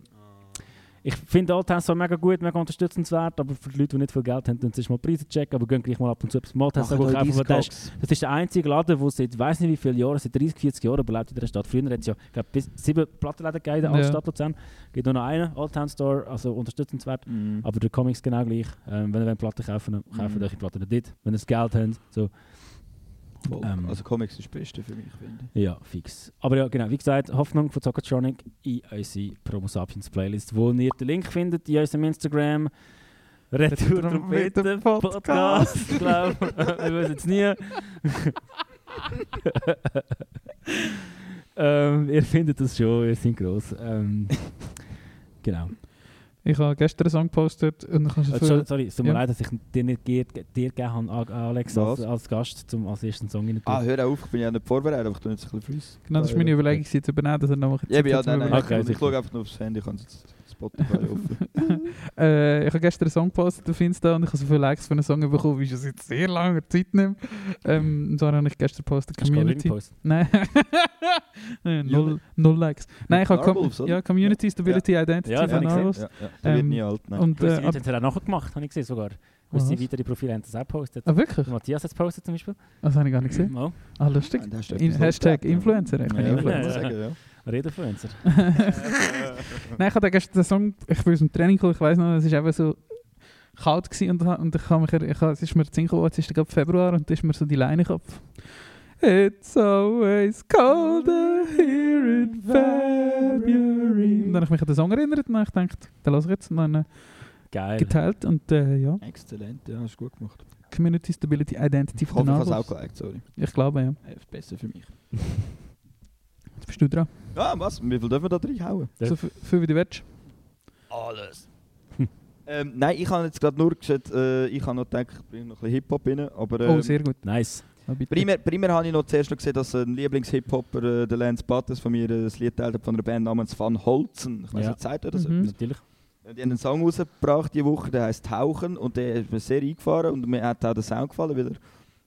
Ich finde Store mega gut, mega unterstützenswert, aber für die Leute, die nicht viel Geld haben, dann ist mal Preise checken, aber gehen gleich mal ab und zu etwas Store Machen einfach, das ist, das ist der einzige Laden, der seit weiß nicht wie viele Jahren, seit 30, 40 Jahren überlebt in der Stadt. Früher hat es ja ich glaub, bis sieben Plattenläden gegeben in der Ja. Altstadt Luzern. Es gibt nur noch einen Town Store, also unterstützenswert. Mhm. Aber der Comics genau gleich. Ähm, wenn ihr eine Platte kaufen dann kauft Mhm. euch die Platte nicht dort. Wenn ihr das Geld habt, so. Ähm, also Comics ist das Beste für mich, finde ja, fix. Aber ja, genau, wie gesagt, Hoffnung von Zokatronic in unsere Promo Sapiens Playlist, wo ihr den Link findet in unserem Instagram. Retour Trompete Podcast, ich glaube. Wir wissen es nie. ähm, ihr findet das schon, ihr seid gross. Ähm, genau. Ich habe gestern einen Song gepostet und dann kannst du Äh, sorry, sorry, es tut mir Ja. leid, dass ich dir nicht dir, dir gegeben habe, Alex, als, als Gast zum, als ersten Song rein. Ah, hör auf, ich bin ja nicht vorbereitet, aber ich tue jetzt ein bisschen Freeze. Genau, das ist meine Überlegung, sie zu übernehmen, dass er noch Ja, ja, nein, nein, Okay, ich, ich schaue einfach nur aufs Handy, ich jetzt Spotify offen. äh, ich habe gestern einen Song gepostet auf Insta und ich habe so viele Likes für einen Song bekommen, wie ich es seit sehr langer Zeit nicht mehr. Ähm, und zwar habe ich gestern gepostet, Community. gepostet? Nein. Nein, null, null Likes. Nein, ich habe Com ja, Community Stability Identity Ja, von habe ich gesehen. Narwolves. Ja, ja. Der Ähm, nie alt, nein. Und, Äh, Leute haben es auch nachher gemacht, habe ich gesehen sogar. Wo Was? sie weitere Profile haben das auch gepostet. ah, wirklich? Matthias hat es gepostet zum Beispiel. Das habe ich gar nicht gesehen. Ah, lustig. Hashtag. Influencer. Ich bin Ja, Influencer. Redefluencer. Nein, ich hatte gestern den Song, ich bin aus dem Training gekommen, ich weiß noch, es war eben so kalt gewesen und, und ich habe mich, er- ich, es ist mir gekommen, jetzt ist gerade Februar und da ist mir so die den Kopf. It's always colder here in February. Und dann habe ich mich an den Song erinnert und ich gedacht, den lasse ich jetzt und dann äh, Geil. geteilt und äh, ja, Exzellent, ja, hast du gut gemacht. Community Stability Identity Ich hoffe, ich habe es auch geliked, sorry. Ich glaube, ja. Ja, ist besser für mich. Jetzt bist du dran. Ah, was? Wie viel dürfen wir da reinhauen? Ja. So viel, viel wie du willst. Alles. ähm, nein, ich habe jetzt gerade nur gesagt, äh, ich habe noch gedacht, ich bringe noch ein bisschen Hip-Hop rein, aber... Ähm, oh, sehr gut. Nice. Primär, primär habe ich noch zuerst noch gesehen, dass ein Lieblings-Hip-Hopper, äh, der Lance Butters von mir, äh, das Lied teilt hat von einer Band namens Van Holzen. Ich weiß Ja. nicht, sagt er das Mhm. etwas? Natürlich. Äh, Die haben einen Song rausgebracht diese Woche, der heißt Tauchen und der ist mir sehr eingefahren und mir hat auch der Sound gefallen, weil er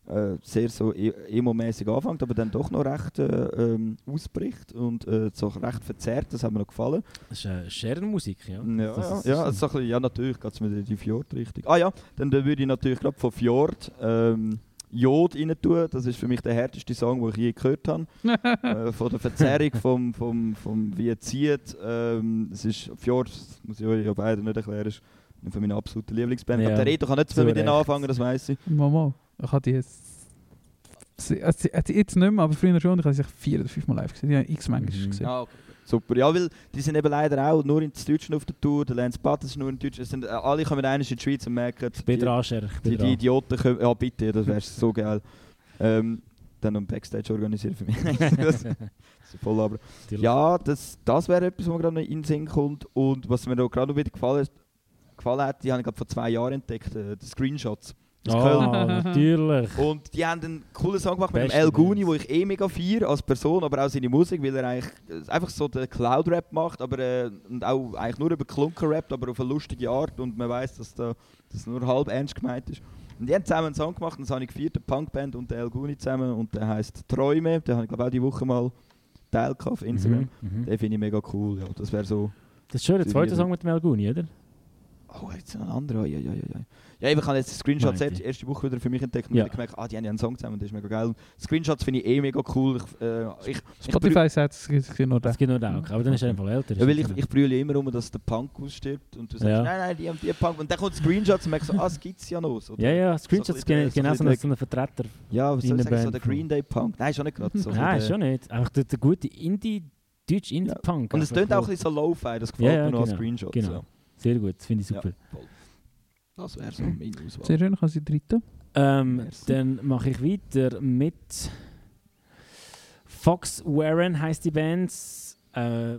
äh, sehr so e- emo-mäßig anfängt, aber dann doch noch recht äh, ähm, ausbricht und äh, so recht verzerrt, das hat mir noch gefallen. Das ist äh, Scherenmusik, ja. Ja, Das ja, ist- ja, also so ein bisschen, ja natürlich geht es mir in die Fjord-Richtung. Ah ja, dann würde ich natürlich gerade von Fjord ähm, Jod rein tun. Das ist für mich der härteste Song, den ich je gehört habe. äh, von der Verzerrung, vom, vom, vom wie er zieht. Ähm, es ist Fjord, das muss ich euch ja beide nicht erklären, ist eine von meinen absoluten Lieblingsbands. Ja, Aber der Reto kann nicht so zu mit denen Recht. anfangen, das weiß ich. Mama, ich hatte die jetzt. sie- also jetzt nicht mehr, aber früher schon. Ich habe sie vier oder fünfmal live gesehen. Ja, x-Mal Mhm. gesehen. Ah, okay. Super, ja, weil die sind eben leider auch nur in Deutschland auf der Tour. Der Lance Butters ist nur in Deutschland. Es sind, äh, alle kommen einmal in die Schweiz und merken, Ich die-. Ich Die, die. Idioten können. Ja, bitte, das wäre so geil. Ähm, dann noch ein Backstage organisieren für mich. das ist voll aber. Ja, das, das wäre etwas, was mir gerade noch in den Sinn kommt. Und was mir gerade noch wieder gefallen, ist, gefallen hat, die habe ich vor zwei Jahren entdeckt, äh, die Screenshots. Oh, natürlich. Und die haben einen coolen Song gemacht mit dem El Guni, wo ich eh mega feiere als Person, aber auch seine Musik, weil er eigentlich äh, einfach so den Cloud-Rap macht, aber äh, und auch eigentlich nur über Klunker rappt, aber auf eine lustige Art und man weiß, dass da, das nur halb ernst gemeint ist. Und die haben zusammen einen Song gemacht, und das habe ich gefeiert, eine Punkband und der El Guni zusammen und der heißt Träume, den habe ich glaube auch die Woche mal teilt auf Instagram. Mhm, mhm. Den finde ich mega cool, ja. Das wäre so... Das ist schon der zweite Song mit Melguni, oder? Oh, jetzt noch ein anderer. Ja, ja, ja, ja. Ja, ich habe jetzt Screenshots erst, ich. erste Woche wieder für mich entdeckt und Ja. gemerkt, ah, die haben ja einen Song zusammen, das ist mega geil. Screenshots finde ich eh mega cool. Ich, äh, ich, ich, Spotify sagt, es gibt nur Das das. gibt nur den auch. Aber dann ist er einfach älter. ja, weil ich, ich brülle immer um, dass der Punk ausstirbt und du sagst, Ja. nein, nein, die haben die Punk. Und dann kommt Screenshots und merkst so, ah, es gibt es ja noch. So, ja, ja, Screenshots so bisschen- genau so so ein Vertreter. Ja, was soll ich sagen, so der Green Day Punk. Nein, ist auch nicht gerade so. Nein, schon nicht. Einfach der, der gute Indie, deutsch Indie-Punk. Und es tönt auch ein bisschen so Lo-Fi, das gefällt Ja, ja, mir noch als genau, Screenshots. genau. Ja. Sehr gut, das finde ich super. voll. Das wäre so meine Auswahl. Sehr schön, ich habe sie dritte. Ähm, dann mache ich weiter mit Fox Warren heißt die Band. Äh,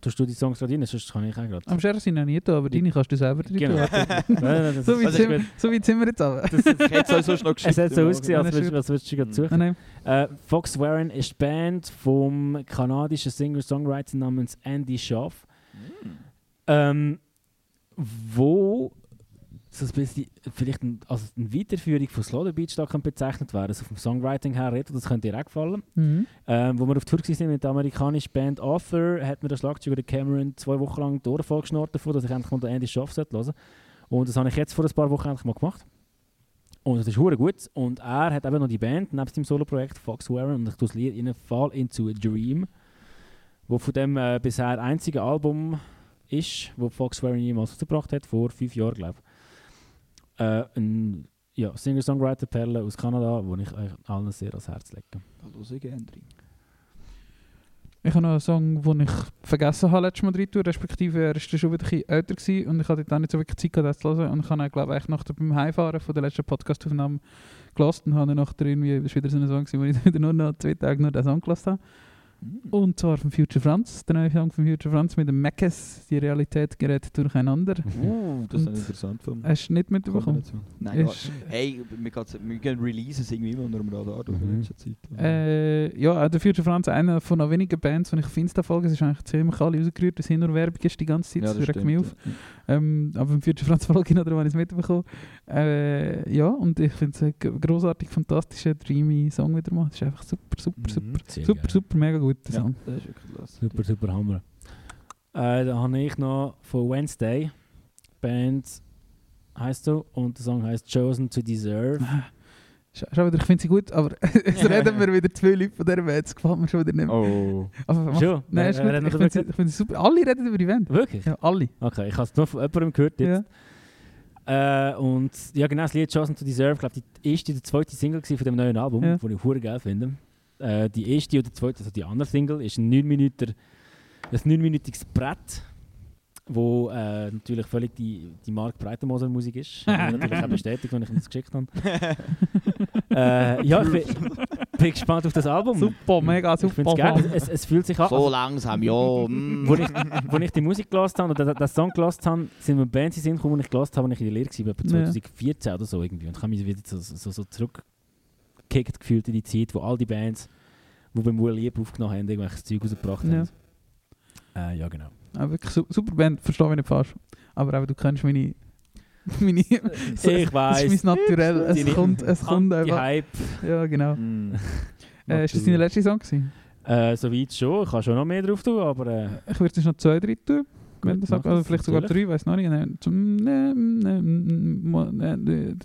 tust du die Songs gerade rein? Sonst kann ich auch gerade. Am Scher sind noch nie da, aber deine kannst du selber drin Genau. So das ist sind so weit sind wir jetzt aber. Das hätte es sonst noch geschickt. Es hat so ausgesehen, als würdest du gerade suchen. Nein. Äh, Fox Warren ist die Band vom kanadischen Singer-Songwriter namens Andy Schaff, Morgen. ähm, wo so ein bisschen vielleicht ein, also eine Weiterführung von Slaughter Beach da kann bezeichnet werden. Also vom Songwriting her redet, das könnte dir auch gefallen. Mhm. Ähm, wo wir auf Tour waren mit der amerikanischen Band Author, hat mir der Schlagzeuger Cameron zwei Wochen lang die Ohren vollgeschnurrt davon, dass ich endlich mal den Andy Schaff hören sollte. Und das habe ich jetzt vor ein paar Wochen endlich mal gemacht. Und das ist hure gut. Und er hat eben noch die Band, nebst dem Solo-Projekt Fox Warren, und ich tue das Lied in Fall into a Dream, wo von dem äh, bisher einzige Album ist, wo Fox Warren jemals rausgebracht hat, vor fünf Jahren, glaube ich. Äh, ein ja, Singer-Songwriter-Perle aus Kanada, wo ich euch allen sehr ans Herz lege. Hallo, gerne. Ich habe noch einen Song, den ich vergessen habe letztes Mal rein tun, respektive er ist schon wieder ein bisschen älter gewesen und ich hatte dann nicht so wirklich Zeit gehabt, das zu hören und ich habe ihn, glaube ich, nach dem beim Heimfahren von der letzten Podcast-Aufnahme gelassen und habe dann nachher irgendwie, das war wieder so ein Song, wo ich wieder nur noch zwei Tage nur den Song gelassen habe. Und zwar von Future Franz, der neue Song von Future Franz mit dem Mackes, die Realität gerät durcheinander. Uh, das ist Und- interessant von Hast du nicht mitbekommen? Nein, ja, Ist- hey, wir, gehen Releases irgendwie immer unter dem Radar durch Mhm. in letzter Zeit. Äh, ja, auch der Future Franz, einer von noch wenigen Bands, die ich auf Insta folge. Es ist eigentlich ziemlich alle rausgerührt, dass hier nur Werbung ist die ganze Zeit. ja, das das regt stimmt. mich auf. ja. Ähm, aber im Future Franz folge ich noch, darum habe ich es mitbekommen. Äh, ja, und ich finde es ein g- grossartig, fantastischer, dreamy Song wieder mal. Es ist einfach super, super, Mhm. super, super, super, mega guter Ja, Song. das ist wirklich klasse. Super, super Hammer. Äh, da habe ich noch von Wednesday, Band heißt so, und der Song heißt Chosen to Deserve. Schau, schau wieder, ich finde sie gut, aber es reden wir wieder zwei Leute von dieser Band. Das gefällt mir schon wieder nicht mehr. Oh. Aber mach- Schon? Nein, ist gut. Ich finde ich find sie super. Alle reden über die Band. Wirklich? Ja, alle. Okay, ich habe es nur von jemandem gehört jetzt. Äh, und ja, genau, das Lied Chosen to Deserve, ich glaube, die erste oder zweite Single von dem neuen Album, Ja. ich hure geil finde. Äh, die erste oder zweite, also die andere Single, ist ein 9 Minuten, ein 9-minütiges Brett, wo äh, natürlich völlig die, die Mark Breitenmoser Musik ist. Habe ich natürlich auch bestätigt, als ich ihm das geschickt habe. äh, ja, ich bin, bin gespannt auf das Album. Super, mega ich finde super. es geil. Es, es fühlt sich an. So langsam, ja. mm. wo, ich, wo ich die Musik gelassen habe oder den, Song gelassen habe, sind wir Bands in den Sinn gekommen, die ich gelassen habe, als ich in der Lehre war, etwa Ja. 2014 oder so irgendwie. Und ich habe mich wieder so, so, so zurückgekickt gefühlt in die Zeit, wo all die Bands, die beim Wohl Lieb aufgenommen haben, irgendwelches Zeug rausgebracht Ja. haben. Äh, ja, genau. Ja, wirklich su super Band, verstehe mich nicht falsch. Aber auch du kennst meine. meine so, ich Das ist weiss. mein Naturell. Es Deine kommt, es kommt einfach. Anti-Hype. Ja, genau. Mm. Äh, ist das deine letzte Song? Gewesen? Äh, Soweit schon. Ich kann schon noch mehr drauf tun, aber... Äh, Ich würde jetzt noch zwei, drei tun. Wenn das sagt, also vielleicht sogar drei, weiß noch nicht.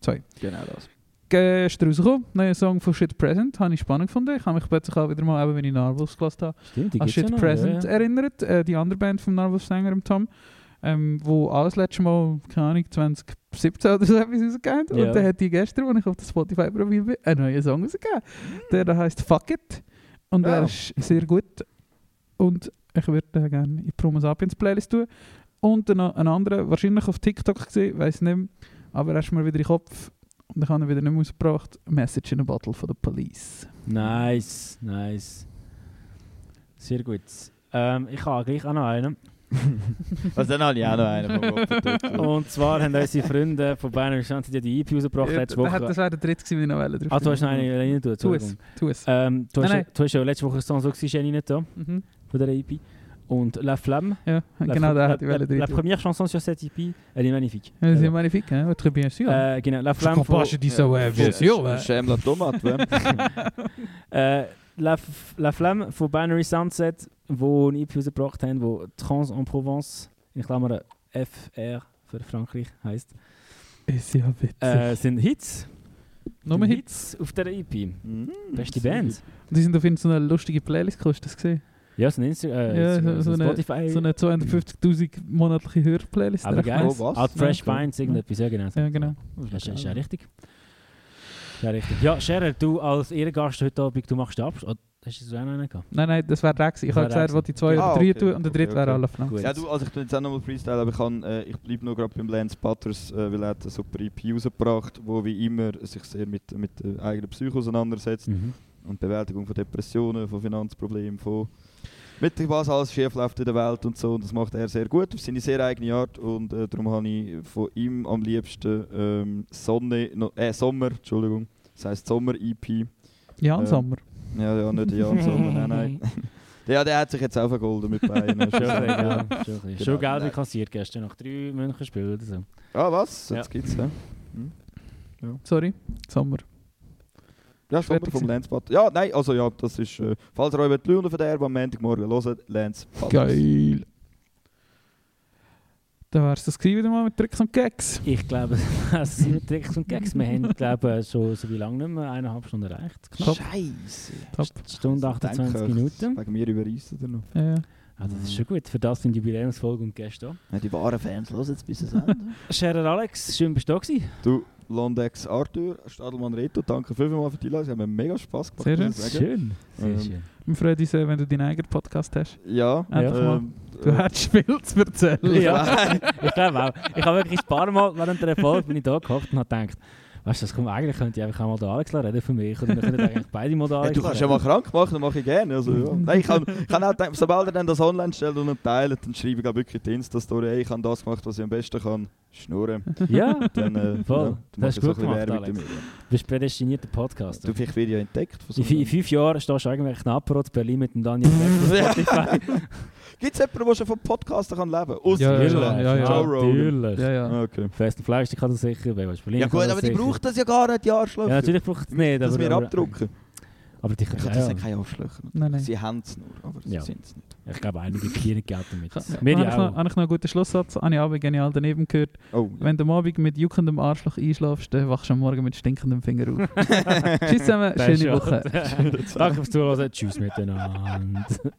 Zwei. Genau das. Gestern rausgekommen, neuer Song von Shit Present, habe ich spannend gefunden. Ich habe mich plötzlich auch wieder mal, eben, wenn ich Narvos gelassen habe, stimmt, an ja Shit noch. Present ja, ja. erinnert. Äh, die andere Band vom Narvos-Sänger, dem Tom, ähm, wo alles letzte Mal, keine Ahnung, 2017 oder so etwas rausgegeben hat. Und dann hat die gestern, als ich auf das Spotify-Profil bin, einen neuen Song rausgegeben. Der da heisst Fuck It. Und er Oh. ist sehr gut. Und ich würde den gerne in die Promo Sapiens Playlist tun. Und einen anderen, wahrscheinlich auf TikTok gesehen, weiß nicht mehr. Aber er ist mir wieder in den Kopf. Und ich habe ihn wieder nicht mehr rausgebracht. Message in a Bottle von der Police. Nice, nice. Sehr gut. Ähm, ich habe gleich auch noch einen. Was dann habe ich auch noch einen. Und zwar haben unsere Freunde von Bayern Chance die die EP rausgebracht Ja, letzte Woche. Das wäre der dritte gewesen, den ich noch wählen Ah, du hast noch eine rein Tu es, tu es. Ähm, du, hast, Nein, ja- du hast ja letzte Woche einen Song so gewesen, Jenny nicht da, Mhm. von der EP. Und La Flamme. Ja, La, genau, la, la, la première chanson sur cette EP, elle est magnifique. Ja, C'est Ja. magnifique, hein? Très bien sûr. Äh, genau, La Flamme von, dis ça, ouais, bien sûr. ouais. Schäm la Tomate, wa? äh, La, La Flamme von Binary Sunset, wo eine EP rausgebracht haben, wo Trans en Provence, in Klammern FR für Frankreich heisst, Ist ja witzig. äh, sind Hits. Nur Sind Hits. auf der EP. Mm, Beste Band. Die sind auf jeden Fall so eine lustige Playlist, hast du das gesehen? Ja, so ein Insta äh, Ja, so, so- so Spotify. So eine 250.000 monatliche Hörplaylist. aber geil. Oh, was? Alt Fresh Ja, Binds, irgendetwas, ja genau. Ja, genau. Ja, ist, ja richtig. Ja richtig. Ja, Scherer, du als Ehrengast heute Abend, du machst Abschluss. Oh, hast du so auch noch einen gehabt? Nein, nein, das wäre der. Ich Das habe gesagt, was die zwei gewesen. oder Ah, drei okay. tun und der dritte Okay, wäre okay. alle Flank. Gut. Ja, du, also ich tue jetzt auch nochmal Freestyle, aber ich, kann, äh, ich bleibe noch gerade beim Lance Butters, äh, weil er hat eine super EP rausgebracht, wo wie immer sich sehr mit, mit der eigenen Psyche auseinandersetzt Mhm. und Bewältigung von Depressionen, von Finanzproblemen, von mit dem, was alles schief läuft in der Welt und so. Und das macht er sehr gut auf seine sehr eigene Art und äh, darum habe ich von ihm am liebsten ähm, Sonne, no, äh, Sommer, Entschuldigung, das heisst Sommer EP. Jan Ähm, Sommer. Ja, ja, nicht Jan Sommer, nein, nein. Ja, der hat sich jetzt auch vergolden mit Bayern. Schon, ja. Schon. Genau. Schon Geld Nein. kassiert gestern nach drei München Spielen oder so. Ah, was? Ja. Jetzt gibt's, ja. Sorry, Sommer. Ja, Sommer Fertig vom Butter. Ja, nein, also ja, das ist... Äh, falls ihr euch wollt Lügen von der am Montagmorgen hören, Lance Butter. Geil. Dann wär's das gewesen wieder mal mit Tricks und Gags. Ich glaube, das sind mit Tricks und Gags. Wir haben, glaube ich, schon so wie lange nicht mehr, eineinhalb Stunden erreicht. Scheiße. Top. Stunde 28 Minuten. Wegen mir überreissen ihr noch. Ja, ja. Ah, das ist schon gut. Für das sind Jubiläumsfolge und Gäste da. Ja, die wahren Fans hören jetzt bis zum Ende. Scherer Alex, schön bist du da gewesen. du, Londex Arthur, Stadelmann Reto, danke vielmals für die Einladung. Sie haben mir mega Spass gemacht. Sehr ich sagen. Schön. Sehr Ähm, schön. Wir freuen uns, sehr, wenn du deinen eigenen Podcast hast. Ja. Einfach mal. ähm, Du äh, hättest viel zu erzählen. Ja, ich glaube auch. Ich habe wirklich ein paar Mal während der Erfolg bin ich da gehockt und habe gedacht, weißt du, das kommt, eigentlich könnte ich einfach auch mal den Alex reden für mich. Und dann können eigentlich beide mal den Ja, Alex du kannst ja mal krank machen, dann mache ich gerne. Also, ja. Nein, ich kann, kann auch denken, sobald er dann das online stellt und teilt, dann schreibe ich auch wirklich die Insta-Story, hey, ich habe das gemacht, was ich am besten kann, schnurren. Ja, Dann, äh, Voll. ja, dann Das hast so gut gemacht, Alex. Ja. du bist prädestinierter Podcaster. Du, vielleicht werde ich ja entdeckt so In, in fünf Jahren stehst du eigentlich knapp in Berlin mit dem Daniel Beck. Gibt es jemanden, der schon vom Podcasten kann leben kann? Ausser Ja, ja, Joe ja, ja, ja. Rogan. Natürlich. Ja, ja. Okay. Fest und Fleisch, die kann das sicher. Wer weiß, Berlin Ja gut, das aber die braucht das ja gar nicht, die Arschlöcher. Ja, natürlich braucht es nicht. das aber, wir aber, abdrucken. Aber die Ich können das ja, sind keine Arschlöcher. Nein, nein. Sie haben es nur, aber Ja. sie sind es nicht. Ich glaube, einige verdienen Geld damit. Ja. Ich, ja noch, auch. habe ich noch einen guten Schlusssatz? Habe ich Abend genial daneben gehört. Oh, ja. Wenn du am Abend mit juckendem Arschloch einschlafst, dann wachst du am Morgen mit stinkendem Finger auf. Tschüss zusammen, Das schöne ja- Woche. Danke fürs Zuhören. Tschüss miteinander.